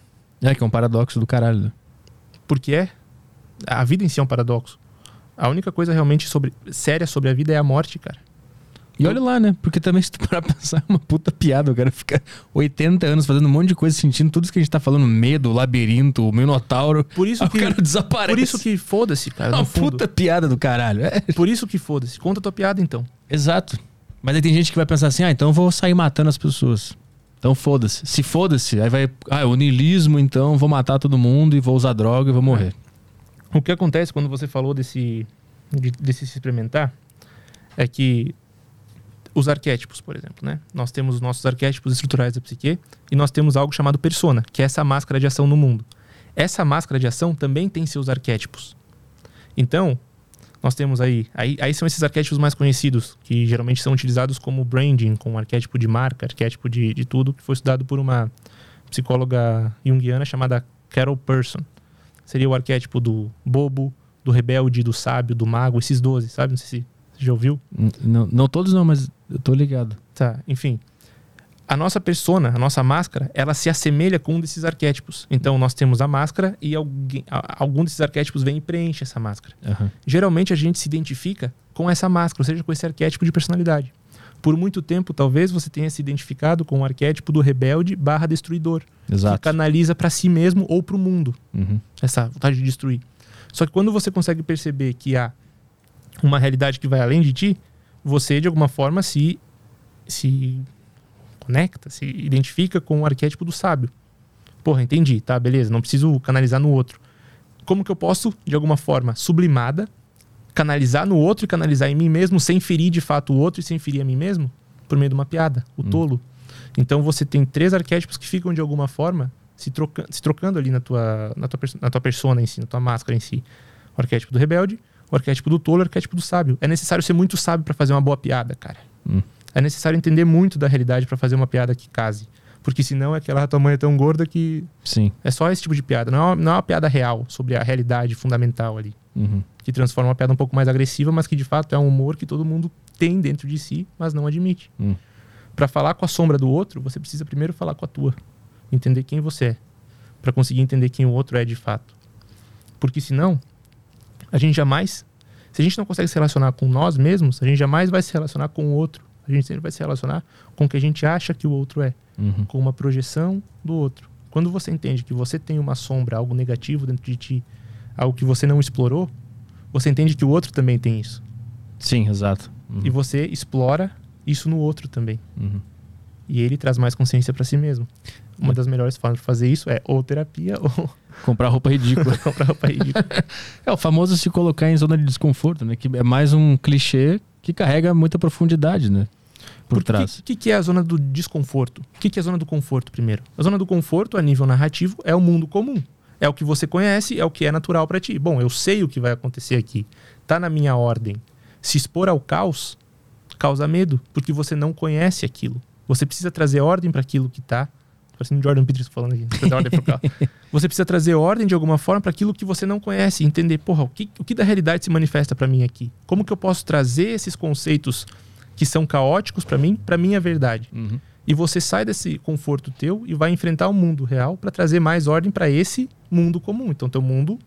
É, que é um paradoxo do caralho. Né? Porque é. A vida em si é um paradoxo. A única coisa realmente sobre, séria sobre a vida é a morte, cara. E olha lá, né? Porque também se tu parar pra pensar, é uma puta piada. O cara fica 80 anos fazendo um monte de coisa, sentindo tudo isso que a gente tá falando, medo, labirinto, o minotauro. Por isso que, o cara desaparece. Por isso que foda-se, cara. Uma puta piada do caralho. É. Por isso que foda-se. Conta tua piada, então. Exato. Mas aí tem gente que vai pensar assim, ah, então eu vou sair matando as pessoas. Então foda-se. Se foda-se, aí vai. Ah, é o niilismo, então vou matar todo mundo e vou usar droga e vou morrer. O que acontece quando você falou desse, de, desse se experimentar é que os arquétipos, por exemplo, né? Nós temos os nossos arquétipos estruturais da psique e nós temos algo chamado persona, que é essa máscara de ação no mundo. Essa máscara de ação também tem seus arquétipos. Então, nós temos aí, aí, aí são esses arquétipos mais conhecidos, que geralmente são utilizados como branding, como arquétipo de marca, arquétipo de, de tudo, que foi estudado por uma psicóloga junguiana chamada Carol Person. Seria o arquétipo do bobo, do rebelde, do sábio, do mago, esses 12, sabe? Não sei se já ouviu. Não, não todos não, mas eu tô ligado. Tá, enfim a nossa persona, a nossa máscara, ela se assemelha com um desses arquétipos. Então, nós temos a máscara e alguém, algum desses arquétipos vem e preenche essa máscara. Uhum. Geralmente, a gente se identifica com essa máscara, ou seja, com esse arquétipo de personalidade. Por muito tempo, talvez você tenha se identificado com o arquétipo do rebelde barra destruidor. Exato. Que canaliza para si mesmo ou para o mundo uhum. essa vontade de destruir. Só que quando você consegue perceber que há uma realidade que vai além de ti, você, de alguma forma, se, se conecta, se identifica com o arquétipo do sábio. Porra, entendi, tá, beleza, não preciso canalizar no outro. Como que eu posso, de alguma forma sublimada, canalizar no outro e canalizar em mim mesmo sem ferir de fato o outro e sem ferir a mim mesmo? Por meio de uma piada, o hum. tolo. Então você tem três arquétipos que ficam de alguma forma se, troca se trocando ali na tua, na, tua na tua persona em si, na tua máscara em si. O arquétipo do rebelde, o arquétipo do tolo o arquétipo do sábio. É necessário ser muito sábio para fazer uma boa piada, cara. Hum é necessário entender muito da realidade para fazer uma piada que case. Porque senão é aquela tua mãe é tão gorda que. Sim. É só esse tipo de piada. Não é uma, não é uma piada real sobre a realidade fundamental ali. Uhum. Que transforma uma piada um pouco mais agressiva, mas que de fato é um humor que todo mundo tem dentro de si, mas não admite. Uhum. Para falar com a sombra do outro, você precisa primeiro falar com a tua. Entender quem você é. para conseguir entender quem o outro é de fato. Porque senão, a gente jamais. Se a gente não consegue se relacionar com nós mesmos, a gente jamais vai se relacionar com o outro. A gente sempre vai se relacionar com o que a gente acha que o outro é, uhum. com uma projeção do outro. Quando você entende que você tem uma sombra, algo negativo dentro de ti, algo que você não explorou, você entende que o outro também tem isso. Sim, exato. Uhum. E você explora isso no outro também. Uhum. E ele traz mais consciência para si mesmo. Uma das melhores formas de fazer isso é ou terapia ou. Comprar roupa ridícula. Comprar roupa ridícula. é o famoso se colocar em zona de desconforto, né? Que é mais um clichê que carrega muita profundidade, né? Por, Por trás. O que, que, é a zona do desconforto? O que, que é a zona do conforto, primeiro? A zona do conforto, a nível narrativo, é o mundo comum. É o que você conhece, é o que é natural para ti. Bom, eu sei o que vai acontecer aqui. Tá na minha ordem. Se expor ao caos causa medo, porque você não conhece aquilo. Você precisa trazer ordem para aquilo que tá. Parecendo Jordan Peterson falando aqui. Você precisa trazer ordem de alguma forma para aquilo que você não conhece. Entender, porra, o que, o que da realidade se manifesta para mim aqui? Como que eu posso trazer esses conceitos que são caóticos para mim, para minha verdade? Uhum. E você sai desse conforto teu e vai enfrentar o mundo real para trazer mais ordem para esse mundo comum. Então, teu mundo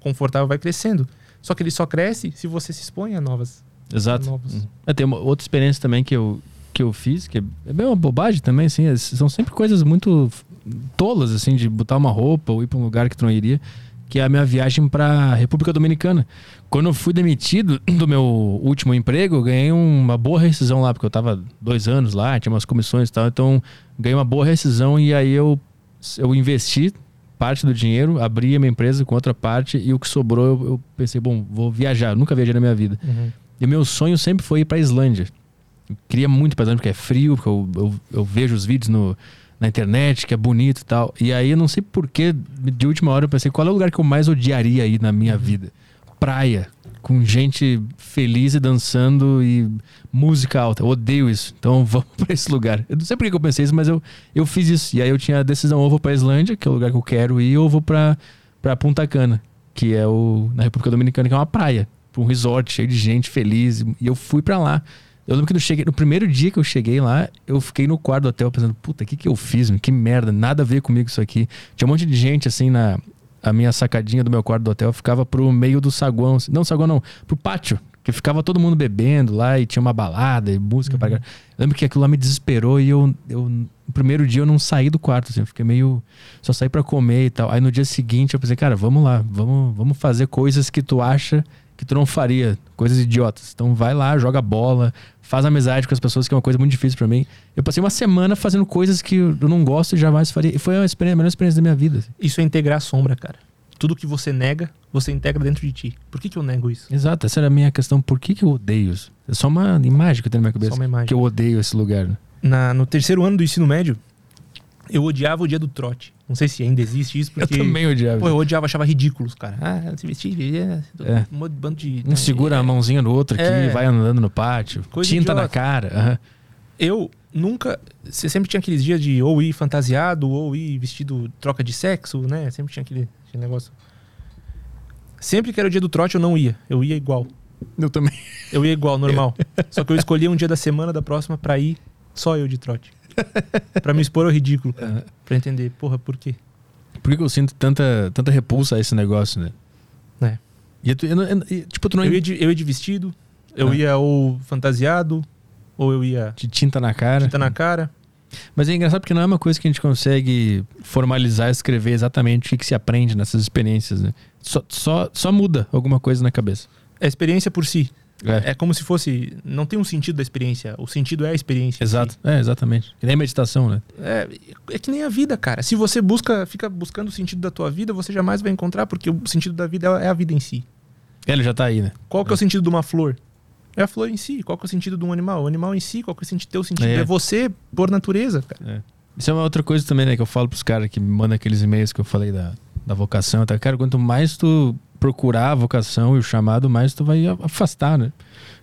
confortável vai crescendo. Só que ele só cresce se você se expõe a novas. Exato. Uhum. É, tem uma outra experiência também que eu, que eu fiz, que é bem uma bobagem também, assim. São sempre coisas muito tolas, assim, de botar uma roupa ou ir para um lugar que tu não iria que é a minha viagem para República Dominicana. Quando eu fui demitido do meu último emprego, eu ganhei uma boa rescisão lá, porque eu estava dois anos lá, tinha umas comissões e tal, então ganhei uma boa rescisão e aí eu, eu investi parte do dinheiro, abri a minha empresa com outra parte e o que sobrou eu, eu pensei, bom, vou viajar, eu nunca viajei na minha vida. Uhum. E meu sonho sempre foi ir para Islândia. Eu queria muito para porque é frio, porque eu, eu, eu vejo os vídeos no na internet, que é bonito e tal. E aí eu não sei porquê, de última hora eu pensei, qual é o lugar que eu mais odiaria aí na minha uhum. vida? Praia, com gente feliz e dançando e música alta. Eu odeio isso. Então vamos para esse lugar. Eu não sei por que eu pensei isso, mas eu, eu fiz isso. E aí eu tinha a decisão, ou vou pra Islândia, que é o lugar que eu quero ir, ou vou pra, pra Punta Cana, que é o, na República Dominicana, que é uma praia. Pra um resort cheio de gente feliz. E eu fui para lá. Eu lembro que no, cheguei, no primeiro dia que eu cheguei lá, eu fiquei no quarto do hotel pensando, puta, o que, que eu fiz? Que merda, nada a ver comigo isso aqui. Tinha um monte de gente assim na. A minha sacadinha do meu quarto do hotel ficava pro meio do saguão. Não, saguão não, pro pátio. Que ficava todo mundo bebendo lá e tinha uma balada e música uhum. pra... Eu lembro que aquilo lá me desesperou e eu, eu. No primeiro dia eu não saí do quarto, assim, eu fiquei meio. Só saí para comer e tal. Aí no dia seguinte eu pensei, cara, vamos lá, vamos, vamos fazer coisas que tu acha que tu não faria, coisas idiotas. Então vai lá, joga bola, faz amizade com as pessoas, que é uma coisa muito difícil para mim. Eu passei uma semana fazendo coisas que eu não gosto e jamais faria. E foi a, experiência, a melhor experiência da minha vida. assim. Isso é integrar a sombra, cara. Tudo que você nega, você integra dentro de ti. Por que, que eu nego isso? Exato, essa era a minha questão. Por que, que eu odeio isso? É só uma imagem que eu tenho na minha cabeça. Só uma imagem. Que eu odeio esse lugar. né? Na, no terceiro ano do ensino médio, eu odiava o dia do trote. Não sei se ainda existe isso, Eu porque. também odiava. Pô, eu odiava, achava ridículos, cara. Ah, se vestir, é, É. um monte de bando de. Um segura a mãozinha no outro aqui, É. vai andando no pátio. Coisa tinta na idiota. cara. aham. Eu nunca. Você sempre tinha aqueles dias de ou ir fantasiado, ou ir vestido troca de sexo, né? Sempre tinha aquele, aquele negócio. Sempre que era o dia do trote, eu não ia. Eu ia igual. Eu também. Eu ia igual, normal. Só que eu escolhia um dia da semana da próxima pra ir só eu de trote. Pra me expor ao ridículo, cara. Pra entender, porra, por quê? Por que eu sinto tanta, tanta repulsa a esse negócio, né? É. E tu, eu eu- e, tipo, tu não Eu ia de, eu ia de vestido, eu Ah. ia ou fantasiado, ou eu ia de tinta na cara. tinta na cara. Mas é engraçado porque não é uma coisa que a gente consegue formalizar, escrever exatamente o que, que se aprende nessas experiências, né? Só, só, só muda alguma coisa na cabeça. É a experiência por si. É, É como se fosse. Não tem um sentido da experiência. O sentido é a experiência. exato. É, exatamente. Que nem meditação, né? É, é que nem a vida, cara. Se você busca, fica buscando o sentido da tua vida, você jamais vai encontrar, porque o sentido da vida é a vida em si. Ele já tá aí, né? Qual que é o sentido de uma flor? É a flor em si. Qual que é o sentido de um animal? O animal em si, qual que é o sentido, teu sentido? É. É, você por natureza, cara. Isso é uma outra coisa também, né? Que eu falo pros caras que me mandam aqueles e-mails que eu falei da, da vocação. Tá? Cara, quanto mais tu procurar a vocação e o chamado, mais tu vai afastar, né?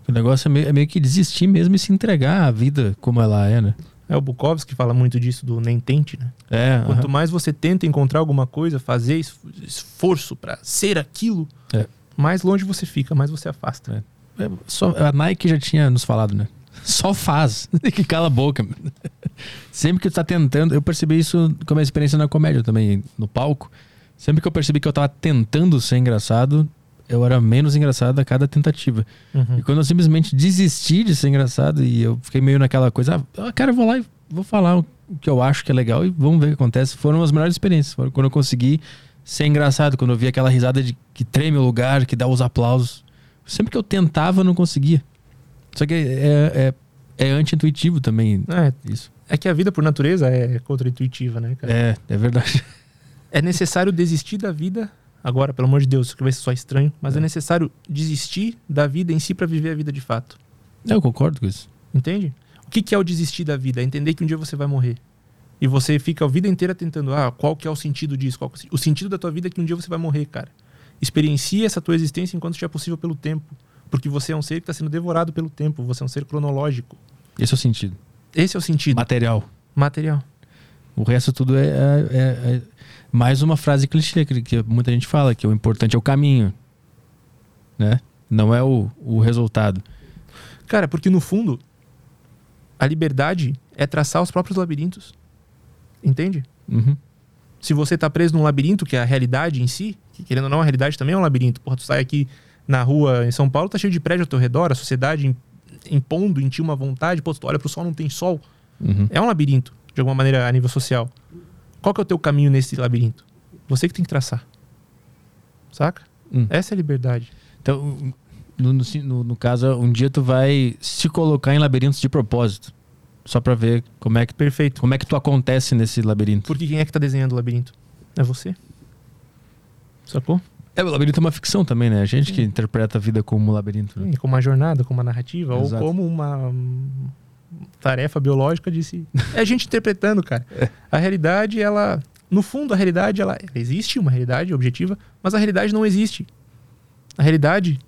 O negócio é meio, é meio que desistir mesmo e se entregar à vida como ela é, né? É o Bukowski que fala muito disso, do nem tente, né? É, Quanto aham. mais você tenta encontrar alguma coisa, fazer es- esforço pra ser aquilo, É. mais longe você fica, mais você afasta. É, só, a Nike já tinha nos falado, né? Só faz. que cala a boca. Sempre que tu tá tentando. Eu percebi isso com a minha experiência na comédia também, no palco. Sempre que eu percebi que eu tava tentando ser engraçado, eu era menos engraçado a cada tentativa. Uhum. E quando eu simplesmente desisti de ser engraçado e eu fiquei meio naquela coisa, ah, cara, eu vou lá e vou falar o que eu acho que é legal e vamos ver o que acontece. Foram as melhores experiências. Foram quando eu consegui ser engraçado, quando eu vi aquela risada de que treme o lugar, que dá os aplausos. Sempre que eu tentava, eu não conseguia. Só que é, é, é anti-intuitivo também É, isso. é que a vida por natureza é contra-intuitiva, né, cara? É, é verdade. É necessário desistir da vida. Agora, pelo amor de Deus, que vai ser só estranho, mas é, É. necessário desistir da vida em si pra viver a vida de fato. Eu concordo com isso. Entende? O que, que é o desistir da vida? É entender que um dia você vai morrer. E você fica a vida inteira tentando, ah, qual que é o sentido disso? Qual é o sentido da tua vida é que um dia você vai morrer, cara. Experiencie essa tua existência enquanto estiver possível pelo tempo. Porque você é um ser que está sendo devorado pelo tempo. Você é um ser cronológico. Esse é o sentido. Esse é o sentido Material. material. O resto tudo é, é- é- é mais uma frase clichê que, que muita gente fala, que o importante é o caminho. Né? Não é o, o resultado. Cara, porque no fundo, a liberdade é traçar os próprios labirintos. Entende? Uhum. Se você tá preso num labirinto, que é a realidade em si, que querendo ou não, a realidade também é um labirinto. Porra, tu sai aqui na rua em São Paulo, tá cheio de prédio ao teu redor, a sociedade im- impondo em ti uma vontade, pô, tu olha pro sol, não tem sol. Uhum. É um labirinto, de alguma maneira, a nível social. Qual que é o teu caminho nesse labirinto? Você que tem que traçar. Saca? Hum. Essa é a liberdade. Então, no, no, no- caso, um dia tu vai se colocar em labirintos de propósito. Só pra ver como é que, Perfeito. como é que tu acontece nesse labirinto. Porque quem é que tá desenhando o labirinto? É você. Sacou? É, o labirinto é uma ficção também, né? A gente que interpreta a vida como um labirinto. Né? Sim, como uma jornada, como uma narrativa, Exato. ou como uma tarefa biológica de si. É a gente interpretando, cara. A realidade, ela. No fundo, a realidade, ela, ela existe, uma realidade objetiva, mas a realidade não existe. A realidade.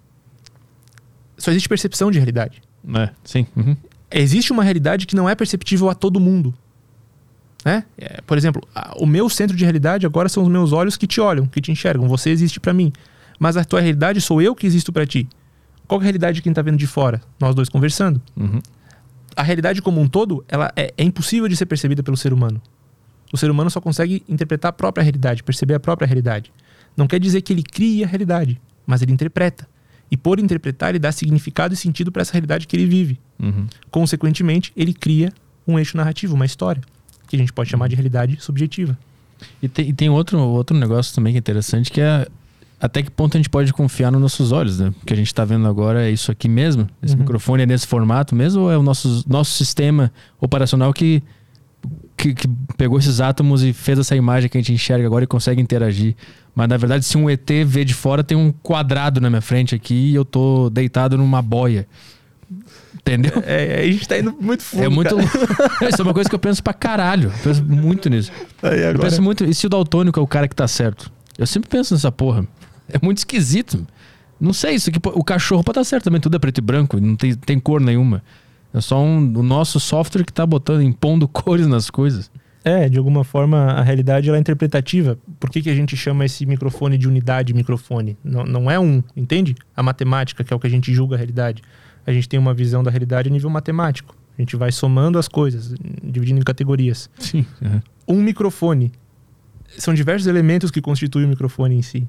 Só existe percepção de realidade. É, sim. Uhum. Existe uma realidade que não é perceptível a todo mundo. Né? É, por exemplo, o meu centro de realidade agora são os meus olhos que te olham, que te enxergam. Você existe pra mim. Mas a tua realidade sou eu que existo pra ti. Qual é a realidade de quem tá vendo de fora? Nós dois conversando. Uhum. A realidade como um todo, ela é, é impossível de ser percebida pelo ser humano. O ser humano só consegue interpretar a própria realidade, perceber a própria realidade. Não quer dizer que ele cria a realidade, mas ele interpreta. E por interpretar, ele dá significado e sentido para essa realidade que ele vive. Uhum. Consequentemente, ele cria um eixo narrativo, uma história, que a gente pode chamar de realidade subjetiva. E tem, e tem outro, outro negócio também que é interessante, que é até que ponto a gente pode confiar nos nossos olhos, né? O que a gente está vendo agora é isso aqui mesmo? Esse Uhum. microfone é nesse formato mesmo? Ou é o nosso, nosso sistema operacional que, que, que pegou esses átomos e fez essa imagem que a gente enxerga agora e consegue interagir? Mas na verdade, se um ET vê de fora, tem um quadrado na minha frente aqui e eu tô deitado numa boia. Entendeu? É, a gente tá indo muito fundo. É muito. Isso é uma coisa que eu penso pra caralho. Eu penso muito nisso. Aí Eu agora- penso muito. E se o daltônico é o cara que tá certo? Eu sempre penso nessa porra. É muito esquisito. Não sei, isso aqui. O cachorro pode estar certo também, tudo é preto e branco, não tem, tem cor nenhuma. É só um, o nosso software que tá botando, impondo cores nas coisas. É, de alguma forma a realidade ela é interpretativa. Por que, que a gente chama esse microfone de unidade microfone? Não, não é um, entende? A matemática, que é o que a gente julga a realidade. A gente tem uma visão da realidade a nível matemático. A gente vai somando as coisas, dividindo em categorias. Sim. Um microfone. São diversos elementos que constituem o microfone em si.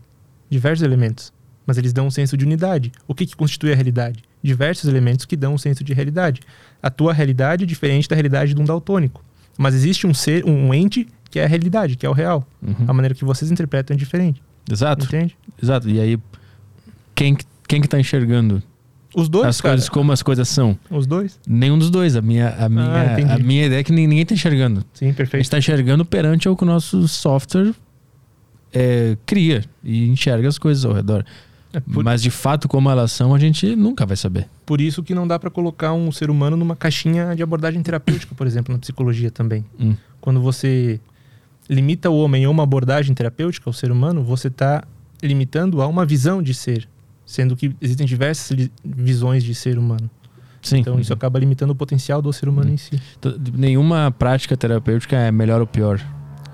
Diversos elementos. Mas eles dão um senso de unidade. O que, que constitui a realidade? Diversos elementos que dão um senso de realidade. A tua realidade é diferente da realidade de um daltônico. Mas existe um ser, um ente que é a realidade, que é o real. Uhum. A maneira que vocês interpretam é diferente. Exato, Entende? exato. E aí, quem, que- quem que tá enxergando Os dois, as cara. coisas como as coisas são? Os dois. Nenhum dos dois. A minha, a minha, entendi. a minha ideia é que ninguém tá enxergando. Sim, A perfeito. gente tá enxergando perante o que o nosso software é, cria e enxerga as coisas ao redor. É por, Mas de fato, como elas são, a gente nunca vai saber. por isso que não dá pra colocar um ser humano numa caixinha de abordagem terapêutica, por exemplo, na psicologia também. Hum. Quando você limita o homem a uma abordagem terapêutica, o ser humano, você está limitando a uma visão de ser, sendo que existem diversas visões de ser humano. Sim. Então isso acaba limitando o potencial do ser humano em si. Nenhuma prática terapêutica é melhor ou pior.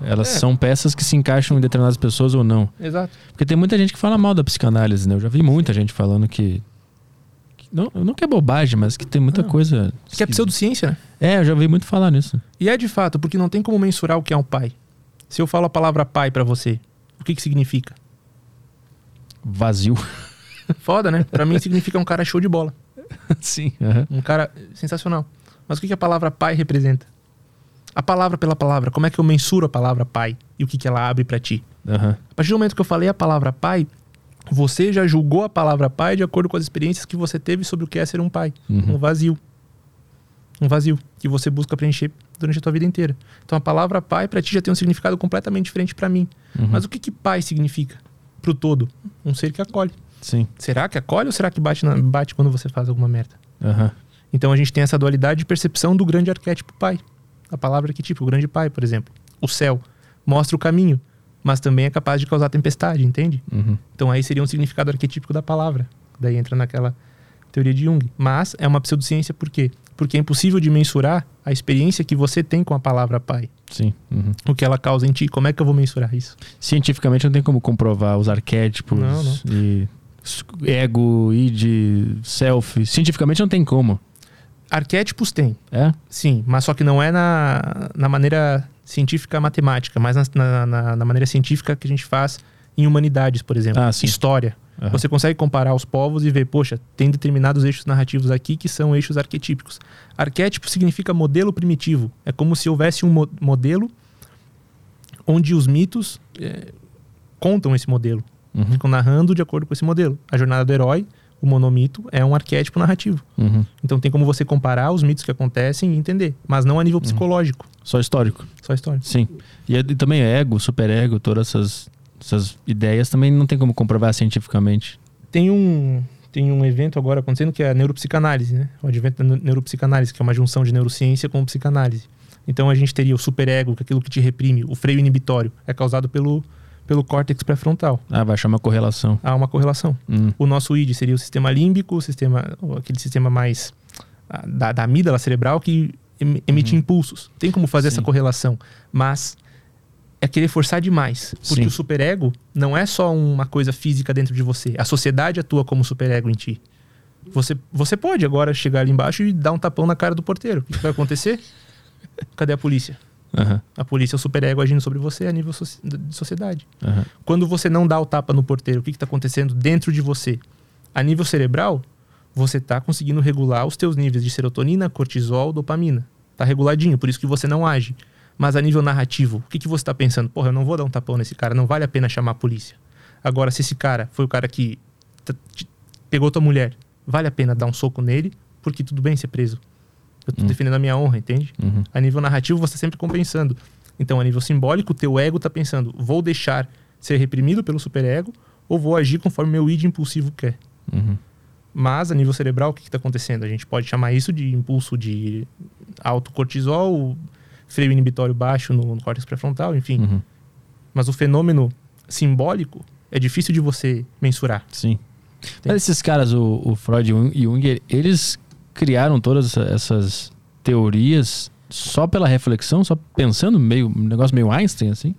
Elas É. são peças que se encaixam em determinadas pessoas ou não. Exato. Porque tem muita gente que fala mal da psicanálise, né? Eu já vi muita gente falando que. que não, não que é bobagem, mas que tem muita Não. coisa. Que é pseudociência, né? É, eu já vi muito falar nisso. E é de fato, porque não tem como mensurar o que é um pai. Se eu falo a palavra pai pra você, o que que significa? Vazio. Foda, né? Pra mim significa um cara show de bola. Sim. aham. Um cara sensacional. Mas o que, que a palavra pai representa? A palavra pela palavra. Como é que eu mensuro a palavra pai? E o que, que ela abre pra ti? Aham. A partir do momento que eu falei a palavra pai, você já julgou a palavra pai de acordo com as experiências que você teve sobre o que é ser um pai. Uhum. Um vazio. Um vazio que você busca preencher durante a tua vida inteira. Então a palavra pai pra ti já tem um significado completamente diferente pra mim. Uhum. Mas o que, que pai significa pro todo? Um ser que acolhe. Sim. Será que acolhe ou será que bate, na- bate quando você faz alguma merda? Aham. Então a gente tem essa dualidade de percepção do grande arquétipo pai. A palavra arquétipo, o grande pai, por exemplo. O céu mostra o caminho, mas também é capaz de causar tempestade, entende? Uhum. Então aí seria um significado arquetípico da palavra. Daí entra naquela teoria de Jung. Mas é uma pseudociência por quê? Porque é impossível de mensurar a experiência que você tem com a palavra pai. Sim. Uhum. O que ela causa em ti. Como é que eu vou mensurar isso? Cientificamente não tem como comprovar os arquétipos Não, não. e ego, id, self. Cientificamente não tem como. Arquétipos tem, É? sim, mas só que não é na, na maneira científica matemática, mas na, na- na- maneira científica que a gente faz em humanidades, por exemplo. Ah. História. Aham. Você consegue comparar os povos e ver, poxa, tem determinados eixos narrativos aqui que são eixos arquetípicos. Arquétipo significa modelo primitivo. É como se houvesse um mo- modelo onde os mitos eh, contam esse modelo, Uhum. ficam narrando de acordo com esse modelo. A jornada do herói, o monomito, é um arquétipo narrativo. Uhum. Então tem como você comparar os mitos que acontecem e entender, mas não a nível psicológico, Só histórico. só a história. Sim. E, é- e também ego, superego, todas essas, essas ideias também não tem como comprovar cientificamente. Tem um, tem um evento agora acontecendo que é a neuropsicanálise, né? O advento da neu- neuropsicanálise, que é uma junção de neurociência com psicanálise. Então a gente teria o superego, que é aquilo que te reprime, o freio inibitório, é causado pelo, pelo córtex pré-frontal. Ah, vai achar uma correlação. Há uma correlação. Hum. O nosso id seria o sistema límbico, o sistema, aquele sistema mais ah, da, da amígdala cerebral que em- emite impulsos. Tem como fazer essa Uhum. Sim. correlação, mas é querer forçar demais. Porque Sim. o superego não é só uma coisa física dentro de você. A sociedade atua como superego em ti. Você, você pode agora chegar ali embaixo e dar um tapão na cara do porteiro. O que vai acontecer? Cadê a polícia? Aham, A polícia é o superego agindo sobre você a nível soci- de sociedade. aham. Quando você não dá o tapa no porteiro, o que está acontecendo dentro de você? A nível cerebral, você está conseguindo regular os teus níveis de serotonina, cortisol, dopamina. Tá reguladinho, por isso que você não age. Mas a nível narrativo, o que, que você está pensando? Porra, eu não vou dar um tapão nesse cara, não vale a pena chamar a polícia. Agora, se esse cara foi o cara que pegou tua mulher, vale a pena dar um soco nele, porque tudo bem ser preso. Eu tô Hum. defendendo a minha honra, entende? Uhum. A nível narrativo, você sempre compensando. Então, a nível simbólico, o teu ego tá pensando, vou deixar ser reprimido pelo superego ou vou agir conforme meu id impulsivo quer. Uhum. Mas, a nível cerebral, o que está acontecendo? A gente pode chamar isso de impulso de alto cortisol, freio inibitório baixo no, no córtex pré-frontal, enfim. Uhum. Mas o fenômeno simbólico é difícil de você mensurar. Sim. Mas esses caras, o, o Freud e o Jung, eles criaram todas essa- essas teorias só pela reflexão, só pensando meio um negócio meio Einstein assim?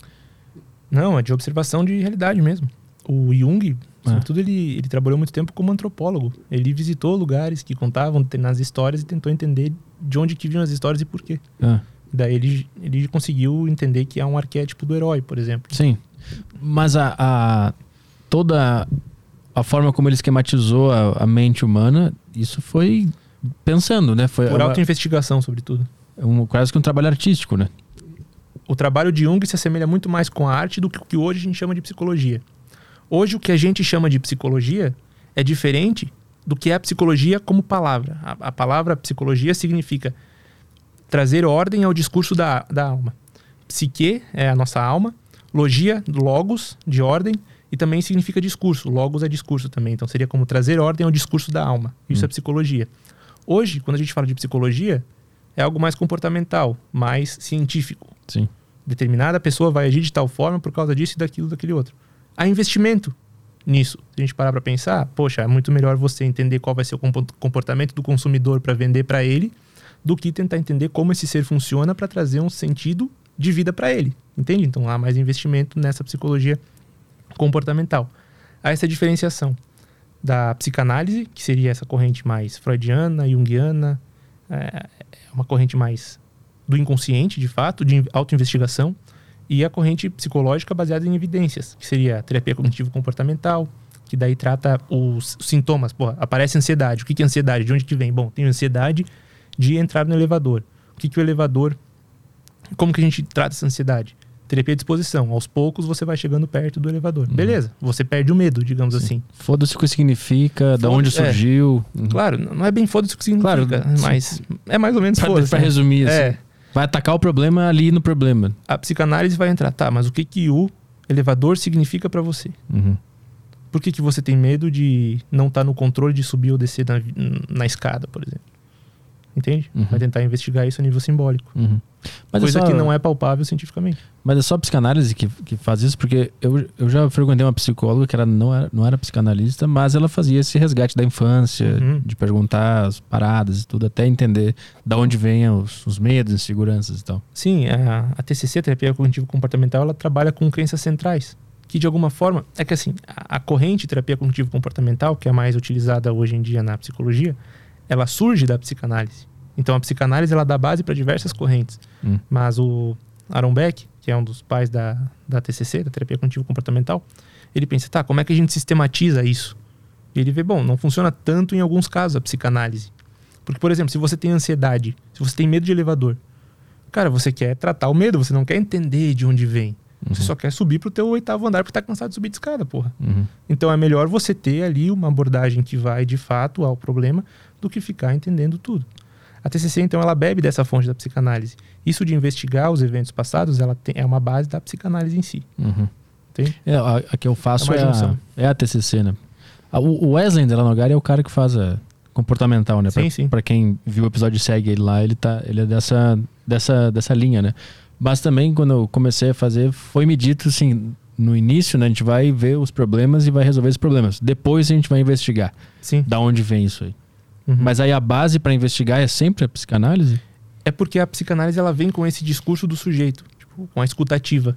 Não, é de observação de realidade mesmo. O Jung, É. sobretudo, ele, ele trabalhou muito tempo como antropólogo. Ele visitou lugares que contavam determinadas histórias e tentou entender de onde que vinham as histórias e por quê. Ah, Daí ele, ele conseguiu entender que há um arquétipo do herói, por exemplo. sim. Mas a, a- toda a forma como ele esquematizou a, a mente humana, isso foi pensando, né? Foi Por uma- autoinvestigação, sobretudo. um, quase que um trabalho artístico, né? o trabalho de Jung se assemelha muito mais com a arte do que o que hoje a gente chama de psicologia. Hoje o que a gente chama de psicologia é diferente do que é a psicologia como palavra. A, a palavra psicologia significa trazer ordem ao discurso da, da alma. Psique é a nossa alma, logia, logos, de ordem, e também significa discurso. Logos é discurso também. Então seria como trazer ordem ao discurso da alma. Isso é psicologia. Hoje, quando a gente fala de psicologia, é algo mais comportamental, mais científico Sim. determinada pessoa vai agir de tal forma por causa disso e daquilo, daquele outro. Há investimento nisso. Se a gente parar para pensar, poxa, é muito melhor você entender qual vai ser o compo- comportamento do consumidor para vender para ele, do que tentar entender como esse ser funciona para trazer um sentido de vida para ele. Entende? Então há mais investimento nessa psicologia comportamental. Há essa diferenciação da psicanálise, que seria essa corrente mais freudiana, junguiana, é uma corrente mais do inconsciente, de fato, de autoinvestigação, e a corrente psicológica baseada em evidências, que seria a terapia cognitivo-comportamental, que daí trata os sintomas. Porra, aparece ansiedade. O que é ansiedade? De onde que vem? Bom, tem ansiedade de entrar no elevador. O que que o elevador... Como que a gente trata essa ansiedade? Terapia de exposição. Aos poucos você vai chegando perto do elevador. Beleza, você perde o medo, digamos assim. Foda-se o que significa, da onde é. surgiu. Uhum. Claro, não é bem foda-se o que significa, Claro, sim. mas é mais ou menos foda-se. pra né? resumir, assim. É, Vai atacar o problema ali no problema. a psicanálise vai entrar, tá, mas o que que o elevador significa pra você? Uhum. Por que, que você tem medo de não estar no controle de subir ou descer na, na escada, por exemplo? Entende? Uhum. Vai tentar investigar isso a nível simbólico. Uhum. Mas, coisa é só, que não é palpável cientificamente. mas é só psicanálise que, que faz isso, porque eu, eu já frequentei uma psicóloga que ela não era, não era psicanalista, mas ela fazia esse resgate da infância, Uhum. de perguntar as paradas e tudo, até entender da onde vêm os, os medos, inseguranças e tal. Sim, a, a TCC, Terapia Cognitivo Comportamental, ela trabalha com crenças centrais. Que de alguma forma, é que assim, a, a corrente Terapia Cognitivo Comportamental, que é a mais utilizada hoje em dia na psicologia, ela surge da psicanálise. Então a psicanálise ela dá base para diversas correntes. Hum. Mas o Aaron Beck, que é um dos pais da, da TCC, da Terapia Cognitivo Comportamental, ele pensa, tá, como é que a gente sistematiza isso? E ele vê, bom, não funciona tanto em alguns casos a psicanálise. Porque, por exemplo, se você tem ansiedade, se você tem medo de elevador, cara, você quer tratar o medo, você não quer entender de onde vem. Você só quer subir pro teu oitavo andar porque tá cansado de subir de escada, porra. Uhum. Então é melhor você ter ali uma abordagem que vai de fato ao problema do que ficar entendendo tudo. A TCC, então, ela bebe dessa fonte da psicanálise. Isso de investigar os eventos passados, ela tem, é uma base da psicanálise em si. Uhum. Entende? É, a, a que eu faço É é, a, é a TCC, né? A- o Wesley de Lanogari é o cara que faz a comportamental, né? Pra, Sim, sim. pra quem viu o episódio e segue ele lá, ele, tá, ele é dessa, dessa, dessa linha, né? Mas também, quando eu comecei a fazer, foi me dito assim, no início, né? A gente vai ver os problemas e vai resolver os problemas. Depois a gente vai investigar Sim. da onde vem isso aí. Uhum. Mas aí a base pra investigar é sempre a psicanálise? É porque a psicanálise ela vem com esse discurso do sujeito, tipo, com a escutativa.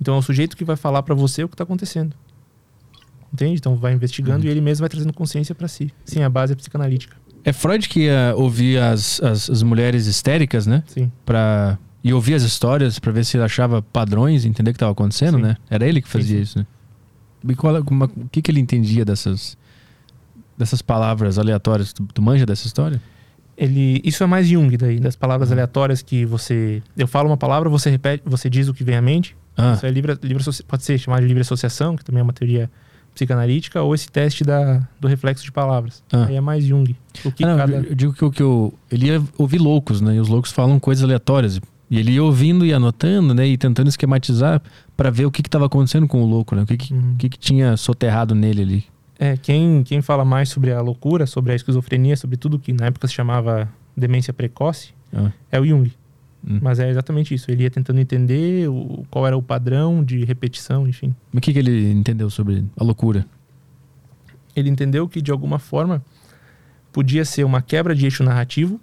Então é o sujeito que vai falar pra você o que tá acontecendo. Entende? Então vai investigando e ele mesmo vai trazendo consciência pra si. Sim, a base é psicanalítica. É Freud que ia ouvir as, as, as mulheres histéricas, né? Sim. Pra, e ouvir as histórias pra ver se ele achava padrões, entender o que estava acontecendo, Sim. né? Era ele que fazia sim. isso, né? E qual, o que, que ele entendia dessas, dessas palavras aleatórias? Tu, tu manja dessa história? Ele, isso é mais Jung daí, das palavras aleatórias que você, eu falo uma palavra, você repete, você diz o que vem à mente Ah, Isso é livre, livre pode ser chamado de livre associação, que também é uma teoria psicanalítica, ou esse teste da, do reflexo de palavras. Ah. Aí é mais Jung. O que Ah, não, cada... eu, digo que, o que eu, ele ia ouvir loucos, né? E os loucos falam coisas aleatórias. E ele ia ouvindo e anotando, né? E tentando esquematizar para ver o que estava acontecendo com o louco, né? O que, que, Uhum. que, que tinha soterrado nele ali. É, quem, quem fala mais sobre a loucura, sobre a esquizofrenia, sobre tudo que na época se chamava demência precoce, Ah. é o Jung. Hum. Mas é exatamente isso. Ele ia tentando entender o, qual era o padrão de repetição, enfim. Mas o que, que ele entendeu sobre a loucura? Ele entendeu que, de alguma forma, podia ser uma quebra de eixo narrativo,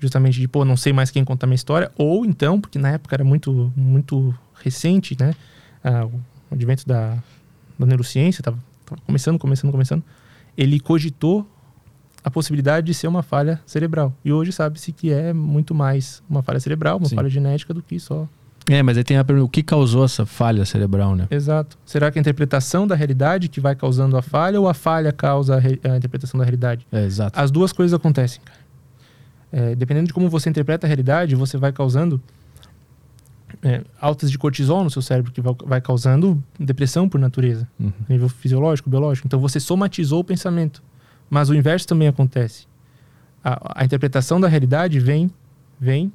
justamente de, pô, não sei mais quem contar minha história, ou então, porque na época era muito, muito recente, né? Ah, o advento da, da neurociência, estava começando, começando, começando. Ele cogitou a possibilidade de ser uma falha cerebral. E hoje sabe-se que é muito mais uma falha cerebral, uma Sim. falha genética do que só É, mas aí tem a pergunta, o que causou essa falha cerebral, né? Exato. Será que a interpretação da realidade que vai causando a falha ou a falha causa a, re- a interpretação da realidade? É, exato. As duas coisas acontecem, cara. É, dependendo de como você interpreta a realidade, você vai causando é, altas de cortisol no seu cérebro, que vai, causando depressão por natureza, Uhum. a nível fisiológico, biológico. Então você somatizou o pensamento. Mas o inverso também acontece. A, a interpretação da realidade vem, vem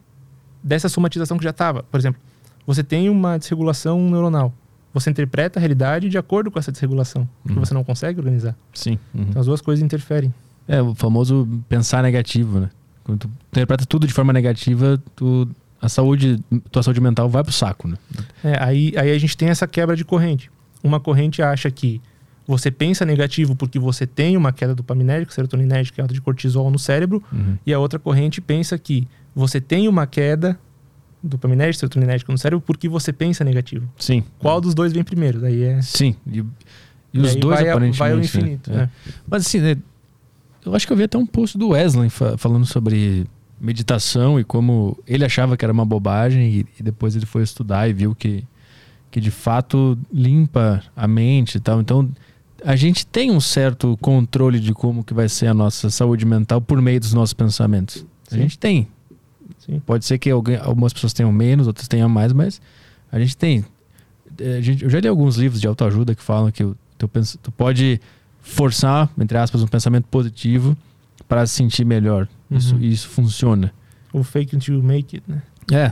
dessa somatização que já estava. Por exemplo, você tem uma desregulação neuronal. Você interpreta a realidade de acordo com essa desregulação, que Uhum. você não consegue organizar. Sim. uhum. Então as duas coisas interferem. É, o famoso pensar negativo, né? Quando tu interpreta tudo de forma negativa, tu, a saúde, tua saúde mental vai pro saco, né? É, aí, aí a gente tem essa quebra de corrente. Uma corrente acha que você pensa negativo porque você tem uma queda dopaminérgica, serotoninérgica e alta de cortisol no cérebro, Uhum. e a outra corrente pensa que você tem uma queda dopaminérgica, serotoninérgica no cérebro porque você pensa negativo. Sim. Qual dos dois vem primeiro? Daí é. Sim. E, e e os dois vai, aparentemente. vai ao né? infinito. É. né? Mas assim, né, eu acho que eu vi até um post do Wesley fa- falando sobre meditação e como ele achava que era uma bobagem e, e depois ele foi estudar e viu que, que de fato limpa a mente e tal. Então a gente tem um certo controle de como que vai ser a nossa saúde mental por meio dos nossos pensamentos. A Sim. gente tem. Sim. Pode ser que alguém, algumas pessoas tenham menos, outras tenham mais, mas a gente tem. É, a gente- eu já li alguns livros de autoajuda que falam que o teu, pens- tu pode forçar, entre aspas, um pensamento positivo para se sentir melhor. Isso, Uhum. isso funciona. O fake until you make it, né? É,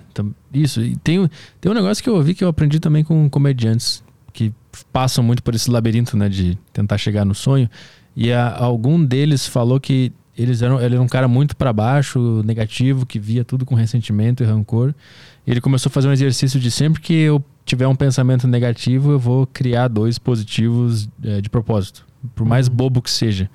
isso. E tem, tem um negócio que eu ouvi que eu aprendi também com comediantes que passam muito por esse labirinto, né, de tentar chegar no sonho. E a- algum deles falou que eles eram, ele era um cara muito para baixo, negativo, que via tudo com ressentimento e rancor. E ele começou a fazer um exercício de sempre que eu tiver um pensamento negativo, eu vou criar dois positivos eh, de propósito, por mais Uhum. bobo que seja.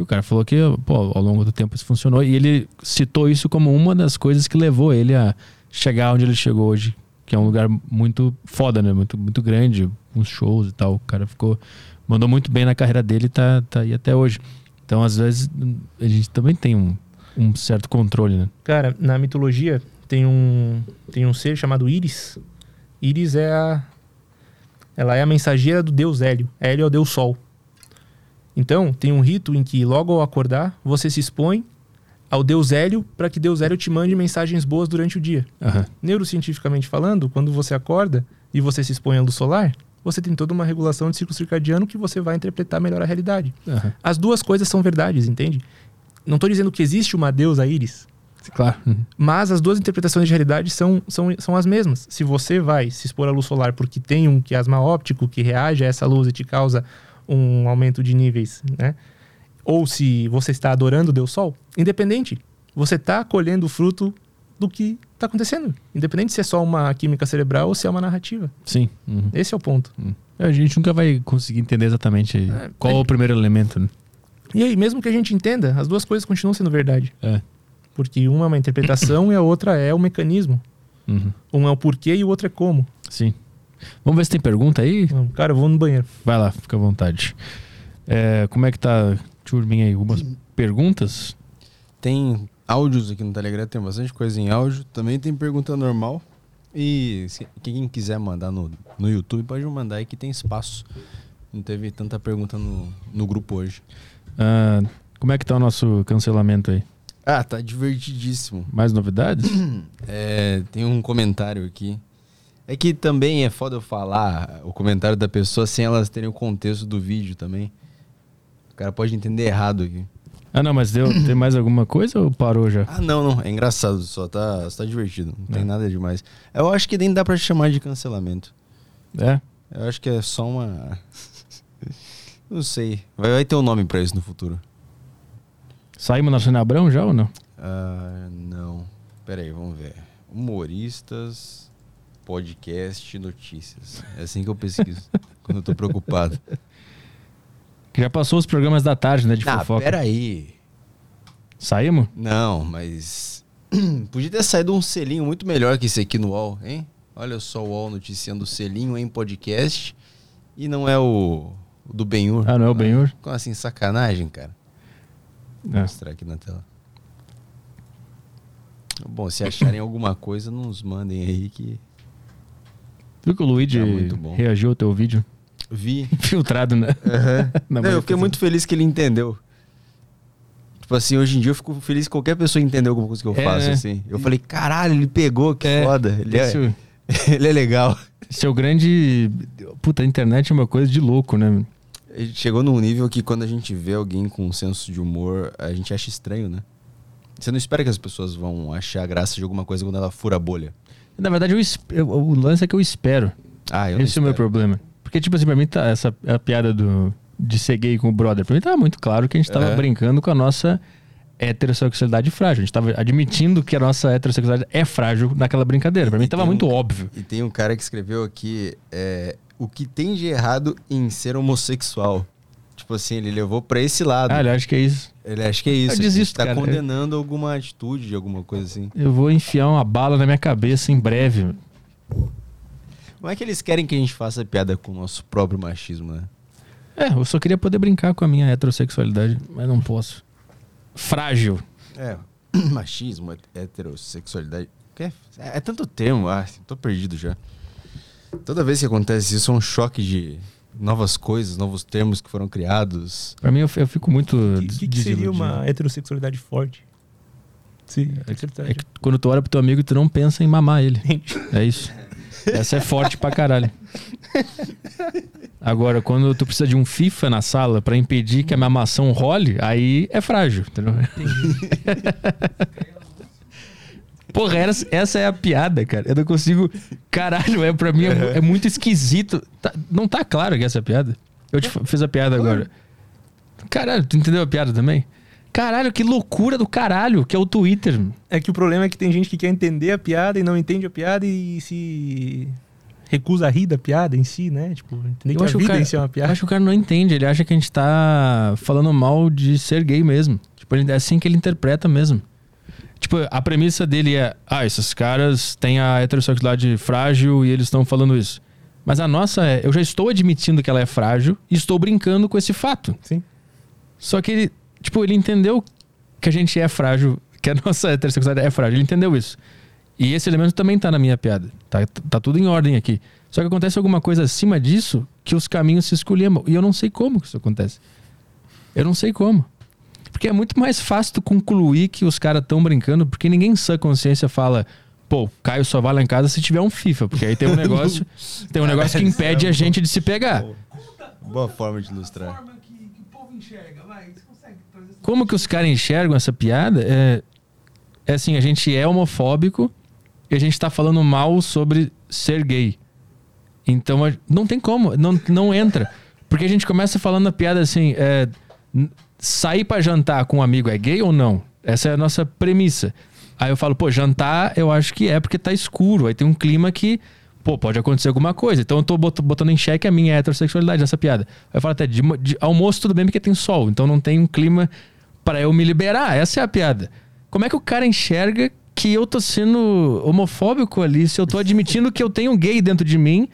E o cara falou que, pô, ao longo do tempo isso funcionou. E ele citou isso como uma das coisas que levou ele a chegar onde ele chegou hoje, que é um lugar muito foda, né? Muito, muito grande, uns shows e tal. O cara ficou. Mandou muito bem na carreira dele e tá, tá aí até hoje. Então, às vezes, a gente também tem um, um certo controle, né? Cara, na mitologia tem um, tem um ser chamado Íris. Íris é a. Ela é a mensageira do deus Hélio. Hélio é o deus Sol. Então, tem um rito em que, logo ao acordar, você se expõe ao deus Hélio para que deus Hélio te mande mensagens boas durante o dia. Aham. Neurocientificamente falando, quando você acorda e você se expõe à luz solar, você tem toda uma regulação de ciclo circadiano que você vai interpretar melhor a realidade. Aham. As duas coisas são verdades, entende? Não estou dizendo que existe uma deusa Íris, Claro. Uhum. mas as duas interpretações de realidade são, são, são as mesmas. Se você vai se expor à luz solar porque tem um quiasma óptico que reage a essa luz e te causa um aumento de níveis, né? Ou se você está adorando o Deus Sol, independente, você está colhendo o fruto do que está acontecendo. Independente se é só uma química cerebral ou se é uma narrativa. Sim. Uhum. Esse é o ponto. A gente nunca vai conseguir entender exatamente É, qual é o primeiro elemento, né? E aí, mesmo que a gente entenda, as duas coisas continuam sendo verdade. É. Porque uma é uma interpretação e a outra é o mecanismo. Uhum. Um é o porquê e o outro é como. Sim. Vamos ver se tem pergunta aí? Cara, eu vou no banheiro. Vai lá, fica à vontade. É, como é que tá, turminha aí? Algumas perguntas? Tem áudios aqui no Telegram, tem bastante coisa em áudio. Também tem pergunta normal. E se- quem quiser mandar no, no YouTube, pode mandar aí que tem espaço. Não teve tanta pergunta no, no grupo hoje. Ah, como é que tá o nosso cancelamento aí? Ah, tá divertidíssimo. Mais novidades? É, tem um comentário aqui. É que também é foda eu falar o comentário da pessoa sem elas terem o contexto do vídeo também. O cara pode entender errado aqui. Ah, não, mas deu, tem mais alguma coisa ou parou já? Ah, não, não. É engraçado, só tá, só tá divertido. Não tem É. nada demais. Eu acho que nem dá pra chamar de cancelamento. É? Eu acho que é só uma. Não sei. Vai, vai ter um nome pra isso no futuro. Saímos na Cena Abrão já ou não? Ah, não. Pera aí, vamos ver. Humoristas, podcast, notícias. É assim que eu pesquiso. quando eu tô preocupado. Que já passou os programas da tarde, né? De ah, fofoca. pera aí. Saímos? Não, mas. Podia ter saído um selinho muito melhor que esse aqui no UOL, hein? Olha só o UOL noticiando o selinho em podcast. E não é o, o do Benhur. Ah, não é o Benhur? Como assim, sacanagem, cara? Vou É. mostrar aqui na tela. Bom, se acharem alguma coisa, nos mandem aí que. Viu que o Luigi bom. reagiu ao teu vídeo? Vi. Filtrado, né? Não, Na eu fiquei muito feliz que ele entendeu. Tipo assim, hoje em dia eu fico feliz que qualquer pessoa entendeu alguma coisa que eu É, faço, né? assim. Eu falei, caralho, ele pegou, que É, foda. Ele é, ele é legal. é o grande. Puta, a internet é uma coisa de louco, né? Chegou num nível que quando a gente vê alguém com um senso de humor, a gente acha estranho, né? Você não espera que as pessoas vão achar graça de alguma coisa quando ela fura a bolha. Na verdade, eu, eu- o lance é que eu espero. Ah, eu Esse é o meu problema. Porque, tipo assim, pra mim, tá, essa a piada do, de ser gay com o brother, pra mim tava muito claro que a gente tava Aham. brincando com a nossa heterossexualidade frágil. A gente tava admitindo que a nossa heterossexualidade é frágil naquela brincadeira. Pra mim E tava um- muito óbvio. E tem um cara que escreveu aqui é, o que tem de errado em ser homossexual. Tipo assim, ele levou pra esse lado. Ah, eu acho que é isso. Ele acha que é isso. Eu desisto, tá cara. condenando alguma atitude, alguma coisa assim. Eu vou enfiar uma bala na minha cabeça em breve. Como é que eles querem que a gente faça piada com o nosso próprio machismo, né? É, eu só queria poder brincar com a minha heterossexualidade, mas não posso. Frágil. É, machismo, heterossexualidade. É, é tanto termo, ah, tô perdido já. Toda vez que acontece isso é um choque de novas coisas, novos termos que foram criados. Pra mim, eu, eu fico muito. O que, que, que seria uma heterossexualidade forte? Sim, É que quando tu olha pro teu amigo, tu não pensa em mamar ele. É isso. Essa é forte pra caralho. Agora, quando tu precisa de um FIFA na sala pra impedir que a mamação role, aí é frágil, entendeu? Porra, essa, essa é a piada, cara. Eu não consigo. Caralho, é pra mim é, é muito esquisito. Tá- não tá claro que essa é a piada. Eu te fiz a piada agora. Caralho, tu entendeu a piada também? Caralho, que loucura do caralho, que é o Twitter. É que o problema é que tem gente que quer entender a piada e não entende a piada e se recusa a rir da piada em si, né? Tipo, entender que a que o vida cara, em si é uma eu piada. acho que o cara não entende, ele acha que a gente tá falando mal de ser gay mesmo. Tipo, ele- é assim que ele interpreta mesmo. Tipo, a premissa dele é: ah, esses caras têm a heterossexualidade frágil e eles estão falando isso. Mas a nossa é: eu já estou admitindo que ela é frágil e estou brincando com esse fato. Sim. Só que ele, tipo, ele entendeu que a gente é frágil, que a nossa heterossexualidade é frágil. Ele entendeu isso. E esse elemento também tá na minha piada. Tá, tá tudo em ordem aqui. Só que acontece alguma coisa acima disso que os caminhos se escolhemos. E eu não sei como que isso acontece. Eu não sei como. Porque é muito mais fácil tu concluir que os caras estão brincando, porque ninguém em sã consciência fala, pô, Caio só vai lá em casa se tiver um FIFA, porque aí tem um negócio, tem um negócio que impede a gente de se pegar. Boa forma de ilustrar. Como que os caras enxergam essa piada? É, é assim, a gente é homofóbico e a gente tá falando mal sobre ser gay. Então não tem como, não, não entra. Porque a gente começa falando a piada assim: é, sair pra jantar com um amigo é gay ou não? Essa é a nossa premissa. Aí eu falo, pô, jantar eu acho que é porque tá escuro. Aí tem um clima que, pô, pode acontecer alguma coisa. Então eu tô bot- botando em xeque a minha heterossexualidade nessa piada. Aí eu falo até, de, de almoço tudo bem porque tem sol. Então não tem um clima para eu me liberar. Essa é a piada. Como é que o cara enxerga que eu tô sendo homofóbico ali se eu tô admitindo que eu tenho um gay dentro de mim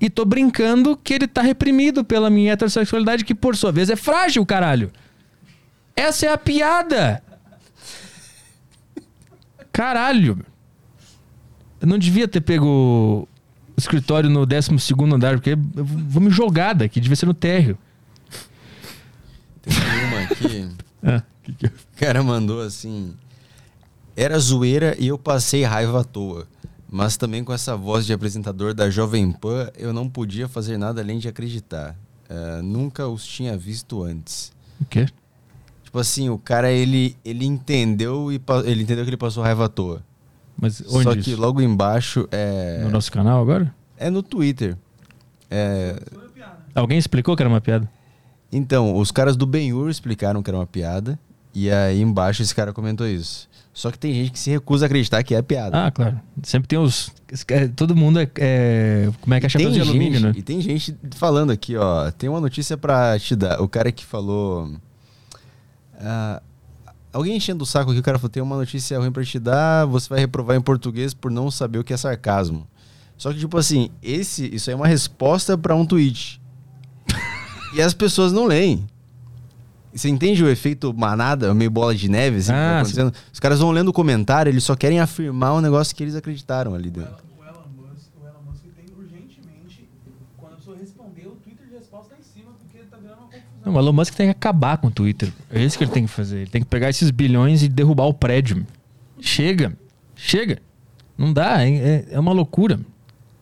e tô brincando que ele tá reprimido pela minha heterossexualidade, que por sua vez é frágil, caralho. Essa é a piada. Caralho. Eu não devia ter pego o escritório no 12 andar, porque eu vou me jogar daqui, devia ser no térreo. Tem uma aqui. Ah, O cara mandou assim. Era zoeira e eu passei raiva à toa. Mas também com essa voz de apresentador da Jovem Pan, eu não podia fazer nada além de acreditar. Uh, nunca os tinha visto antes. O quê? Tipo assim, o cara, ele, ele entendeu e ele entendeu que ele passou raiva à toa. Mas onde Só isso? que logo embaixo é... No nosso canal agora? É no Twitter. É... Alguém explicou que era uma piada? Então, os caras do Ben-Hur explicaram que era uma piada. E aí embaixo esse cara comentou isso. Só que tem gente que se recusa a acreditar que é piada. Ah, claro. Sempre tem os. Todo mundo é. é- como é que é chapéu de alumínio, gente, né? E tem gente falando aqui, ó. Tem uma notícia pra te dar. O cara que falou. Ah, alguém enchendo o saco aqui, o cara falou: tem uma notícia ruim pra te dar, você vai reprovar em português por não saber o que é sarcasmo. Só que, tipo assim, esse, isso aí é uma resposta pra um tweet. e as pessoas não leem. Você entende o efeito manada, meio bola de neve, assim, que tá Ah, acontecendo? Os caras vão lendo o comentário, eles só querem afirmar um negócio que eles acreditaram ali dentro. O Elon Musk, o Elon Musk tem urgentemente, quando a pessoa responder, o Twitter de resposta tá em cima, porque tá virando uma confusão. Não, o Elon Musk tem que acabar com o Twitter. É isso que ele tem que fazer. Ele tem que pegar esses bilhões e derrubar o prédio. Chega. Chega. Não dá. É, é- uma loucura.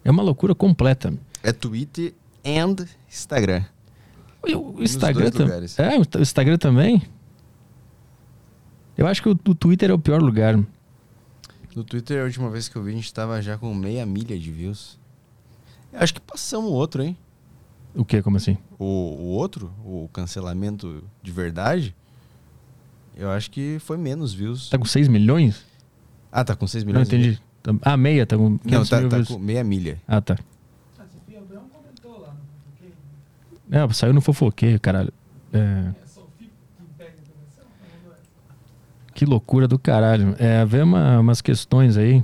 É uma loucura completa. É Twitter and Instagram. O Instagram. É, o Instagram também. Eu acho que o, o Twitter é o pior lugar. No Twitter, a última vez que eu vi, a gente tava já com meia milha de views. Eu acho que passamos o outro, hein? O que? Como assim? O, o outro, o cancelamento de verdade, eu acho que foi menos views. Tá com 6 milhões? Ah, tá com 6 Não milhões? entendi. Tá- Ah, meia, tá com Não, 500 tá, mil tá views. com meia milha. Ah, tá. Ah, Sofia Abrão comentou lá no É, saiu no fofoqueio, caralho. É, é a Sofia que pega a informação. não é? que loucura do caralho. É, haver uma- umas questões aí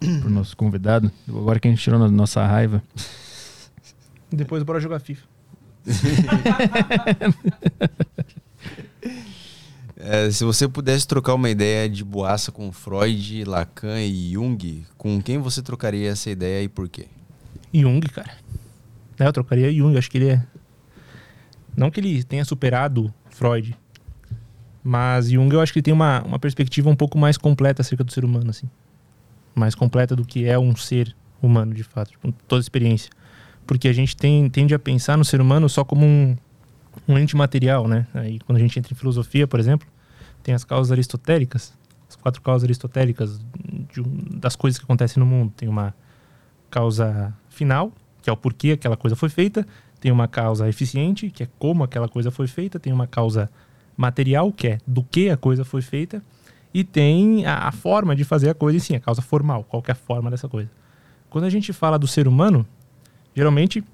pro nosso convidado. Agora que a gente tirou a nossa raiva. Depois bora jogar FIFA. É, se você pudesse trocar uma ideia de boaça com Freud, Lacan e Jung, com quem você trocaria essa ideia e por quê? Jung, cara. É, eu trocaria Jung. Acho que ele é. Não que ele tenha superado Freud. Mas Jung eu acho que ele tem uma, uma perspectiva um pouco mais completa acerca do ser humano, assim. Mais completa do que é um ser humano, de fato, com toda a experiência. Porque a gente tem, tende a pensar no ser humano só como um, um ente material, né? Aí quando a gente entra em filosofia, por exemplo, tem as causas aristotélicas, as quatro causas aristotélicas de das coisas que acontecem no mundo. Tem uma causa final, que é o porquê aquela coisa foi feita, tem uma causa eficiente, que é como aquela coisa foi feita, tem uma causa material, que é do que a coisa foi feita, e tem a, a forma de fazer a coisa, e sim, a causa formal, qual é a forma dessa coisa. Quando a gente fala do ser humano, geralmente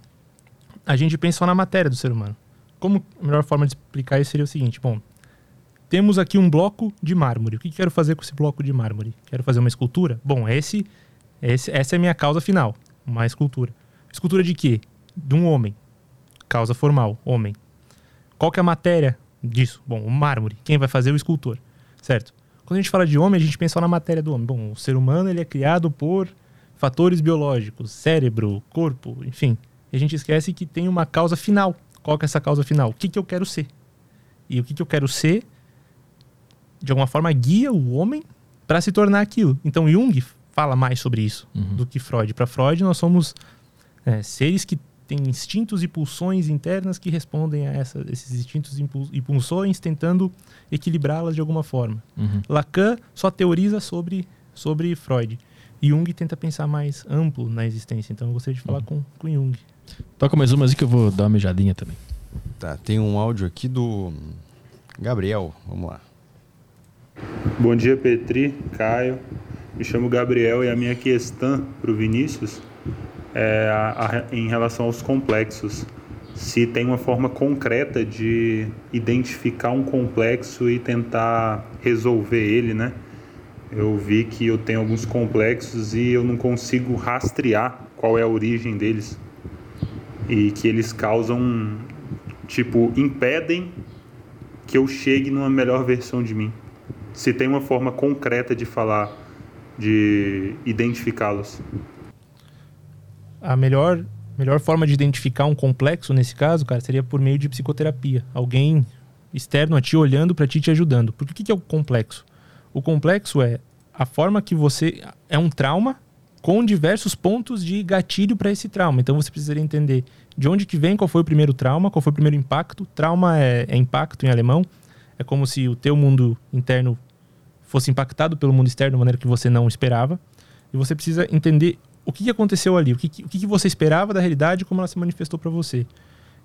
a gente pensa só na matéria do ser humano. Como a melhor forma de explicar isso seria o seguinte, bom, temos aqui um bloco de mármore. O que que quero fazer com esse bloco de mármore? Quero fazer uma escultura? Bom, esse, esse essa é a minha causa final, uma escultura. Escultura de quê? De um homem. Causa formal, homem. Qual que é a matéria disso? Bom, o mármore. Quem vai fazer? O escultor. Certo? Quando a gente fala de homem, a gente pensa só na matéria do homem. Bom, o ser humano ele é criado por fatores biológicos, cérebro, corpo, enfim. E a gente esquece que tem uma causa final. Qual que é essa causa final? O que, que eu quero ser? E o que, que eu quero ser, de alguma forma, guia o homem para se tornar aquilo. Então, Jung fala mais sobre isso Uhum. do que Freud. Para Freud, nós somos é, seres que têm instintos e pulsões internas que respondem a essa- esses instintos e pulsões, tentando equilibrá-las de alguma forma. Uhum. Lacan só teoriza sobre, sobre Freud. Jung tenta pensar mais amplo na existência. Então, eu gostaria de falar com, com Jung. Toca mais uma assim que eu vou dar uma mijadinha também. Tá, tem um áudio aqui do Gabriel. Vamos lá. Bom dia, Petri, Caio. Me chamo Gabriel e a minha questão para o Vinícius é a- a- em relação aos complexos. Se tem uma forma concreta de identificar um complexo e tentar resolver ele, né? Eu vi que eu tenho alguns complexos e eu não consigo rastrear qual é a origem deles. E que eles causam, tipo, impedem que eu chegue numa melhor versão de mim se tem uma forma concreta de falar, de identificá-los. A melhor, melhor forma de identificar um complexo, nesse caso, cara, seria por meio de psicoterapia. Alguém externo a ti olhando para ti te ajudando. Porque o que é o complexo? O complexo é a forma que você. É um trauma com diversos pontos de gatilho para esse trauma. Então você precisaria entender de onde que vem, qual foi o primeiro trauma, qual foi o primeiro impacto. Trauma é, é impacto em alemão. É como se o teu mundo interno fosse impactado pelo mundo externo de maneira que você não esperava. E você precisa entender o que, aconteceu ali, o, que, o que, você esperava da realidade e como ela se manifestou para você.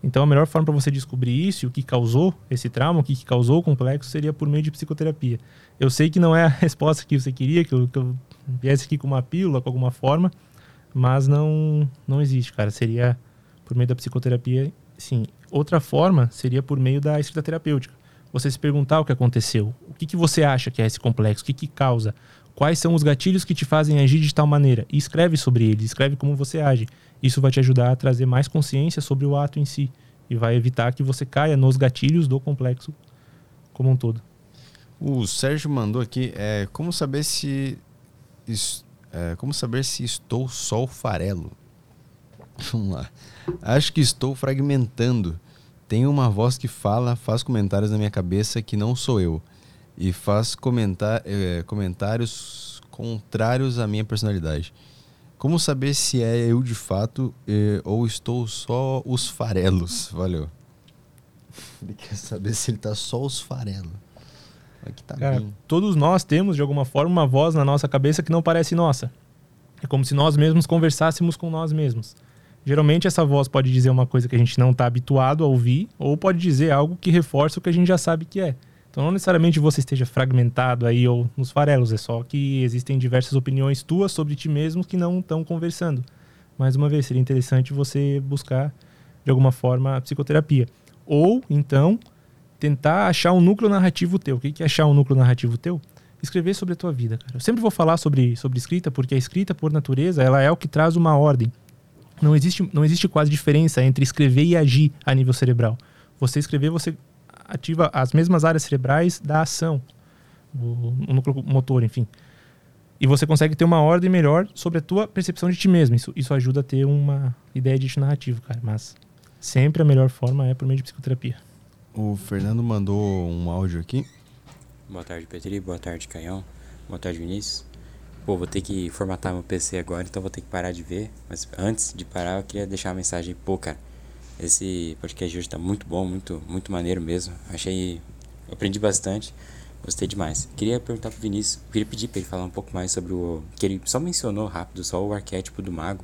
Então, a melhor forma para você descobrir isso, o que causou esse trauma, o que causou o complexo, seria por meio de psicoterapia. Eu sei que não é a resposta que você queria, que eu, que eu viesse aqui com uma pílula, com alguma forma, mas não, não existe, cara. Seria por meio da psicoterapia, sim. Outra forma seria por meio da escrita terapêutica. Você se perguntar o que aconteceu, o que, que você acha que é esse complexo, o que, que causa, quais são os gatilhos que te fazem agir de tal maneira, e escreve sobre eles, escreve como você age. Isso vai te ajudar a trazer mais consciência sobre o ato em si e vai evitar que você caia nos gatilhos do complexo como um todo. O Sérgio mandou aqui, é, como saber se é, como saber se estou só o farelo? Vamos lá. Acho que estou fragmentando. Tem uma voz que fala, faz comentários na minha cabeça que não sou eu. E faz comentar, é, comentários contrários à minha personalidade. Como saber se é eu de fato é, ou estou só os farelos? Valeu. Ele quer saber se ele tá só os farelos. Aqui tá Cara, bem. todos nós temos, de alguma forma, uma voz na nossa cabeça que não parece nossa. É como se nós mesmos conversássemos com nós mesmos. Geralmente, essa voz pode dizer uma coisa que a gente não está habituado a ouvir, ou pode dizer algo que reforça o que a gente já sabe que é. Então, não necessariamente você esteja fragmentado aí ou nos farelos, é só que existem diversas opiniões tuas sobre ti mesmo que não estão conversando. Mais uma vez, seria interessante você buscar, de alguma forma, a psicoterapia. Ou, então, tentar achar um núcleo narrativo teu. O que é achar um núcleo narrativo teu? Escrever sobre a tua vida, cara. Eu sempre vou falar sobre, sobre escrita, porque a escrita, por natureza, ela é o que traz uma ordem. Não existe, não existe quase diferença entre escrever e agir a nível cerebral. Você escrever, você ativa as mesmas áreas cerebrais da ação, o, o núcleo motor, enfim. E você consegue ter uma ordem melhor sobre a tua percepção de ti mesmo. Isso, isso ajuda a ter uma ideia de narrativo, cara. Mas sempre a melhor forma é por meio de psicoterapia. O Fernando mandou um áudio aqui. Boa tarde, Petri. Boa tarde, Canhão. Boa tarde, Vinícius. Pô, vou ter que formatar meu PC agora, então vou ter que parar de ver. Mas antes de parar, eu queria deixar uma mensagem. Pô, cara, esse podcast hoje tá muito bom, muito, muito maneiro mesmo. Achei. Aprendi bastante. Gostei demais. Queria perguntar pro Vinícius, queria pedir pra ele falar um pouco mais sobre o. que ele só mencionou rápido, só o arquétipo do mago.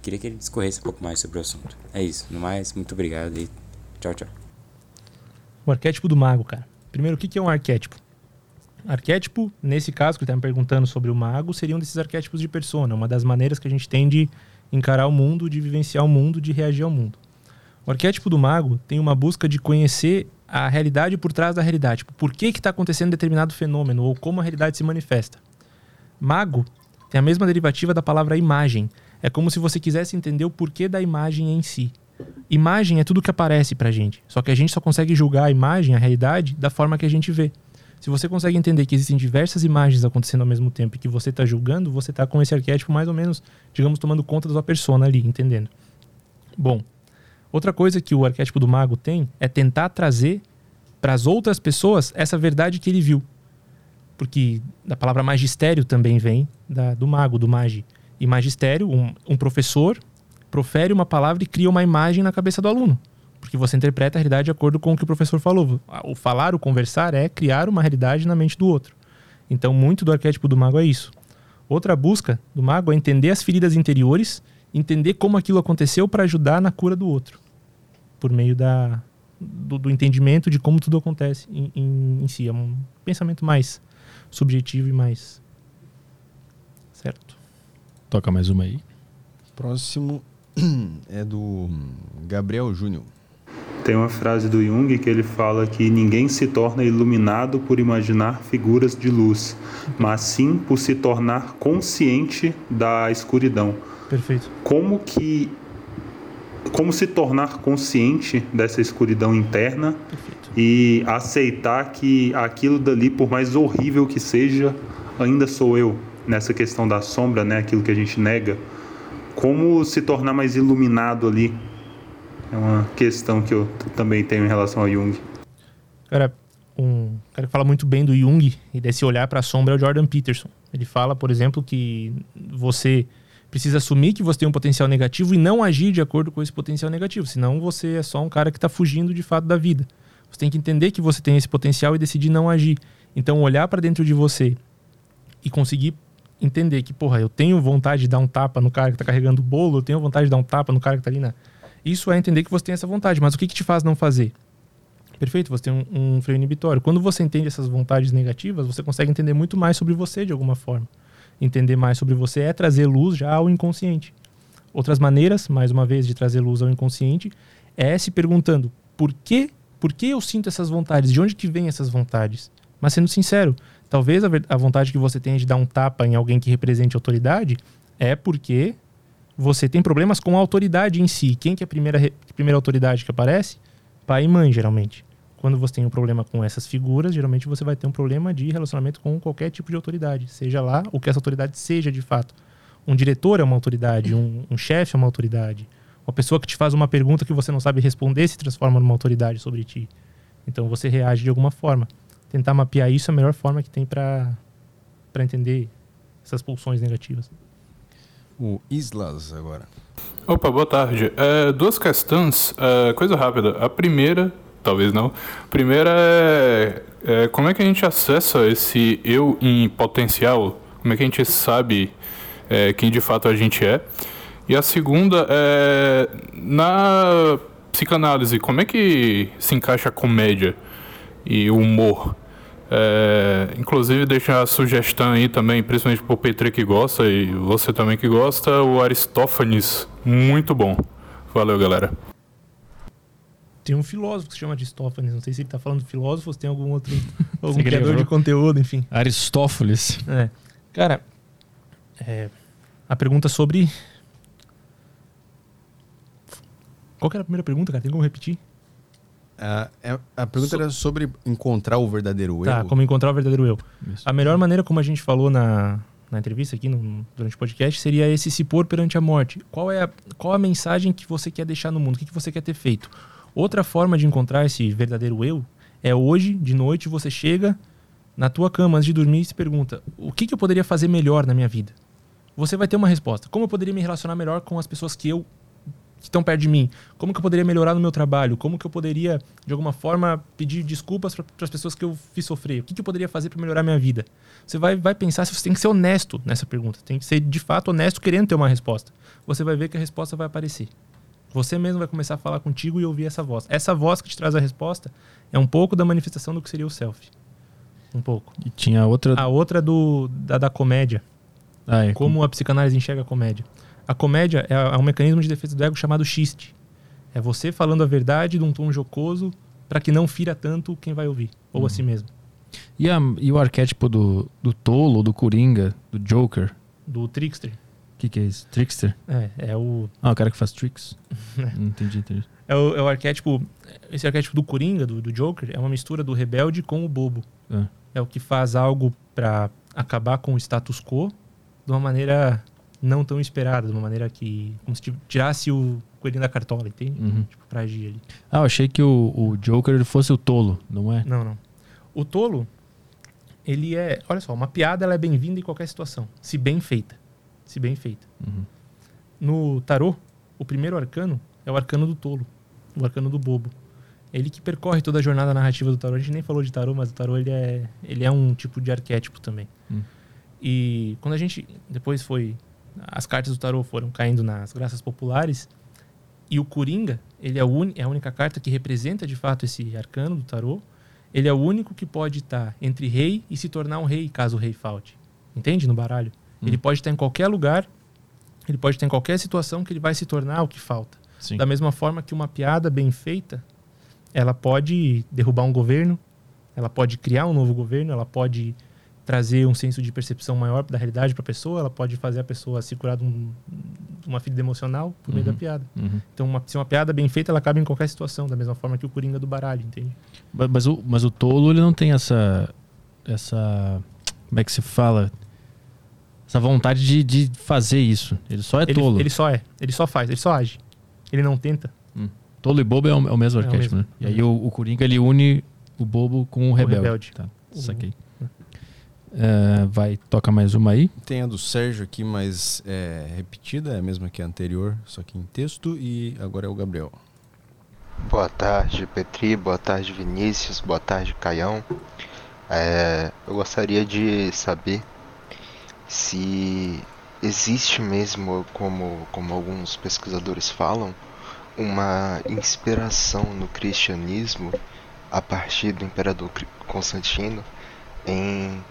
Queria que ele discorresse um pouco mais sobre o assunto. É isso. No mais, muito obrigado e tchau, tchau. Arquétipo do mago, cara. Primeiro, o que é um arquétipo? Arquétipo, nesse caso que ele está me perguntando sobre o mago, seria um desses arquétipos de persona, uma das maneiras que a gente tem de encarar o mundo, de vivenciar o mundo, de reagir ao mundo. O arquétipo do mago tem uma busca de conhecer a realidade por trás da realidade. Tipo, por que está acontecendo determinado fenômeno ou como a realidade se manifesta. Mago tem a mesma derivativa da palavra imagem. É como se você quisesse entender o porquê da imagem em si. Imagem é tudo que aparece pra gente. Só que a gente só consegue julgar a imagem, a realidade, da forma que a gente vê. Se você consegue entender que existem diversas imagens acontecendo ao mesmo tempo e que você está julgando, você está com esse arquétipo mais ou menos, digamos, tomando conta da sua persona ali, entendendo? Bom, outra coisa que o arquétipo do mago tem é tentar trazer para as outras pessoas essa verdade que ele viu. Porque da palavra magistério também vem da, do mago, do magi. E magistério, um, um professor profere uma palavra e cria uma imagem na cabeça do aluno. Porque você interpreta a realidade de acordo com o que o professor falou. O falar, o conversar é criar uma realidade na mente do outro. Então, muito do arquétipo do mago é isso. Outra busca do mago é entender as feridas interiores, entender como aquilo aconteceu para ajudar na cura do outro. Por meio da, do, do entendimento de como tudo acontece em, em, em si. É um pensamento mais subjetivo e mais. Certo. Toca mais uma aí. Próximo é do Gabriel Júnior. Tem uma frase do Jung que ele fala que ninguém se torna iluminado por imaginar figuras de luz, mas sim por se tornar consciente da escuridão. Perfeito. Como que como se tornar consciente dessa escuridão interna Perfeito. e aceitar que aquilo dali, por mais horrível que seja, ainda sou eu. Nessa questão da sombra, né, aquilo que a gente nega, como se tornar mais iluminado ali é uma questão que eu também tenho em relação a Jung. Cara, um cara que fala muito bem do Jung e desse olhar para a sombra é o Jordan Peterson. Ele fala, por exemplo, que você precisa assumir que você tem um potencial negativo e não agir de acordo com esse potencial negativo, senão você é só um cara que está fugindo de fato da vida. Você tem que entender que você tem esse potencial e decidir não agir. Então, olhar para dentro de você e conseguir entender que, porra, eu tenho vontade de dar um tapa no cara que está carregando o bolo, eu tenho vontade de dar um tapa no cara que está ali na. Isso é entender que você tem essa vontade, mas o que, que te faz não fazer? Perfeito, você tem um, um freio inibitório. Quando você entende essas vontades negativas, você consegue entender muito mais sobre você de alguma forma. Entender mais sobre você é trazer luz já ao inconsciente. Outras maneiras, mais uma vez, de trazer luz ao inconsciente é se perguntando por que, por que eu sinto essas vontades? De onde que vêm essas vontades? Mas sendo sincero, talvez a, a vontade que você tenha de dar um tapa em alguém que represente autoridade é porque você tem problemas com a autoridade em si. Quem que é a primeira, primeira autoridade que aparece? Pai e mãe, geralmente. Quando você tem um problema com essas figuras, geralmente você vai ter um problema de relacionamento com qualquer tipo de autoridade, seja lá o que essa autoridade seja de fato. Um diretor é uma autoridade, um, um chefe é uma autoridade. Uma pessoa que te faz uma pergunta que você não sabe responder se transforma numa autoridade sobre ti. Então você reage de alguma forma. Tentar mapear isso é a melhor forma que tem para entender essas pulsões negativas. O Islas agora. Opa, boa tarde. É, duas questões, é, coisa rápida. A primeira talvez não. Primeira é, é, como é que a gente acessa esse eu em potencial? Como é que a gente sabe é, quem de fato a gente é? E a segunda é na psicanálise, como é que se encaixa a comédia e o humor? É, inclusive deixa a sugestão aí também, principalmente pro Petri que gosta e você também que gosta, o Aristófanes, muito bom. Valeu, galera. Tem um filósofo que se chama Aristófanes. Não sei se ele está falando de filósofo ou se tem algum outro algum criador de conteúdo, enfim. Aristófanes. É. Cara, é, a pergunta sobre. Qual que era a primeira pergunta, cara? Tem como repetir? Uh, é, a pergunta so... era sobre encontrar o verdadeiro eu. Tá, como encontrar o verdadeiro eu. Isso. A melhor maneira, como a gente falou na, na entrevista aqui, no, durante o podcast, seria esse se pôr perante a morte. Qual é a, qual a mensagem que você quer deixar no mundo? O que, que você quer ter feito? Outra forma de encontrar esse verdadeiro eu é hoje, de noite, você chega na tua cama antes de dormir e se pergunta: o que, que eu poderia fazer melhor na minha vida? Você vai ter uma resposta. Como eu poderia me relacionar melhor com as pessoas que eu que estão perto de mim? Como que eu poderia melhorar no meu trabalho? Como que eu poderia, de alguma forma, pedir desculpas para as pessoas que eu fiz sofrer? O que, que eu poderia fazer para melhorar a minha vida? Você vai, vai pensar se você tem que ser honesto nessa pergunta. Tem que ser, de fato, honesto querendo ter uma resposta. Você vai ver que a resposta vai aparecer. Você mesmo vai começar a falar contigo e ouvir essa voz. Essa voz que te traz a resposta é um pouco da manifestação do que seria o self. Um pouco. E tinha outra. A outra do, da, da comédia. Ah, é. Como a psicanálise enxerga a comédia. A comédia é, é um mecanismo de defesa do ego chamado xiste. É você falando a verdade de um tom jocoso para que não fira tanto quem vai ouvir, ou uhum. a si mesmo. E, a, e o arquétipo do, do tolo, do coringa, do joker? Do trickster que, que é isso? Trickster? É, é o. Ah, o cara que faz tricks? Não entendi, entendi. É o, é o arquétipo. Esse arquétipo do Coringa, do, do Joker, é uma mistura do rebelde com o bobo. É, é o que faz algo para acabar com o status quo de uma maneira não tão esperada, de uma maneira que. como se tirasse o coelhinho da cartola, entende? Uhum. Tipo, pra agir ali. Ah, eu achei que o, o Joker fosse o tolo, não é? Não, não. O tolo, ele é. Olha só, uma piada ela é bem-vinda em qualquer situação, se bem feita se bem feita. Uhum. No tarô, o primeiro arcano é o arcano do tolo, o arcano do bobo. Ele que percorre toda a jornada narrativa do tarô. A gente nem falou de tarô, mas o tarô ele é, ele é um tipo de arquétipo também. Uhum. E quando a gente depois foi as cartas do tarô foram caindo nas graças populares e o Coringa, ele é, un, é a única carta que representa de fato esse arcano do tarô. Ele é o único que pode estar entre rei e se tornar um rei, caso o rei falte. Entende? No baralho. Hum. Ele pode estar em qualquer lugar, ele pode estar em qualquer situação que ele vai se tornar o que falta. Sim. Da mesma forma que uma piada bem feita, ela pode derrubar um governo, ela pode criar um novo governo, ela pode trazer um senso de percepção maior da realidade para a pessoa, ela pode fazer a pessoa se curar de, um, de uma ferida emocional por meio da uhum. piada. Uhum. Então, uma, se uma piada bem feita, ela cabe em qualquer situação, da mesma forma que o Coringa do baralho, entende? Mas, mas, o, mas o tolo, ele não tem essa... essa como é que se fala? essa vontade de, de fazer isso. Ele só é ele, tolo. Ele só é. Ele só faz, ele só age. Ele não tenta. Hum. Tolo e bobo é o, é o mesmo é arquétipo, o mesmo. né? E aí o, o Coringa ele une O bobo com o rebelde. rebelde. Tá, saquei. É, vai, toca mais uma aí. Tem a do Sérgio aqui, mas é repetida, é a mesma que a anterior, só que em texto, e agora é o Gabriel. Boa tarde, Petri. Boa tarde, Vinícius. Boa tarde, Caião. É, eu gostaria de saber se existe mesmo, como, como alguns pesquisadores falam, uma inspiração no cristianismo a partir do imperador Constantino em,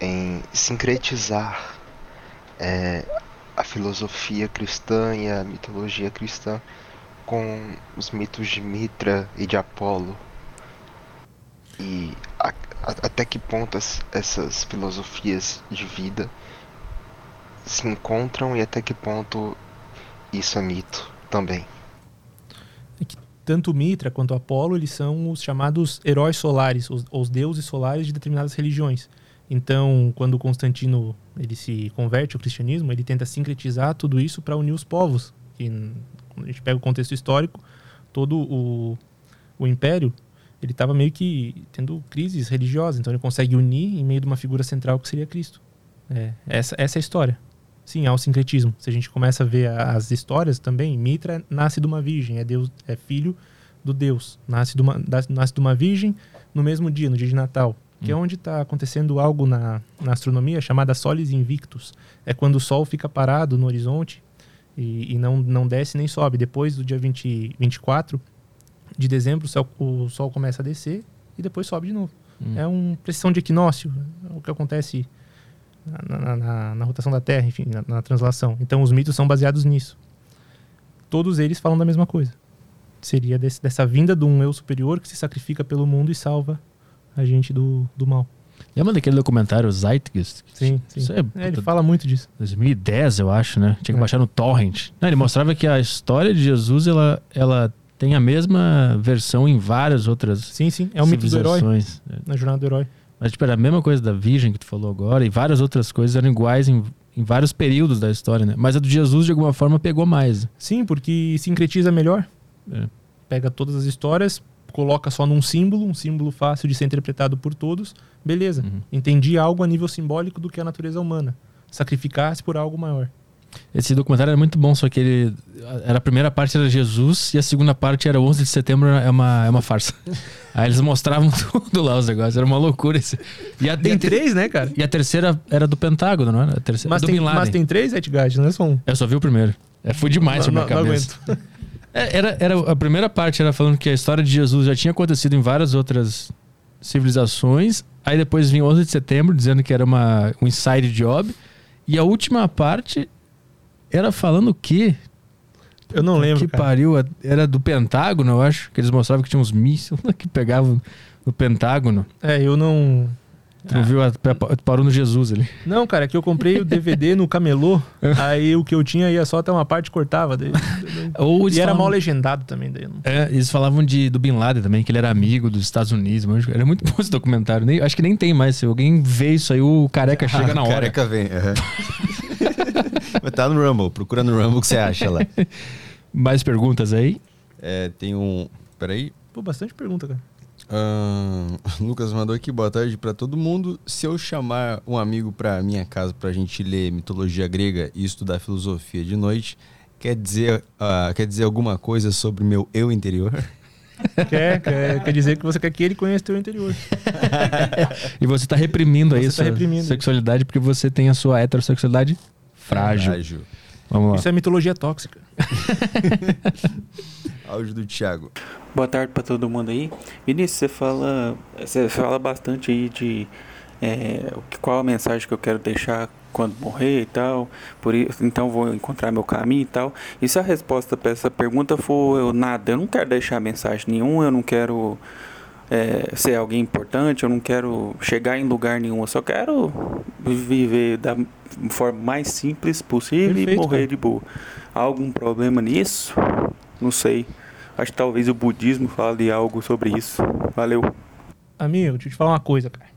em sincretizar é, a filosofia cristã e a mitologia cristã com os mitos de Mitra e de Apolo. E a- a- até que ponto as- essas filosofias de vida se encontram e até que ponto isso é mito também. Tanto Mitra quanto Apolo, eles são os chamados heróis solares, os, os deuses solares de determinadas religiões. Então, quando Constantino ele se converte ao cristianismo, ele tenta sincretizar tudo isso para unir os povos. E, n- quando a gente pega o contexto histórico, todo o, o império ele estava meio que tendo crises religiosas. Então, ele consegue unir em meio de uma figura central que seria Cristo. É, essa, essa é a história. Sim, há o sincretismo. Se a gente começa a ver as histórias também, Mitra nasce de uma virgem, é Deus, é filho do Deus, nasce de uma, nasce de uma virgem no mesmo dia, no dia de Natal, que é onde está acontecendo algo na, na astronomia chamada Solis Invictus. É quando o Sol fica parado no horizonte e, e não, não desce nem sobe. Depois do dia 20, 24 de dezembro, o, céu, o Sol começa a descer e depois sobe de novo. É uma precisão de equinócio, é o que acontece na, na- na- na rotação da Terra, enfim, na, na translação. Então os mitos são baseados nisso. Todos eles falam da mesma coisa. Seria desse- dessa vinda de um eu superior que se sacrifica pelo mundo e salva a gente do, do mal. Lembra daquele documentário Zeitgeist? Sim, sim. É, É, ele puta, fala muito disso. 2010, eu acho, né? Tinha que É. baixar no torrent. Não, ele mostrava que a história de Jesus, ela, ela tem a mesma versão em várias outras Sim, sim. É o mito do herói, na jornada do herói. Mas, tipo, era a mesma coisa da Virgem que tu falou agora, e várias outras coisas eram iguais em, em vários períodos da história, né? Mas a do Jesus, de alguma forma, pegou mais. Sim, porque sincretiza melhor. É. Pega todas as histórias, coloca só num símbolo, um símbolo fácil de ser interpretado por todos. Beleza. Uhum. Entendi algo a nível simbólico do que é a natureza humana. Sacrificar-se por algo maior. Esse documentário era muito bom, só que ele. Era a primeira parte era Jesus e a segunda parte era 11 de setembro, é uma, é uma farsa. Aí eles mostravam tudo lá os negócios, era uma loucura esse. E a, e Tem ter- três, né, cara? e a terceira era do Pentágono, não era? A terceira, Mas do tem, mas tem três Etgard, não é só um. Eu só vi o primeiro. É, foi demais pra não, minha não cabeça. aguento. É, era, era, a primeira parte era falando que a história de Jesus já tinha acontecido em várias outras civilizações. Aí depois vinha 11 de setembro, dizendo que era uma, um inside job. E a última parte era falando o quê? Eu não lembro, Que cara. pariu. Era do Pentágono, eu acho. Que eles mostravam que tinha uns mísseis que pegavam no Pentágono. É, eu não... Tu não viu? Tu parou no Jesus ali. Não, cara, é que eu comprei o DVD no camelô, aí o que eu tinha ia só até uma parte cortava. Daí, Ou eles e era falavam- mal legendado também. Daí não... É, eles falavam de, do Bin Laden também, que ele era amigo dos Estados Unidos. Mas era muito bom esse documentário. Nem, acho que nem tem mais. Se alguém vê isso aí, o careca chega na hora. Careca vem. aham. Mas tá no Rumble, procura no Rumble o que você acha lá. Mais perguntas aí? É, tem um. Peraí. Pô, bastante pergunta, cara. Ahn, Lucas mandou aqui, boa tarde pra todo mundo. Se eu chamar um amigo pra minha casa pra gente ler mitologia grega e estudar filosofia de noite, quer dizer, ah, quer dizer alguma coisa sobre meu eu interior? Quer, quer, quer dizer que você quer que ele conheça teu interior. E você tá reprimindo aí Você a tá sua reprimindo. sexualidade porque você tem a sua heterossexualidade frágil. Vamos lá. Isso é mitologia tóxica. Áudio do Thiago. Boa tarde para todo mundo aí. Vinícius, você fala, você fala bastante aí de é, qual a mensagem que eu quero deixar quando morrer e tal. Por isso, então vou encontrar meu caminho e tal. E se a resposta para essa pergunta for eu, nada, eu não quero deixar mensagem nenhuma, eu não quero é, ser alguém importante, eu não quero chegar em lugar nenhum, eu só quero viver da forma mais simples possível e Perfeito, morrer cara. de boa. Há algum problema nisso? Não sei. Acho que talvez o budismo fale algo sobre isso. Valeu. Amigo, deixa eu te falar uma coisa, cara.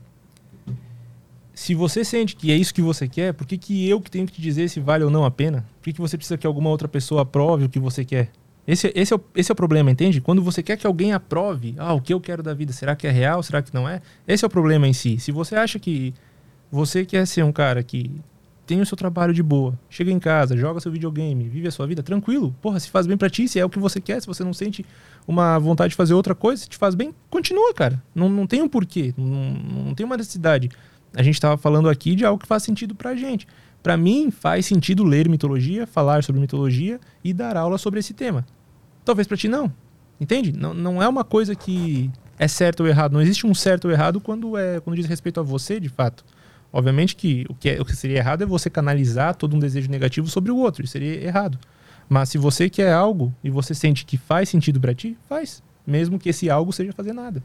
Se você sente que é isso que você quer, por que, que eu que tenho que te dizer se vale ou não a pena? Por que, que você precisa que alguma outra pessoa aprove o que você quer? Esse, esse, é o, esse é o problema, entende? Quando você quer que alguém aprove, ah, o que eu quero da vida, será que é real, será que não é? Esse é o problema em si. Se você acha que você quer ser um cara que tem o seu trabalho de boa, chega em casa, joga seu videogame, vive a sua vida tranquilo, porra, se faz bem pra ti, se é o que você quer, se você não sente uma vontade de fazer outra coisa, se te faz bem, continua, cara. Não, não tem um porquê, não, não tem uma necessidade. A gente tava falando aqui de algo que faz sentido pra gente. Pra mim, faz sentido ler mitologia, falar sobre mitologia e dar aula sobre esse tema. Talvez pra ti não. Entende? Não, não é uma coisa que é certo ou errado. Não existe um certo ou errado quando, é, quando diz respeito a você, de fato. Obviamente que o que, é, o que seria errado é você canalizar todo um desejo negativo sobre o outro. Isso seria errado. Mas se você quer algo e você sente que faz sentido pra ti, faz. Mesmo que esse algo seja fazer nada.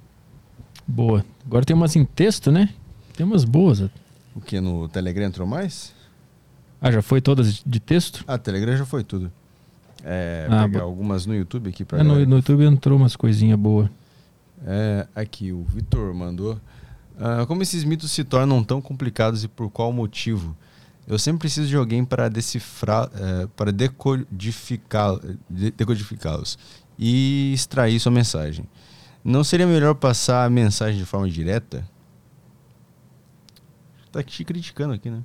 Boa. Agora tem umas em texto, né? Tem umas boas. O que? No Telegram entrou mais? Ah, já foi todas de texto? Ah, Telegram já foi tudo. É, Ah, pegar algumas no YouTube aqui pra É, no, no YouTube entrou umas coisinhas boas. É, aqui, o Vitor mandou. Ah, como esses mitos se tornam tão complicados e por qual motivo? Eu sempre preciso de alguém para decifrar, eh, para decodificá- de- decodificá-los e extrair sua mensagem. Não seria melhor passar a mensagem de forma direta? Tá te criticando aqui, né?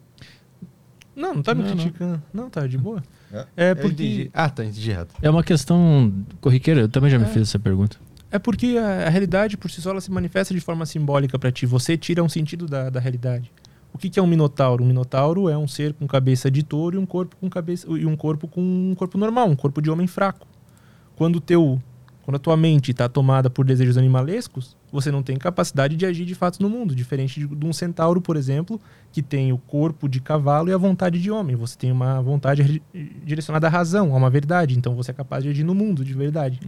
Não, não tá me Não, não. criticando. Não. tá de boa. É, É porque-. Ah, tá, entendi errado. É uma questão corriqueira. Eu também já me É. fiz essa pergunta. É porque a, a realidade por si só ela se manifesta de forma simbólica pra ti. Você tira um sentido da, da realidade. O que, que é um minotauro? Um minotauro é um ser com cabeça de touro e um corpo com cabeça e um corpo com um corpo normal, um corpo de homem fraco. Quando o teu, quando a tua mente está tomada por desejos animalescos, você não tem capacidade de agir de fato no mundo, diferente de, de um centauro, por exemplo, que tem o corpo de cavalo e a vontade de homem. Você tem uma vontade direcionada à razão, a uma verdade. Então você é capaz de agir no mundo de verdade.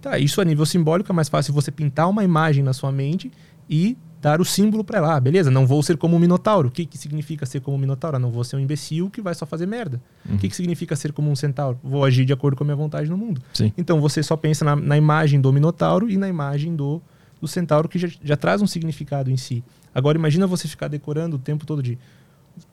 Tá, isso a nível simbólico é mais fácil você pintar uma imagem na sua mente e dar o símbolo ela. Ah, beleza, não vou ser como um minotauro. O que, que significa ser como um minotauro? Ah, não vou ser um imbecil que vai só fazer merda. O que, que significa ser como um centauro? Vou agir de acordo com a minha vontade no mundo. Sim. Então você só pensa na, na imagem do minotauro e na imagem do, do centauro que já, já traz um significado em si. Agora imagina você ficar decorando o tempo todo de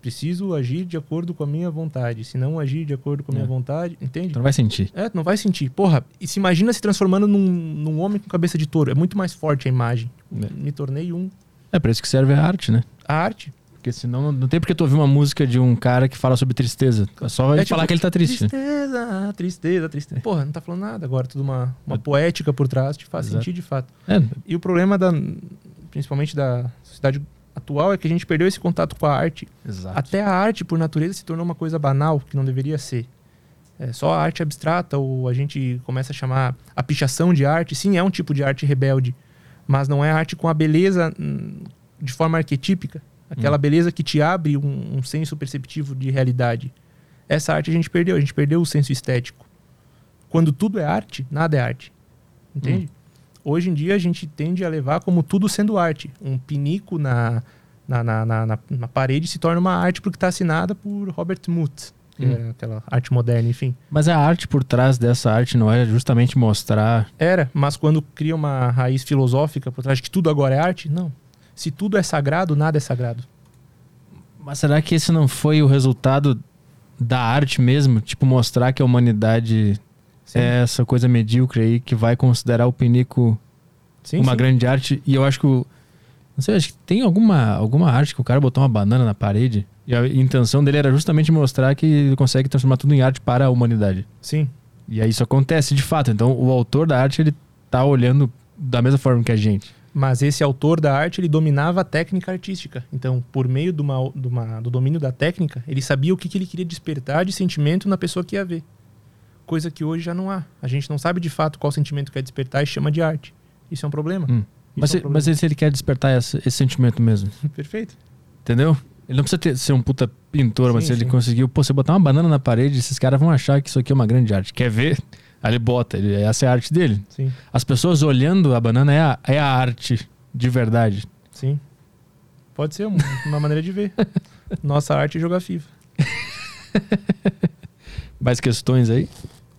preciso agir de acordo com a minha vontade. Se não agir de acordo com a minha É. vontade, entende? Então não vai sentir. É, tu não vai sentir. Porra, e se imagina se transformando num, num homem com cabeça de touro. É muito mais forte a imagem. É. Me tornei um. É pra isso que serve a arte, né? A arte. Porque senão não, tem porque tu ouvir uma música de um cara que fala sobre tristeza. É só ele É tipo, falar que ele tá triste. né? Tristeza, tristeza, tristeza. Porra, não tá falando nada agora. Tudo uma, uma poética por trás te faz Exato. sentir de fato. É, E o problema da, principalmente da sociedade atual é que a gente perdeu esse contato com a arte. exato. Até a arte, por natureza, se tornou uma coisa banal, que não deveria ser. É só a arte abstrata, ou a gente começa a chamar a pichação de arte. Sim, é um tipo de arte rebelde, mas não é arte com a beleza hum, de forma arquetípica. Aquela beleza que te abre um, um senso perceptivo de realidade. Essa arte a gente perdeu, a gente perdeu o senso estético. Quando tudo é arte, nada é arte. Entende? Hoje em dia a gente tende a levar como tudo sendo arte. Um pinico na, na, na, na, na- parede se torna uma arte porque está assinada por Robert Muth, Hum. é aquela arte moderna, enfim. Mas a arte por trás dessa arte não é justamente mostrar. Era, mas quando cria uma raiz filosófica por trás de que tudo agora é arte, não. Se tudo é sagrado, nada é sagrado. Mas será que esse não foi o resultado da arte mesmo? Tipo, mostrar que a humanidade Sim. essa coisa medíocre aí que vai considerar o pinico Sim, uma sim. grande arte. E eu acho que o. Não sei, acho que tem alguma, alguma arte que o cara botou uma banana na parede. E a intenção dele era justamente mostrar que ele consegue transformar tudo em arte para a humanidade. Sim. E aí isso acontece de fato. Então o autor da arte, ele tá olhando da mesma forma que a gente. Mas esse autor da arte, ele dominava a técnica artística. Então, por meio de uma, de uma- do domínio da técnica, ele sabia o que, que ele queria despertar de sentimento na pessoa que ia ver. Coisa que hoje já não há. A gente não sabe de fato qual sentimento quer despertar e chama de arte. Isso é um problema. Hum. Mas, é um se- mas se ele quer despertar esse, esse sentimento mesmo, problema. Perfeito. entendeu? Ele não precisa ter- ser um puta pintor, mas Sim, se ele sim. conseguiu, pô, você botar uma banana na parede, esses caras vão achar que isso aqui é uma grande arte. Quer ver? Aí ele bota, ele- essa é a arte dele. Sim, As pessoas olhando a banana é a, é a arte de verdade. sim. Pode ser um- uma maneira de ver. Nossa arte é jogar FIFA. Mais questões aí?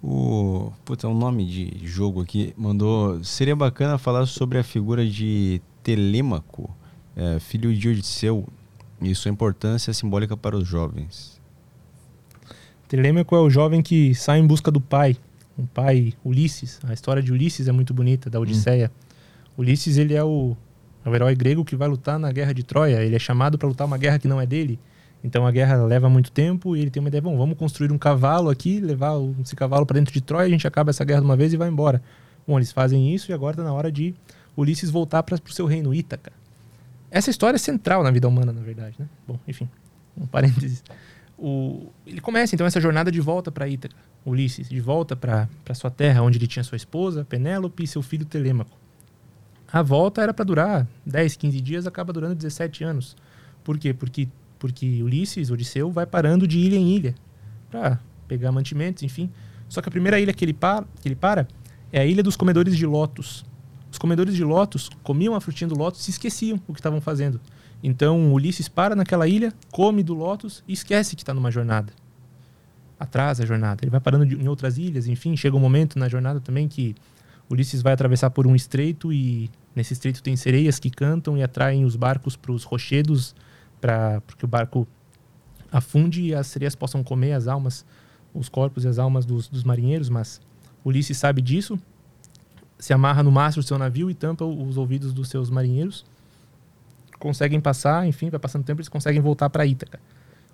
O. Puta, é um nome de jogo aqui. Mandou. Seria bacana falar sobre a figura de Telêmaco, é, filho de Odisseu, e sua importância simbólica para os jovens. Telêmaco é o jovem que sai em busca do pai. um pai, Ulisses. A história de Ulisses é muito bonita, da Odisseia. Ulisses, ele é o, é o herói grego que vai lutar na guerra de Troia. Ele é chamado para lutar uma guerra que não é dele. Então a guerra leva muito tempo e ele tem uma ideia, bom, vamos construir um cavalo aqui, levar esse cavalo para dentro de Troia, a gente acaba essa guerra de uma vez e vai embora. Bom, eles fazem isso e agora está na hora de Ulisses voltar para o seu reino, Ítaca. Essa história é central na vida humana, na verdade, né? Bom, enfim, um parênteses. O, ele começa então essa jornada de volta para Ítaca, Ulisses, de volta para sua terra, onde ele tinha sua esposa, Penélope, e seu filho Telêmaco. A volta era para durar 10, 15 dias, acaba durando 17 anos. Por quê? Porque, porque Ulisses, Odisseu, vai parando de ilha em ilha para pegar mantimentos, enfim. Só que a primeira ilha que ele, para, que ele para é a ilha dos comedores de lótus. Os comedores de lótus comiam a frutinha do lótus e esqueciam o que estavam fazendo. Então Ulisses para naquela ilha, come do lótus e esquece que está numa jornada. Atrasa a jornada. Ele vai parando de- em outras ilhas, enfim, chega um momento na jornada também que Ulisses vai atravessar por um estreito e nesse estreito tem sereias que cantam e atraem os barcos para os rochedos para que o barco afunde e as sereias possam comer as almas, os corpos e as almas dos, dos marinheiros, mas Ulisses sabe disso, se amarra no mastro do seu navio e tampa os ouvidos dos seus marinheiros. Conseguem passar, enfim, vai passando tempo, eles conseguem voltar para Ítaca.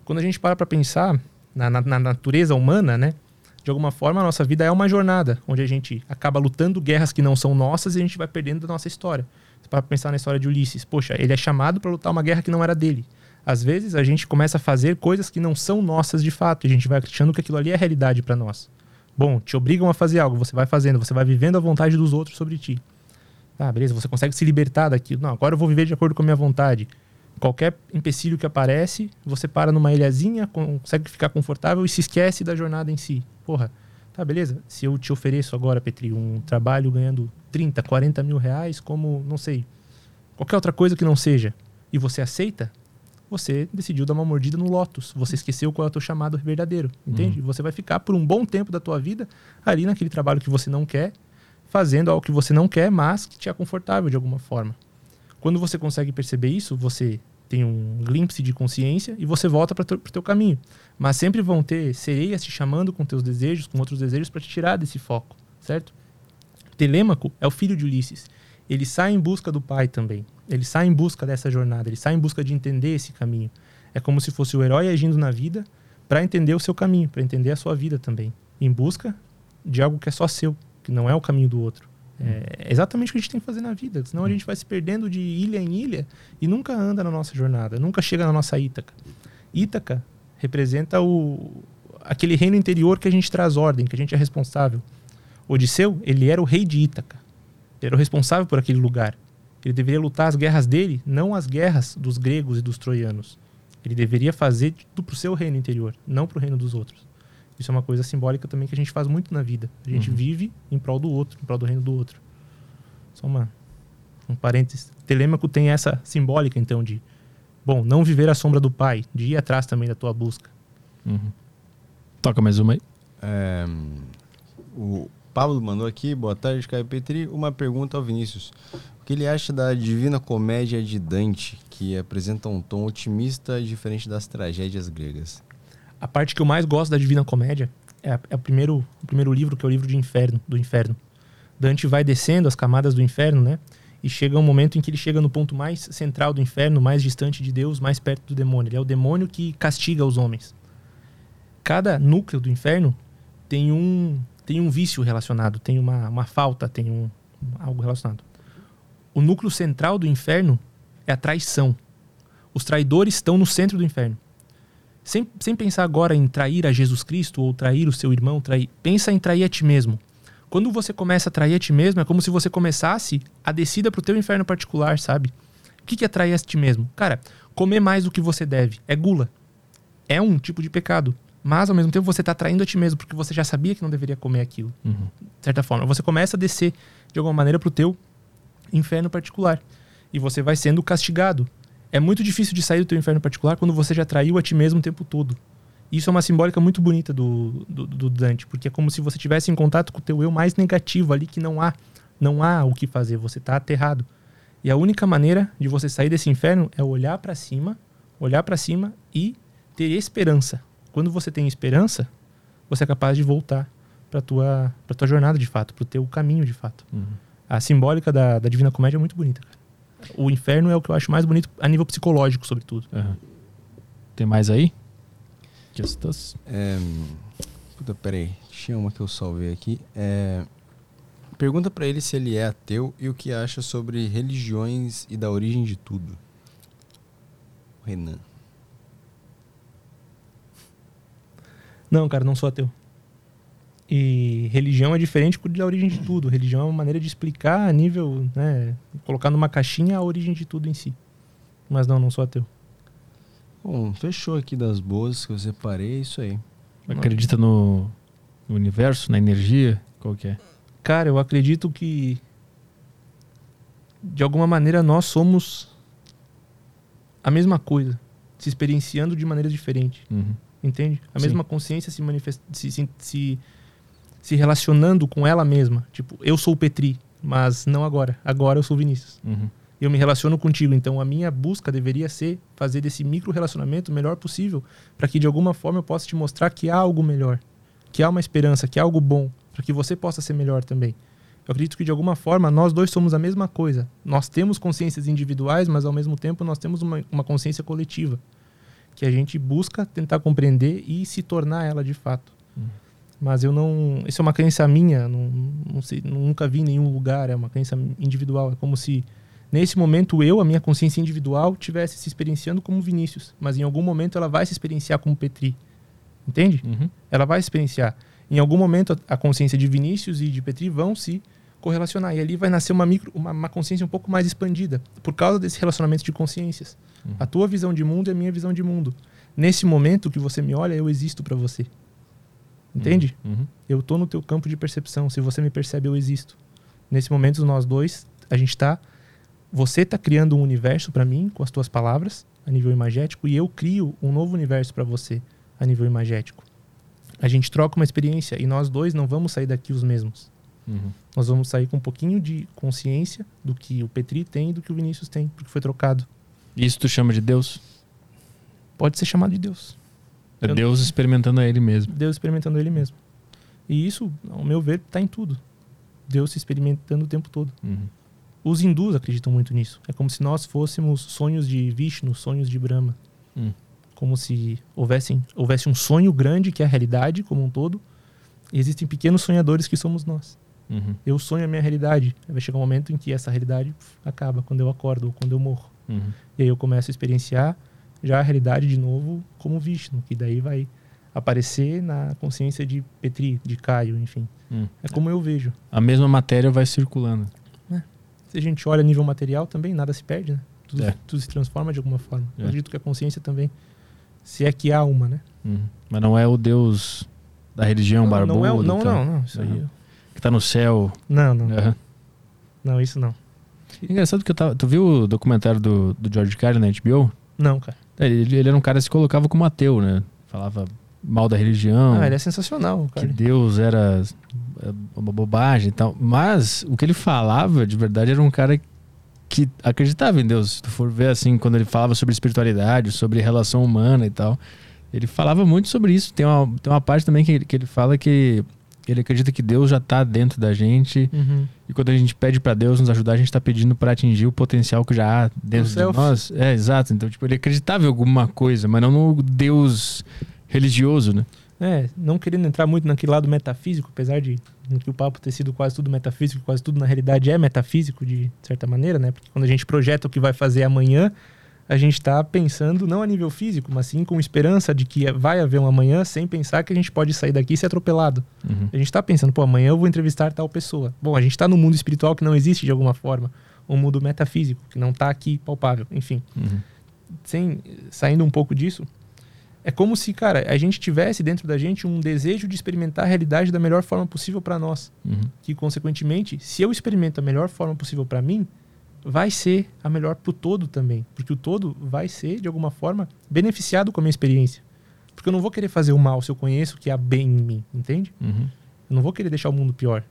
Quando a gente para para pensar na, na- na natureza humana, né? De alguma forma, a nossa vida é uma jornada, onde a gente acaba lutando guerras que não são nossas e a gente vai perdendo da nossa história. Para pensar na história de Ulisses. Poxa, ele é chamado para lutar uma guerra que não era dele. Às vezes, a gente começa a fazer coisas que não são nossas de fato, e a gente vai achando que aquilo ali é realidade para nós. Bom, te obrigam a fazer algo, você vai fazendo, você vai vivendo a vontade dos outros sobre ti. Ah, beleza, você consegue se libertar daquilo. Não, agora eu vou viver de acordo com a minha vontade. Qualquer empecilho que aparece, você para numa ilhazinha, consegue ficar confortável e se esquece da jornada em si. Porra, tá, beleza. Se eu te ofereço agora, Petri, um trabalho ganhando 30, 40 mil reais, como, não sei, qualquer outra coisa que não seja, e você aceita, você decidiu dar uma mordida no Lotus. Você esqueceu qual é o teu chamado verdadeiro, entende? Você vai ficar por um bom tempo da tua vida ali naquele trabalho que você não quer, fazendo algo que você não quer, mas que te é confortável de alguma forma. Quando você consegue perceber isso, você tem um glimpse de consciência e você volta para o teu caminho. Mas sempre vão ter sereias te chamando com teus desejos, com outros desejos, para te tirar desse foco, certo? Telêmaco é o filho de Ulisses. Ele sai em busca do pai também. Ele sai em busca dessa jornada, ele sai em busca de entender esse caminho. É como se fosse o herói agindo na vida para entender o seu caminho, para entender a sua vida também. Em busca de algo que é só seu, que não é o caminho do outro. É exatamente o que a gente tem que fazer na vida, senão a gente vai se perdendo de ilha em ilha e nunca anda na nossa jornada, nunca chega na nossa Ítaca. Ítaca representa o aquele reino interior que a gente traz ordem, que a gente é responsável. Odisseu, ele era o rei de Ítaca. Ele era o responsável por aquele lugar. Ele deveria lutar as guerras dele, não as guerras dos gregos e dos troianos. Ele deveria fazer tudo para o seu reino interior, não para o reino dos outros. Isso é uma coisa simbólica também que a gente faz muito na vida. A gente Uhum. vive em prol do outro, em prol do reino do outro. Só uma, um parênteses. Telêmaco tem essa simbólica, então, de, bom, não viver à sombra do pai, de ir atrás também da tua busca. Uhum. Toca mais uma aí. É, o Pablo mandou aqui, boa tarde, Caio Petri. Uma pergunta ao Vinícius. O que ele acha da Divina Comédia de Dante, que apresenta um tom otimista diferente das tragédias gregas? A parte que eu mais gosto da Divina Comédia é, a- é o, primeiro, o primeiro livro, que é o livro de inferno, do inferno. Dante vai descendo as camadas do inferno, né? E chega um momento em que ele chega no ponto mais central do inferno, mais distante de Deus, mais perto do demônio. Ele é o demônio que castiga os homens. Cada núcleo do inferno tem um, tem um vício relacionado, tem uma, uma falta, tem um, algo relacionado. O núcleo central do inferno é a traição. Os traidores estão no centro do inferno. Sem, sem pensar agora em trair a Jesus Cristo ou trair o seu irmão, trair, pensa em trair a ti mesmo. Quando você começa a trair a ti mesmo, é como se você começasse a descida pro teu inferno particular, sabe? O que que é trair a ti mesmo? Cara, comer mais do que você deve é gula. É um tipo de pecado. Mas, ao mesmo tempo, você está traindo a ti mesmo, porque você já sabia que não deveria comer aquilo. Uhum. De certa forma. Você começa a descer, de alguma maneira, pro teu inferno particular. E você vai sendo castigado. É muito difícil de sair do teu inferno particular quando você já traiu a ti mesmo o tempo todo. Isso é uma simbólica muito bonita do, do, do Dante, porque é como se você tivesse em contato com o teu eu mais negativo ali, que não há, não há o que fazer, você está aterrado. E a única maneira de você sair desse inferno é olhar para cima, olhar para cima e ter esperança. Quando você tem esperança, você é capaz de voltar para tua para tua jornada de fato, pro teu caminho de fato. Uhum. A simbólica da, da Divina Comédia é muito bonita, cara. O inferno é o que eu acho mais bonito a nível psicológico, sobretudo. Aham. Tem mais aí? Justus. É, puta, peraí. Tinha uma que eu salvei aqui. É, pergunta pra ele se ele é ateu e o que acha sobre religiões e da origem de tudo. Renan. Não, cara, não sou ateu. E religião é diferente da origem de tudo. Religião é uma maneira de explicar a nível, né, colocar numa caixinha a origem de tudo em si. Mas não, não sou ateu. Bom, fechou aqui das boas que eu separei, é isso aí. Acredita no, no universo, na energia? Qual que é? Cara, eu acredito que de alguma maneira nós somos a mesma coisa, se experienciando de maneira diferente. Uhum. Entende? A Sim. mesma consciência se, manifest... se, se, se, relacionando com ela mesma. Tipo, eu sou o Petri, mas não agora. Agora eu sou o Vinícius. Uhum. Eu me relaciono contigo. Então a minha busca deveria ser fazer desse micro relacionamento o melhor possível para que de alguma forma eu possa te mostrar que há algo melhor, que há uma esperança, que há algo bom, para que você possa ser melhor também. Eu acredito que de alguma forma nós dois somos a mesma coisa. Nós temos consciências individuais, mas ao mesmo tempo nós temos uma, uma consciência coletiva que a gente busca tentar compreender e se tornar ela de fato. Mas eu não. Isso é uma crença minha, não, não sei, nunca vi em nenhum lugar, é uma crença individual. É como se, nesse momento, eu, a minha consciência individual, tivesse se experienciando como Vinícius, mas em algum momento ela vai se experienciar como Petri. Entende? Uhum. Ela vai se experienciar. Em algum momento, a a consciência de Vinícius e de Petri vão se correlacionar. E ali vai nascer uma, micro, uma, uma consciência um pouco mais expandida, por causa desse relacionamento de consciências. A tua visão de mundo é a minha visão de mundo. Nesse momento que você me olha, eu existo para você. Entende? Uhum. Eu tô no teu campo de percepção. Se você me percebe, eu existo. Nesse momento, nós dois, a gente tá. Você tá criando um universo para mim com as tuas palavras, a nível imagético, e eu crio um novo universo para você, a nível imagético. A gente troca uma experiência e nós dois não vamos sair daqui os mesmos. Uhum. Nós vamos sair com um pouquinho de consciência do que o Petri tem e do que o Vinícius tem, porque foi trocado. Isso tu chama de Deus? Pode ser chamado de Deus. É Eu- Deus experimentando a ele mesmo. Deus experimentando ele mesmo. E isso, ao meu ver, está em tudo. Deus se experimentando o tempo todo. Uhum. Os hindus acreditam muito nisso. É como se nós fôssemos sonhos de Vishnu, sonhos de Brahma. Hum. Como se houvessem, houvesse um sonho grande que é a realidade como um todo. E existem pequenos sonhadores que somos nós. Uhum. Eu sonho a minha realidade. Vai chegar um momento em que essa realidade acaba, quando eu acordo ou quando eu morro. Uhum. E aí eu começo a experienciar já a realidade de novo como Vishnu, que daí vai aparecer na consciência de Petri, de Caio, enfim. Hum. É como eu vejo. A mesma matéria vai circulando. Se a gente olha a nível material também, nada se perde, né? Tudo, É. tudo se transforma de alguma forma. É. Eu acredito que a consciência também, se é que há uma, né? Uhum. Mas não é o Deus da religião não, barbudo. não, é, o- não, não, não, isso aí. Que tá no céu. Não, não. Aham. Não, isso não. Engraçado que eu tava. Tu viu o documentário do, do George Carlin na HBO? Não, cara. É, Ele, ele era um cara que se colocava como ateu, né? Falava mal da religião. Ah, ele é sensacional, que cara. Deus era é, uma bobagem e tal. Mas o que ele falava, de verdade, era um cara que acreditava em Deus. Se tu for ver assim, quando ele falava sobre espiritualidade, sobre relação humana e tal, ele falava muito sobre isso. Tem uma, tem uma parte também que, que ele fala que ele acredita que Deus já tá dentro da gente. Uhum. E quando a gente pede pra Deus nos ajudar, a gente tá pedindo pra atingir o potencial que já há dentro de self. nós. É, exato. Então, tipo, ele acreditava em alguma coisa, mas não no Deus religioso, né? É, não querendo entrar muito naquele lado metafísico, apesar de que o papo ter sido quase tudo metafísico, quase tudo na realidade é metafísico de certa maneira, né? Porque quando a gente projeta o que vai fazer amanhã, a gente está pensando não a nível físico, mas sim com esperança de que vai haver um amanhã, sem pensar que a gente pode sair daqui e ser atropelado. Uhum. A gente está pensando, pô, amanhã eu vou entrevistar tal pessoa. Bom, a gente está no mundo espiritual que não existe de alguma forma, um mundo metafísico que não está aqui palpável, enfim Uhum. sem saindo um pouco disso, é como se, cara, a gente tivesse dentro da gente um desejo de experimentar a realidade da melhor forma possível para nós. Uhum. Que, consequentemente, se eu experimento a melhor forma possível para mim, vai ser a melhor pro todo também. Porque o todo vai ser, de alguma forma, beneficiado com a minha experiência. Porque eu não vou querer fazer o mal se eu conheço que há bem em mim, entende? Uhum. Eu não vou querer deixar o mundo pior.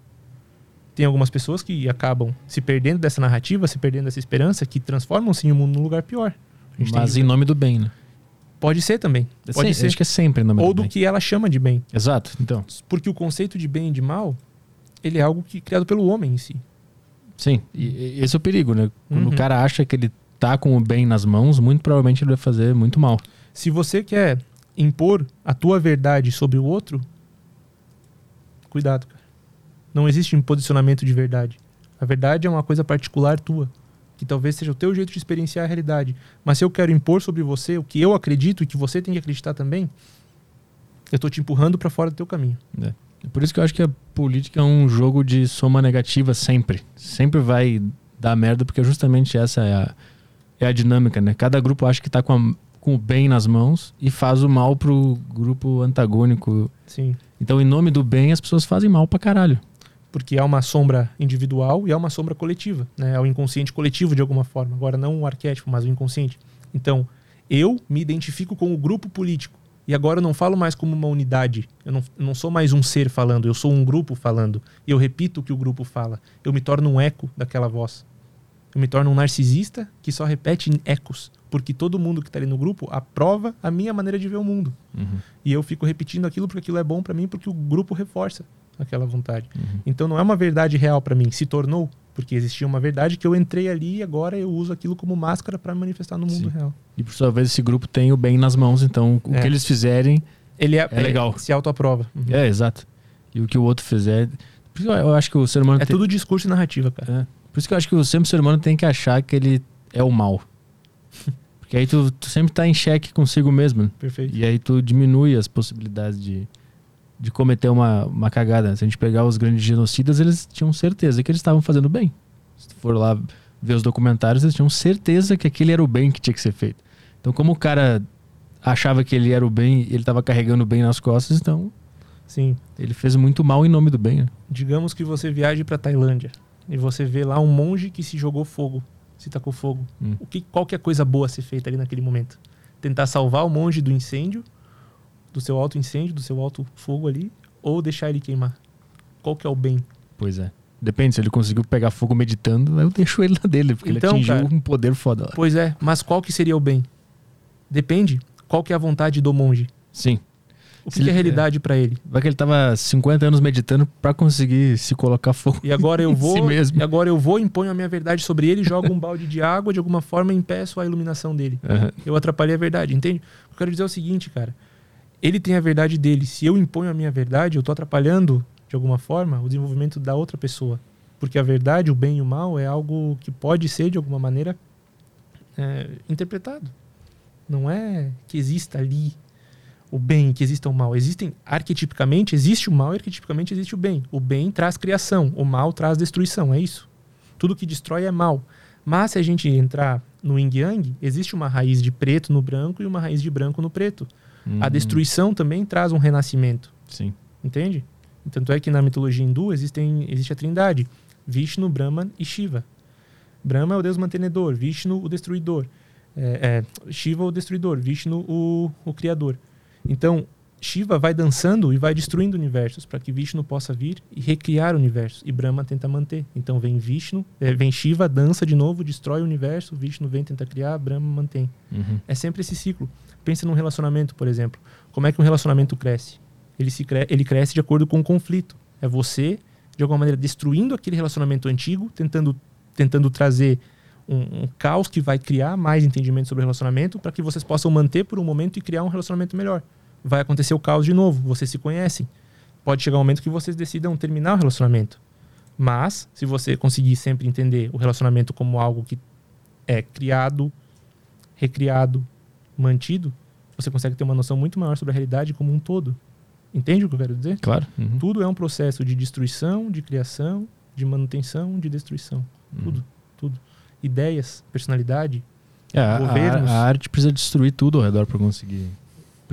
Tem algumas pessoas que acabam se perdendo dessa narrativa, se perdendo dessa esperança, que transformam sim o mundo num lugar pior. Mas em nome do bem, né? Pode ser também. Pode Sim, ser. Acho que é sempre em nome Ou do do que ela chama de bem. Exato, então. Porque o conceito de bem e de mal, ele é algo que criado pelo homem em si. Sim, e, e esse é o perigo, né? Quando Uhum. o cara acha que ele tá com o bem nas mãos, muito provavelmente ele vai fazer muito mal. Se você quer impor a tua verdade sobre o outro, cuidado, cara. Não existe um posicionamento de verdade. A verdade é uma coisa particular tua, que talvez seja o teu jeito de experienciar a realidade. Mas se eu quero impor sobre você o que eu acredito e que você tem que acreditar também, eu tô te empurrando para fora do teu caminho. É por isso que eu acho que a política é um jogo de soma negativa sempre. Sempre vai dar merda, porque justamente essa é a, é a dinâmica, né? Cada grupo acha que tá com, a- com o bem nas mãos e faz o mal pro grupo antagônico. Sim. Então, em nome do bem, as pessoas fazem mal pra caralho. Porque há uma sombra individual e há uma sombra coletiva, né? É o inconsciente coletivo de alguma forma. Agora não o arquétipo, mas o inconsciente. Então, eu me identifico com o grupo político. E agora eu não falo mais como uma unidade. Eu não, eu não sou mais um ser falando, eu sou um grupo falando. E eu repito o que o grupo fala. Eu me torno um eco daquela voz. Eu me torno um narcisista que só repete em ecos. Porque todo mundo que está ali no grupo aprova a minha maneira de ver o mundo. E eu fico repetindo aquilo porque aquilo é bom para mim, porque o grupo reforça aquela vontade. Então não é uma verdade real para mim, se tornou, porque existia uma verdade que eu entrei ali e agora eu uso aquilo como máscara para manifestar no mundo Sim. real. E por sua vez, esse grupo tem o bem nas mãos, então o É. que eles fizerem Ele é, É legal. se autoaprova. Uhum. é exato. E o que o outro fizer. Por isso eu acho que o ser humano É tem- tudo discurso e narrativa, cara. É. Por isso que eu acho que o- sempre o ser humano tem que achar que ele é o mal. Porque aí tu, tu sempre tá em xeque consigo mesmo. Perfeito. E aí tu diminui as possibilidades de, de cometer uma, uma cagada. Se a gente pegar os grandes genocidas, eles tinham certeza que eles estavam fazendo bem. Se for lá ver os documentários, eles tinham certeza que aquele era o bem que tinha que ser feito. Então, como o cara achava que ele era o bem e ele estava carregando o bem nas costas, então Sim. ele fez muito mal em nome do bem. Né? Digamos que você viaje para Tailândia e você vê lá um monge que se jogou fogo, se tacou fogo. Hum. O que qual que é a coisa boa a ser feita ali naquele momento? Tentar salvar o monge do incêndio, do seu alto incêndio, do seu alto fogo ali, ou deixar ele queimar? Qual que é o bem? Pois é. Depende, se ele conseguiu pegar fogo meditando, eu deixo ele lá dele, porque Então, ele atingiu cara- um poder foda lá. Pois é, mas qual que seria o bem? Depende. Qual que é a vontade do monge? Sim. O que, que é ele- realidade para ele? Vai que ele tava 50 anos meditando pra conseguir se colocar fogo. E agora eu vou, si mesmo. e agora eu vou, imponho a minha verdade sobre ele, jogo um balde de água, de alguma forma impeço a iluminação dele. Aham. Eu atrapalhei a verdade, entende? Eu quero dizer é o seguinte, cara. Ele tem a verdade dele. Se eu imponho a minha verdade, eu tô atrapalhando, de alguma forma, o desenvolvimento da outra pessoa. Porque a verdade, o bem e o mal, é algo que pode ser, de alguma maneira, é, interpretado. Não é que exista ali o bem que exista o mal. Existem, arquetipicamente, existe o mal e arquetipicamente existe o bem. O bem traz criação, o mal traz destruição, é isso. Tudo que destrói é mal. Mas se a gente entrar no yin yang, existe uma raiz de preto no branco e uma raiz de branco no preto. A Hum, destruição também traz um renascimento, Sim. entende? Tanto é que na mitologia hindu existem, existe a trindade: Vishnu, Brahman e Shiva. Brahma é o deus mantenedor, Vishnu o destruidor, é, é, Shiva o destruidor, Vishnu o, o criador. Então, Shiva vai dançando e vai destruindo universos para que Vishnu possa vir e recriar universos. E Brahma tenta manter. Então vem Vishnu, é, vem Shiva, dança de novo, destrói o universo, Vishnu vem tentar criar, Brahma mantém. Uhum. É sempre esse ciclo. Pensa num relacionamento, por exemplo. Como é que um relacionamento cresce? Ele, se cre ele cresce de acordo com o conflito. É você, de alguma maneira, destruindo aquele relacionamento antigo, tentando, tentando trazer um, um caos que vai criar mais entendimento sobre o relacionamento para que vocês possam manter por um momento e criar um relacionamento melhor. Vai acontecer o caos de novo, vocês se conhecem. Pode chegar um momento que vocês decidam terminar o relacionamento. Mas, se você conseguir sempre entender o relacionamento como algo que é criado, recriado, mantido, você consegue ter uma noção muito maior sobre a realidade como um todo. Entende o que eu quero dizer? Claro. Uhum. Tudo é um processo de destruição, de criação, de manutenção, de destruição. Tudo, tudo. Ideias, personalidade. É, a, Governos. a- a arte precisa destruir tudo ao redor pra conseguir.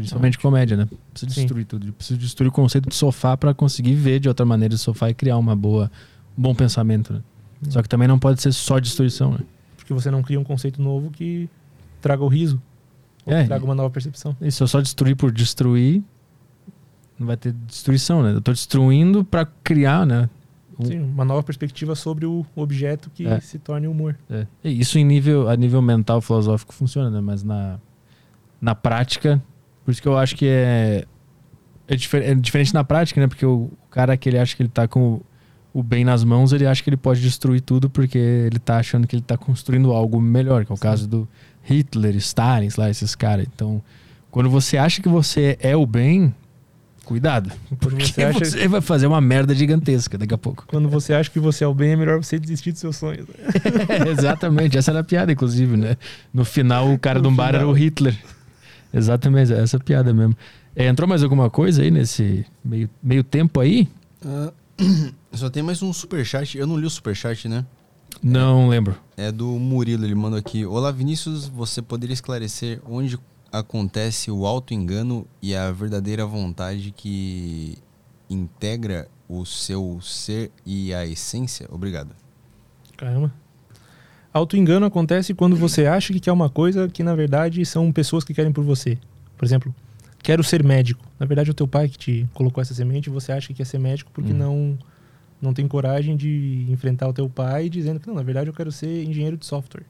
Principalmente comédia, né? Precisa Sim. destruir tudo. Precisa destruir o conceito de sofá pra conseguir ver de outra maneira o sofá e criar uma boa, um bom pensamento. Né? Só que também não pode ser só destruição, né? Porque você não cria um conceito novo que traga o riso. Ou É, que traga uma nova percepção. E se eu só destruir por destruir, não vai ter destruição, né? Eu tô destruindo pra criar, né? Um- Sim, uma nova perspectiva sobre o objeto que É. se torne humor. É. Isso em nível, a nível mental, filosófico funciona, né? Mas na, na prática. Por isso que eu acho que é, é, difer- é diferente na prática, né? Porque o cara que ele acha que ele tá com o, o bem nas mãos, ele acha que ele pode destruir tudo porque ele tá achando que ele tá construindo algo melhor, que é o caso do Hitler, Stalin, lá, esses caras. Então, quando você acha que você é o bem, cuidado. Porque você acha- você vai fazer uma merda gigantesca daqui a pouco. Quando você acha que você é o bem, é melhor você desistir dos seus sonhos. Exatamente, essa era a piada, inclusive, né? No final, o cara No do bar era o Hitler. Exatamente, essa é a piada mesmo. É, entrou mais alguma coisa aí nesse meio, meio tempo aí? Ah, só tem mais um superchat. Eu não li o superchat, né? Não lembro. É do Murilo, ele mandou aqui. Olá, Vinícius, você poderia esclarecer onde acontece o auto-engano e a verdadeira vontade que integra o seu ser e a essência? Obrigado. Caramba. Auto-engano acontece quando você acha que quer uma coisa que, na verdade, são pessoas que querem por você. Por exemplo, quero ser médico. Na verdade, é o teu pai que te colocou essa semente e você acha que quer ser médico porque Uhum. não não tem coragem de enfrentar o teu pai dizendo que, não, na verdade, eu quero ser engenheiro de software,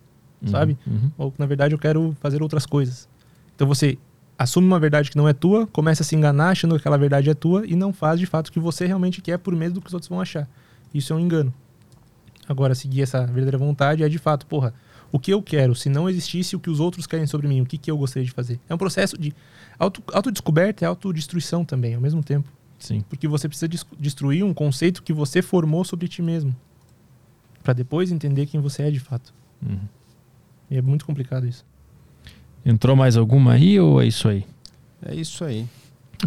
sabe? Uhum. Ou, na verdade, eu quero fazer outras coisas. Então, você assume uma verdade que não é tua, começa a se enganar achando que aquela verdade é tua e não faz, de fato, o que você realmente quer por medo do que os outros vão achar. Isso é um engano. Agora, seguir essa verdadeira vontade é de fato, porra, o que eu quero, se não existisse o que os outros querem sobre mim, o que, que eu gostaria de fazer? É um processo de auto, autodescoberta e autodestruição também, ao mesmo tempo. Sim. Porque você precisa des- destruir um conceito que você formou sobre ti mesmo. Pra depois entender quem você é de fato. Uhum. E é muito complicado isso. Entrou mais alguma aí ou é isso aí? É isso aí.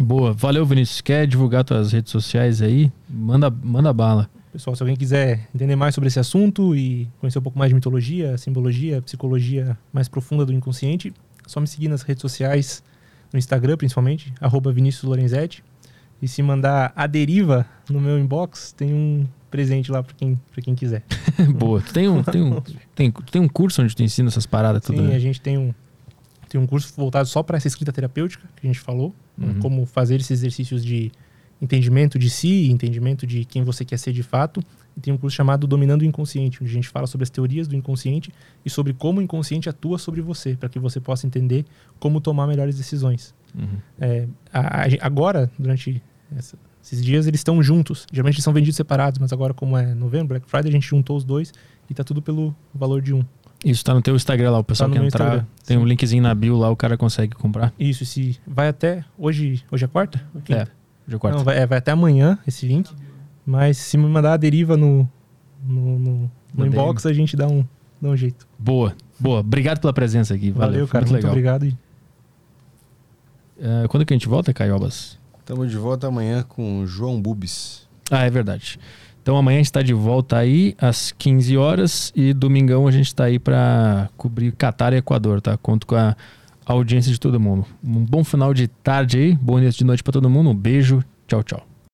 Boa. Valeu, Vinícius. Quer divulgar tuas redes sociais aí? Manda, manda bala. Pessoal, se alguém quiser entender mais sobre esse assunto e conhecer um pouco mais de mitologia, simbologia, psicologia mais profunda do inconsciente, é só me seguir nas redes sociais, no Instagram principalmente, arroba Vinícius Lorenzetti. E se mandar a deriva no meu inbox, tem um presente lá pra quem, pra quem quiser. Boa. Tu tem um, tem, um, tem, tem um curso onde tu ensina essas paradas tudo, Sim, né? a gente tem um, tem um curso voltado só para essa escrita terapêutica que a gente falou, né, Uhum. como fazer esses exercícios de entendimento de si, entendimento de quem você quer ser de fato. E tem um curso chamado Dominando o Inconsciente, onde a gente fala sobre as teorias do inconsciente e sobre como o inconsciente atua sobre você, para que você possa entender como tomar melhores decisões. Uhum. É, a- a agora, durante essa- esses dias, eles estão juntos. Geralmente eles são vendidos separados, mas agora, como é novembro, Black Friday, a gente juntou os dois e tá tudo pelo valor de um. Isso tá no teu Instagram lá, o pessoal Tá que entrar. Instagram, Tem um sim. linkzinho na bio lá, o cara consegue comprar. Isso, e se vai até. Hoje, hoje é quarta? É, hoje é quarta. Não, vai, é, vai até amanhã esse link. Mas se me mandar a deriva no, no, no- no inbox, a gente dá um, dá um jeito. Boa, boa. Obrigado pela presença aqui. Valeu, Valeu, cara. Muito Muito, legal. obrigado. É, quando que a gente volta, Caiobas? Estamos de volta amanhã com o João Bubis. Ah, é verdade. Então amanhã a gente está de volta aí às 15 horas e domingão a gente está aí para cobrir Catar e Equador, tá? Conto com audiência de todo mundo. Um bom final de tarde aí, bom início de noite para todo mundo. Um beijo, tchau, tchau.